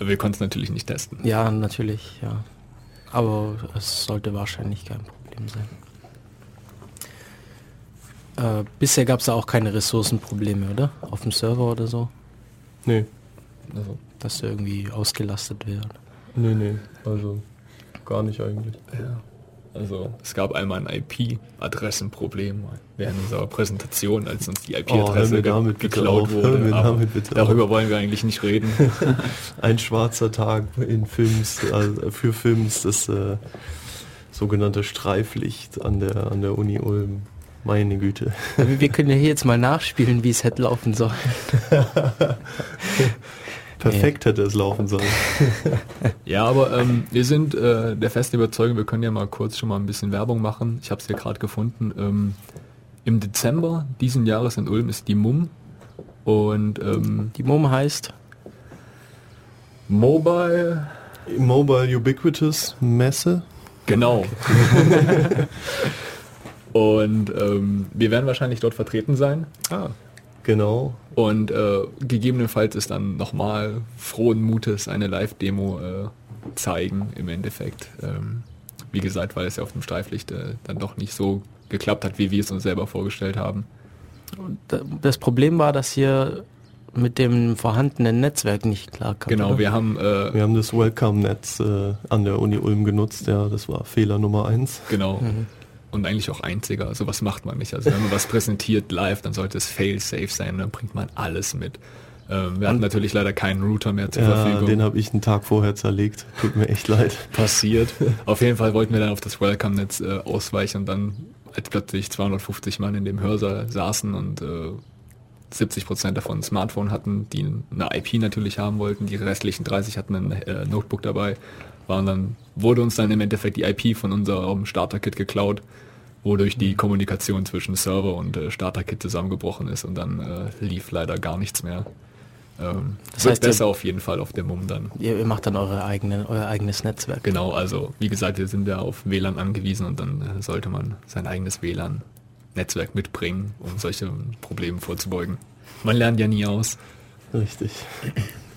Wir konnten es natürlich nicht testen. Ja, natürlich, ja. Aber es sollte wahrscheinlich kein Problem sein. Äh, bisher gab es auch keine Ressourcenprobleme, oder? Auf dem Server oder so? Nee, Also, Dass irgendwie ausgelastet wird. nee, nee, also gar nicht eigentlich. ja. Also es gab einmal ein IP-Adressenproblem während unserer Präsentation, als uns die Oh, IP-Adresse bitte geklaut auf, wurde. darüber wollen wir eigentlich nicht reden. Ein schwarzer Tag in Films, also für Films, das äh, sogenannte Streiflicht an der, an der Uni Ulm. Meine Güte. Wir können ja hier jetzt mal nachspielen, wie es hätte laufen sollen. Perfekt hätte es laufen sollen. Ja, aber ähm, wir sind äh, der festen Überzeugung, wir können ja mal kurz schon mal ein bisschen Werbung machen. Ich habe es hier gerade gefunden. Ähm, Im Dezember diesen Jahres in Ulm ist die MUM und ähm, Die MOM heißt, Mobile, Mobile Ubiquitous Messe. genau. und ähm, wir werden wahrscheinlich dort vertreten sein. Genau. Und äh, gegebenenfalls ist dann nochmal frohen Mutes eine Live-Demo äh, zeigen im Endeffekt. Ähm, wie gesagt, weil es ja auf dem Streiflicht äh, dann doch nicht so geklappt hat, wie wir es uns selber vorgestellt haben. das Problem war, dass hier mit dem vorhandenen Netzwerk nicht klar kam. Genau, oder? wir haben äh, Wir haben das Welcome-Netz äh, an der Uni Ulm genutzt. Ja, das war Fehler Nummer eins. genau und eigentlich auch einziger. Also was macht man nicht? Also wenn man was präsentiert live, dann sollte es fail-safe sein. Dann bringt man alles mit. Ähm, wir hatten natürlich leider keinen Router mehr zur Ja, Verfügung. den habe ich einen Tag vorher zerlegt. Tut mir echt leid. passiert. Auf jeden Fall wollten wir dann auf das Welcome-Netz äh, ausweichen und dann, als plötzlich 250 Mann in dem Hörsaal saßen und äh, 70 Prozent davon ein Smartphone hatten, die eine IP natürlich haben wollten, die restlichen 30 hatten ein äh, Notebook dabei, waren dann, wurde uns dann im Endeffekt die IP von unserem Starter-Kit geklaut, wodurch die Kommunikation zwischen Server und äh, Starter-Kit zusammengebrochen ist und dann äh, lief leider gar nichts mehr. Ähm, Das heißt, ihr- besser auf jeden Fall auf der MUM dann. Ihr, ihr macht dann eure eigene, euer eigenes Netzwerk. Genau, also wie gesagt, wir sind ja auf WLAN angewiesen und dann äh, sollte man sein eigenes WLAN-Netzwerk mitbringen, um solche Probleme vorzubeugen. Man lernt ja nie aus. Richtig.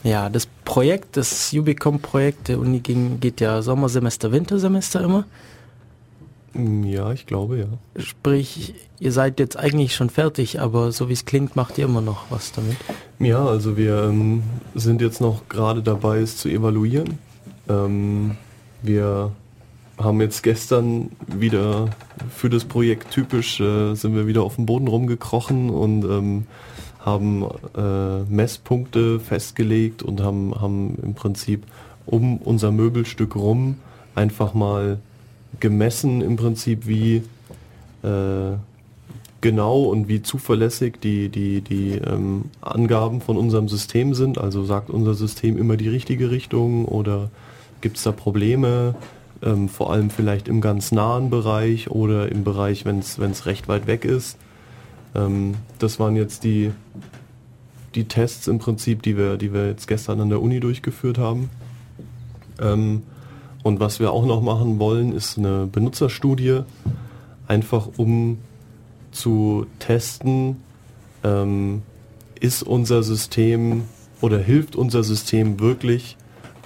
Ja, das Projekt, das Ubicom-Projekt der Uni ging, geht ja Sommersemester, Wintersemester immer. Mm, Ja, ich glaube ja. Sprich, ihr seid jetzt eigentlich schon fertig, aber so wie es klingt, macht ihr immer noch was damit. Ja, also wir ähm, sind jetzt noch gerade dabei, es zu evaluieren. Ähm, wir haben jetzt gestern wieder für das Projekt typisch, äh, sind wir wieder auf dem Boden rumgekrochen und ähm, haben äh, Messpunkte festgelegt und haben, haben im Prinzip um unser Möbelstück rum einfach mal gemessen im Prinzip wie äh, genau und wie zuverlässig die, die, die ähm, Angaben von unserem System sind. Also sagt unser System immer die richtige Richtung oder gibt es da Probleme, ähm, vor allem vielleicht im ganz nahen Bereich oder im Bereich, wenn es recht weit weg ist. Ähm, das waren jetzt die, die Tests im Prinzip, die wir, die wir jetzt gestern an der Uni durchgeführt haben. Ähm, und was wir auch noch machen wollen, ist eine Benutzerstudie, einfach um zu testen, ähm, ist unser System oder hilft unser System wirklich,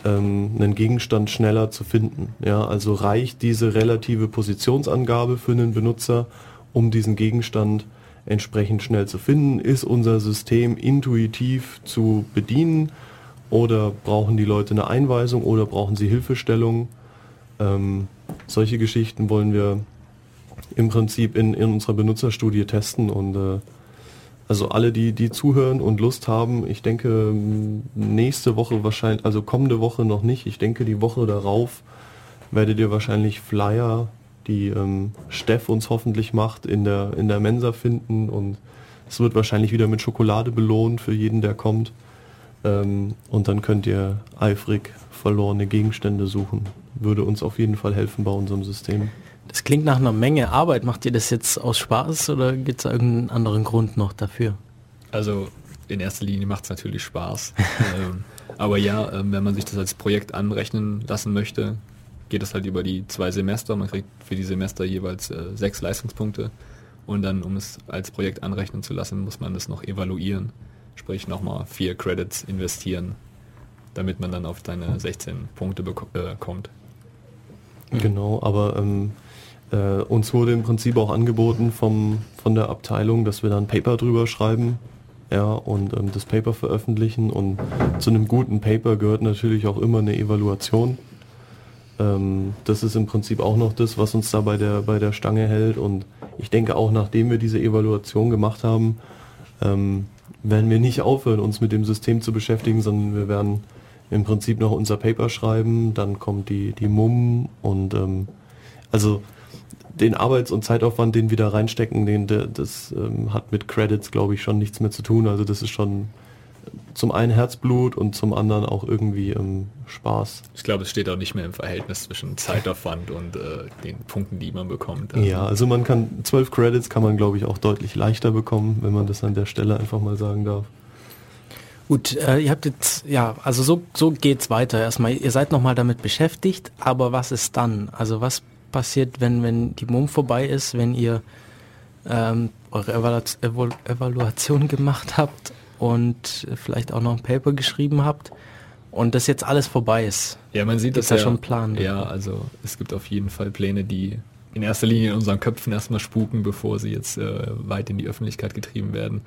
ähm, einen Gegenstand schneller zu finden. Ja, also reicht diese relative Positionsangabe für einen Benutzer, um diesen Gegenstand entsprechend schnell zu finden? Ist unser System intuitiv zu bedienen oder brauchen die Leute eine Einweisung oder brauchen sie Hilfestellung? Ähm, solche Geschichten wollen wir im Prinzip in, in unserer Benutzerstudie testen und äh, Also alle, die, die zuhören und Lust haben, ich denke nächste Woche wahrscheinlich, also kommende Woche noch nicht, ich denke die Woche darauf werdet ihr wahrscheinlich Flyer, die ähm, Steff uns hoffentlich macht, in der, in der Mensa finden und es wird wahrscheinlich wieder mit Schokolade belohnt für jeden, der kommt. Ähm, und dann könnt ihr eifrig verlorene Gegenstände suchen. Würde uns auf jeden Fall helfen bei unserem System. Das klingt nach einer Menge Arbeit. Macht ihr das jetzt aus Spaß oder gibt es irgendeinen anderen Grund noch dafür? Also in erster Linie macht es natürlich Spaß. ähm, aber ja, ähm, wenn man sich das als Projekt anrechnen lassen möchte, geht es halt über die zwei Semester. Man kriegt für die Semester jeweils äh, sechs Leistungspunkte. Und dann, um es als Projekt anrechnen zu lassen, muss man das noch evaluieren. Sprich nochmal vier Credits investieren, damit man dann auf seine 16 Punkte äh, kommt. Genau, aber ähm, äh, uns wurde im Prinzip auch angeboten vom, von der Abteilung, dass wir dann Paper drüber schreiben ja, und ähm, das Paper veröffentlichen. Und zu einem guten Paper gehört natürlich auch immer eine Evaluation. Ähm, das ist im Prinzip auch noch das, was uns da bei der, bei der Stange hält. Und ich denke auch, nachdem wir diese Evaluation gemacht haben, ähm, werden wir nicht aufhören, uns mit dem System zu beschäftigen, sondern wir werden im Prinzip noch unser Paper schreiben, dann kommt die, die MUM und ähm, also den Arbeits- und Zeitaufwand, den wir da reinstecken, den, das ähm, hat mit Credits, glaube ich, schon nichts mehr zu tun. Also das ist schon zum einen Herzblut und zum anderen auch irgendwie ähm, Spaß. Ich glaube, es steht auch nicht mehr im Verhältnis zwischen Zeitaufwand und äh, den Punkten, die man bekommt. Also ja, also man kann zwölf Credits kann man, glaube ich, auch deutlich leichter bekommen, wenn man das an der Stelle einfach mal sagen darf. Gut, äh, ihr habt jetzt, ja, also so, so geht's weiter erstmal. Ihr seid nochmal damit beschäftigt, aber was ist dann? Also was passiert, wenn, wenn die MUM vorbei ist, wenn ihr ähm, eure Evalu Evalu Evaluation gemacht habt und vielleicht auch noch ein Paper geschrieben habt und das jetzt alles vorbei ist? Ja, man sieht Gibt's das da ja schon Plan? Ja, also es gibt auf jeden Fall Pläne, die in erster Linie in unseren Köpfen erstmal spuken, bevor sie jetzt äh, weit in die Öffentlichkeit getrieben werden.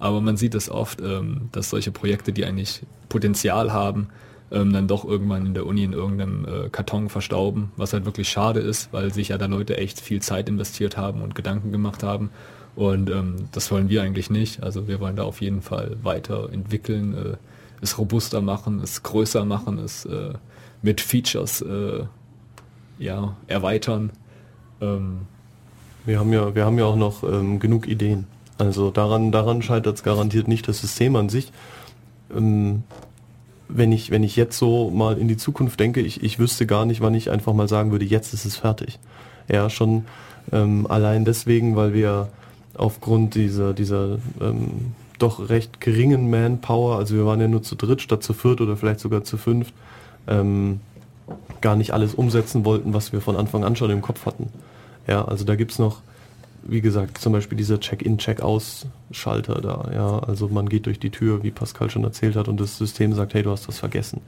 Aber man sieht es oft, ähm, dass solche Projekte, die eigentlich Potenzial haben, ähm, dann doch irgendwann in der Uni in irgendeinem äh, Karton verstauben, was halt wirklich schade ist, weil sich ja da Leute echt viel Zeit investiert haben und Gedanken gemacht haben. Und ähm, das wollen wir eigentlich nicht. Also wir wollen da auf jeden Fall weiterentwickeln, äh, es robuster machen, es größer machen, es äh, mit Features äh, ja, erweitern. Ähm, Wir haben ja, wir haben ja auch noch ähm, genug Ideen. Also daran, daran scheitert es garantiert nicht das System an sich. Ähm, wenn ich, wenn ich jetzt so mal in die Zukunft denke, ich, ich wüsste gar nicht, wann ich einfach mal sagen würde, jetzt ist es fertig. Ja, schon ähm, allein deswegen, weil wir aufgrund dieser, dieser ähm, doch recht geringen Manpower, also wir waren ja nur zu dritt statt zu viert oder vielleicht sogar zu fünft, ähm, gar nicht alles umsetzen wollten, was wir von Anfang an schon im Kopf hatten. Ja, also da gibt's noch, wie gesagt, zum Beispiel dieser Check-in, Check-aus-Schalter da. Ja, also man geht durch die Tür, wie Pascal schon erzählt hat, und das System sagt, hey, du hast das vergessen.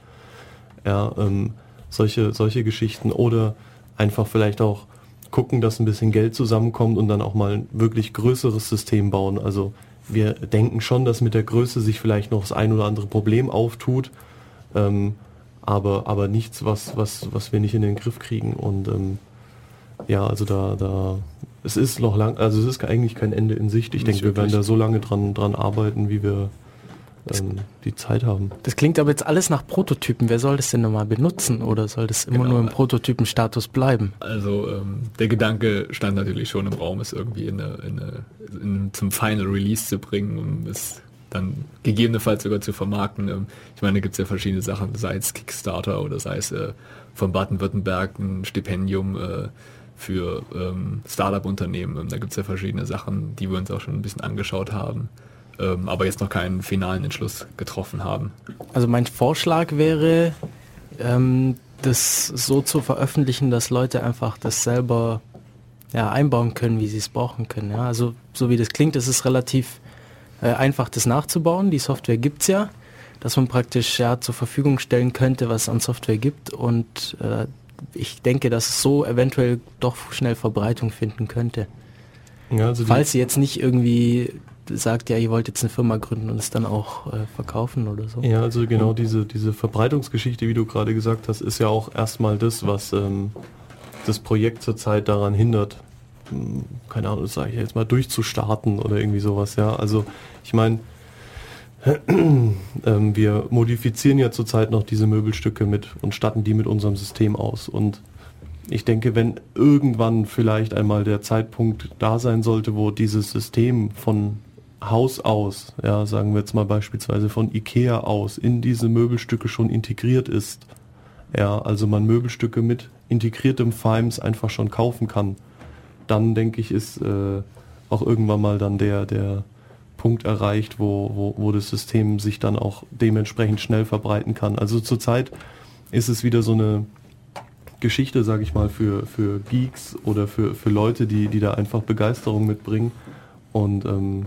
Ja, ähm, solche, solche Geschichten oder einfach vielleicht auch gucken, dass ein bisschen Geld zusammenkommt und dann auch mal ein wirklich größeres System bauen. Also wir denken schon, dass mit der Größe sich vielleicht noch das ein oder andere Problem auftut, ähm, aber, aber nichts, was, was, was wir nicht in den Griff kriegen. Und ähm, ja, also da, da, es ist noch lang, also es ist eigentlich kein Ende in Sicht. Ich Nicht denke, wir werden wirklich. da so lange dran, dran arbeiten, wie wir ähm, die Zeit haben. Das klingt aber jetzt alles nach Prototypen. Wer soll das denn nochmal benutzen oder soll das immer Genau. nur im Prototypenstatus bleiben? Also ähm, der Gedanke stand natürlich schon im Raum, es irgendwie in eine, in eine, in, zum Final Release zu bringen, um es dann gegebenenfalls sogar zu vermarkten. Ähm, ich meine, da gibt es ja verschiedene Sachen, sei es Kickstarter oder sei es äh, von Baden-Württemberg ein Stipendium äh, für ähm, Startup-Unternehmen. Da gibt es ja verschiedene Sachen, die wir uns auch schon ein bisschen angeschaut haben, ähm, aber jetzt noch keinen finalen Entschluss getroffen haben. Also mein Vorschlag wäre, ähm, das so zu veröffentlichen, dass Leute einfach das selber ja, einbauen können, wie sie es brauchen können. Ja? Also so wie das klingt, ist es relativ äh, einfach, das nachzubauen. Die Software gibt's ja, dass man praktisch ja, zur Verfügung stellen könnte, was es an Software gibt. Und äh, ich denke, dass es so eventuell doch schnell Verbreitung finden könnte. Ja, also Falls ihr jetzt nicht irgendwie sagt, ja, ihr wollt jetzt eine Firma gründen und es dann auch äh, verkaufen oder so. Ja, also genau diese, diese Verbreitungsgeschichte, wie du gerade gesagt hast, ist ja auch erstmal das, was ähm, das Projekt zurzeit daran hindert, mh, keine Ahnung, sage ich jetzt mal, durchzustarten oder irgendwie sowas, ja. Also ich meine, ähm, wir modifizieren ja zurzeit noch diese Möbelstücke mit und statten die mit unserem System aus. Und ich denke, wenn irgendwann vielleicht einmal der Zeitpunkt da sein sollte, wo dieses System von Haus aus, ja, sagen wir jetzt mal beispielsweise von Ikea aus, in diese Möbelstücke schon integriert ist, ja, also man Möbelstücke mit integriertem FIMES einfach schon kaufen kann, dann denke ich, ist äh, auch irgendwann mal dann der, der Punkt erreicht, wo, wo, wo das System sich dann auch dementsprechend schnell verbreiten kann. Also zurzeit ist es wieder so eine Geschichte, sage ich mal, für, für Geeks oder für, für Leute, die, die da einfach Begeisterung mitbringen. Und ähm,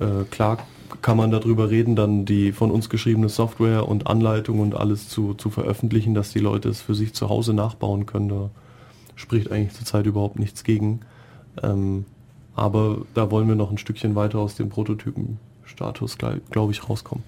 äh, klar kann man darüber reden, dann die von uns geschriebene Software und Anleitung und alles zu, zu veröffentlichen, dass die Leute es für sich zu Hause nachbauen können. Da spricht eigentlich zurzeit überhaupt nichts gegen. Ähm, aber da wollen wir noch ein Stückchen weiter aus dem Prototypenstatus, glaube ich, rauskommen.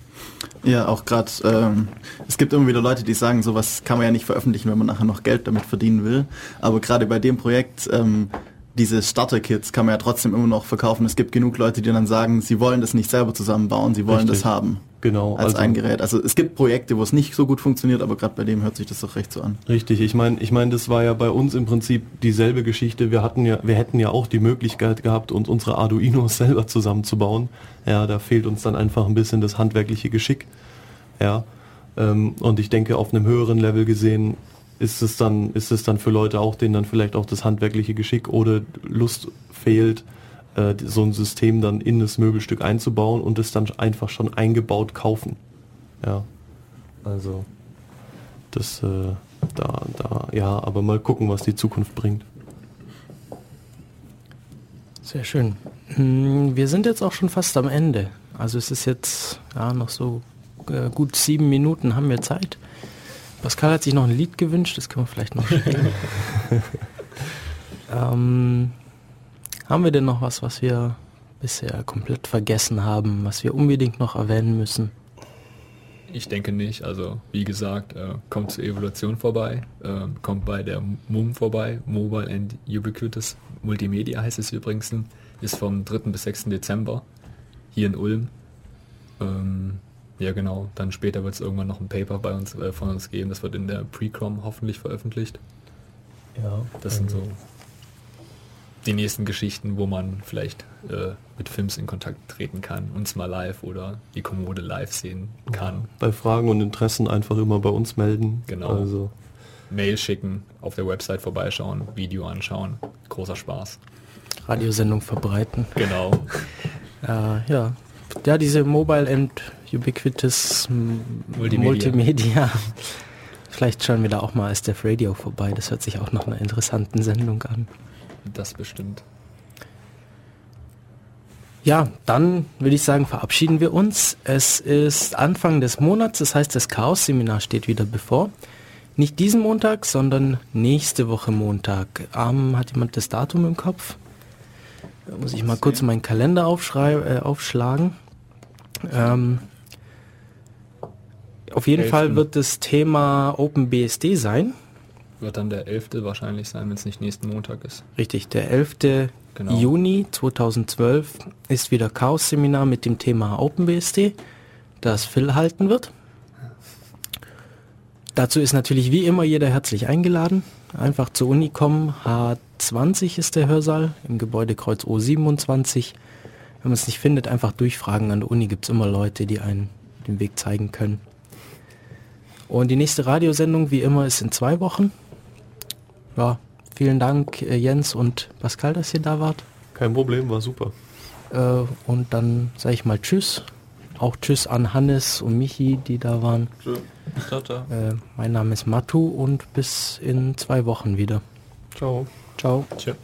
Ja, auch gerade, ähm, es gibt immer wieder Leute, die sagen, sowas kann man ja nicht veröffentlichen, wenn man nachher noch Geld damit verdienen will. Aber gerade bei dem Projekt, ähm, diese Starter-Kits kann man ja trotzdem immer noch verkaufen. Es gibt genug Leute, die dann sagen, sie wollen das nicht selber zusammenbauen, sie wollen Richtig. das haben. Genau. Als also- ein Gerät. Also es gibt Projekte, wo es nicht so gut funktioniert, aber gerade bei dem hört sich das doch recht so an. Richtig, ich meine, ich meine, das war ja bei uns im Prinzip dieselbe Geschichte. Wir hatten ja, wir hätten ja auch die Möglichkeit gehabt, uns unsere Arduinos selber zusammenzubauen. Ja, da fehlt uns dann einfach ein bisschen das handwerkliche Geschick. Ja, ähm, und ich denke, auf einem höheren Level gesehen ist es dann, ist es dann für Leute auch, denen dann vielleicht auch das handwerkliche Geschick oder Lust fehlt, äh, so ein System dann in das Möbelstück einzubauen und es dann einfach schon eingebaut kaufen. Ja, also das, äh, da, da, ja, aber mal gucken, was die Zukunft bringt. Sehr schön. Hm, Wir sind jetzt auch schon fast am Ende. Also es ist jetzt ja, noch so äh, gut sieben Minuten haben wir Zeit. Pascal hat sich noch ein Lied gewünscht, das können wir vielleicht noch spielen. ähm, haben wir denn noch was, was wir bisher komplett vergessen haben, was wir unbedingt noch erwähnen müssen? Ich denke nicht. Also wie gesagt, äh, kommt zur Evaluation vorbei, äh, kommt bei der MUM vorbei, Mobile and Ubiquitous Multimedia heißt es übrigens, ist vom 3. bis 6. Dezember hier in Ulm. Ähm, ja genau, dann später wird es irgendwann noch ein Paper bei uns äh, von uns geben, das wird in der Pre-Com hoffentlich veröffentlicht. Ja, Das sind so die nächsten Geschichten, wo man vielleicht äh, mit Films in Kontakt treten kann, uns mal live oder die Kommode live sehen kann. Bei Fragen und Interessen einfach immer bei uns melden. Genau. Also, Mail schicken, auf der Website vorbeischauen, Video anschauen. Großer Spaß. Radiosendung verbreiten. Genau. Äh, ja. ja, diese Mobile and Ubiquitous Multimedia. Multimedia. Vielleicht schauen wir da auch mal als Def Radio vorbei. Das hört sich auch nach einer interessanten Sendung an. Das bestimmt. Ja, dann würde ich sagen, verabschieden wir uns. Es ist Anfang des Monats, das heißt, das Chaos-Seminar steht wieder bevor. Nicht diesen Montag, sondern nächste Woche Montag. Ähm, hat jemand das Datum im Kopf? Da muss ich mal kurz meinen Kalender aufschrei- äh, aufschlagen. Ähm, auf jeden Elften. Fall wird das Thema OpenBSD sein. Wird dann der 11. wahrscheinlich sein, wenn es nicht nächsten Montag ist. Richtig, der 11. Genau. Juni 2012 ist wieder Chaos-Seminar mit dem Thema OpenBSD, das Phil halten wird. Dazu ist natürlich wie immer jeder herzlich eingeladen. Einfach zur Uni kommen. H20 ist der Hörsaal im Gebäudekreuz O27. Wenn man es nicht findet, einfach durchfragen. An der Uni gibt es immer Leute, die einen den Weg zeigen können. Und die nächste Radiosendung, wie immer, ist in zwei Wochen. Ja, vielen Dank, äh, Jens und Pascal, dass ihr da wart. kein Problem, war super. Äh, und dann sage ich mal Tschüss. Auch Tschüss an Hannes und Michi, die da waren. Tata. Äh, mein Name ist Matu und bis in zwei Wochen wieder. Ciao. Ciao. Tschö.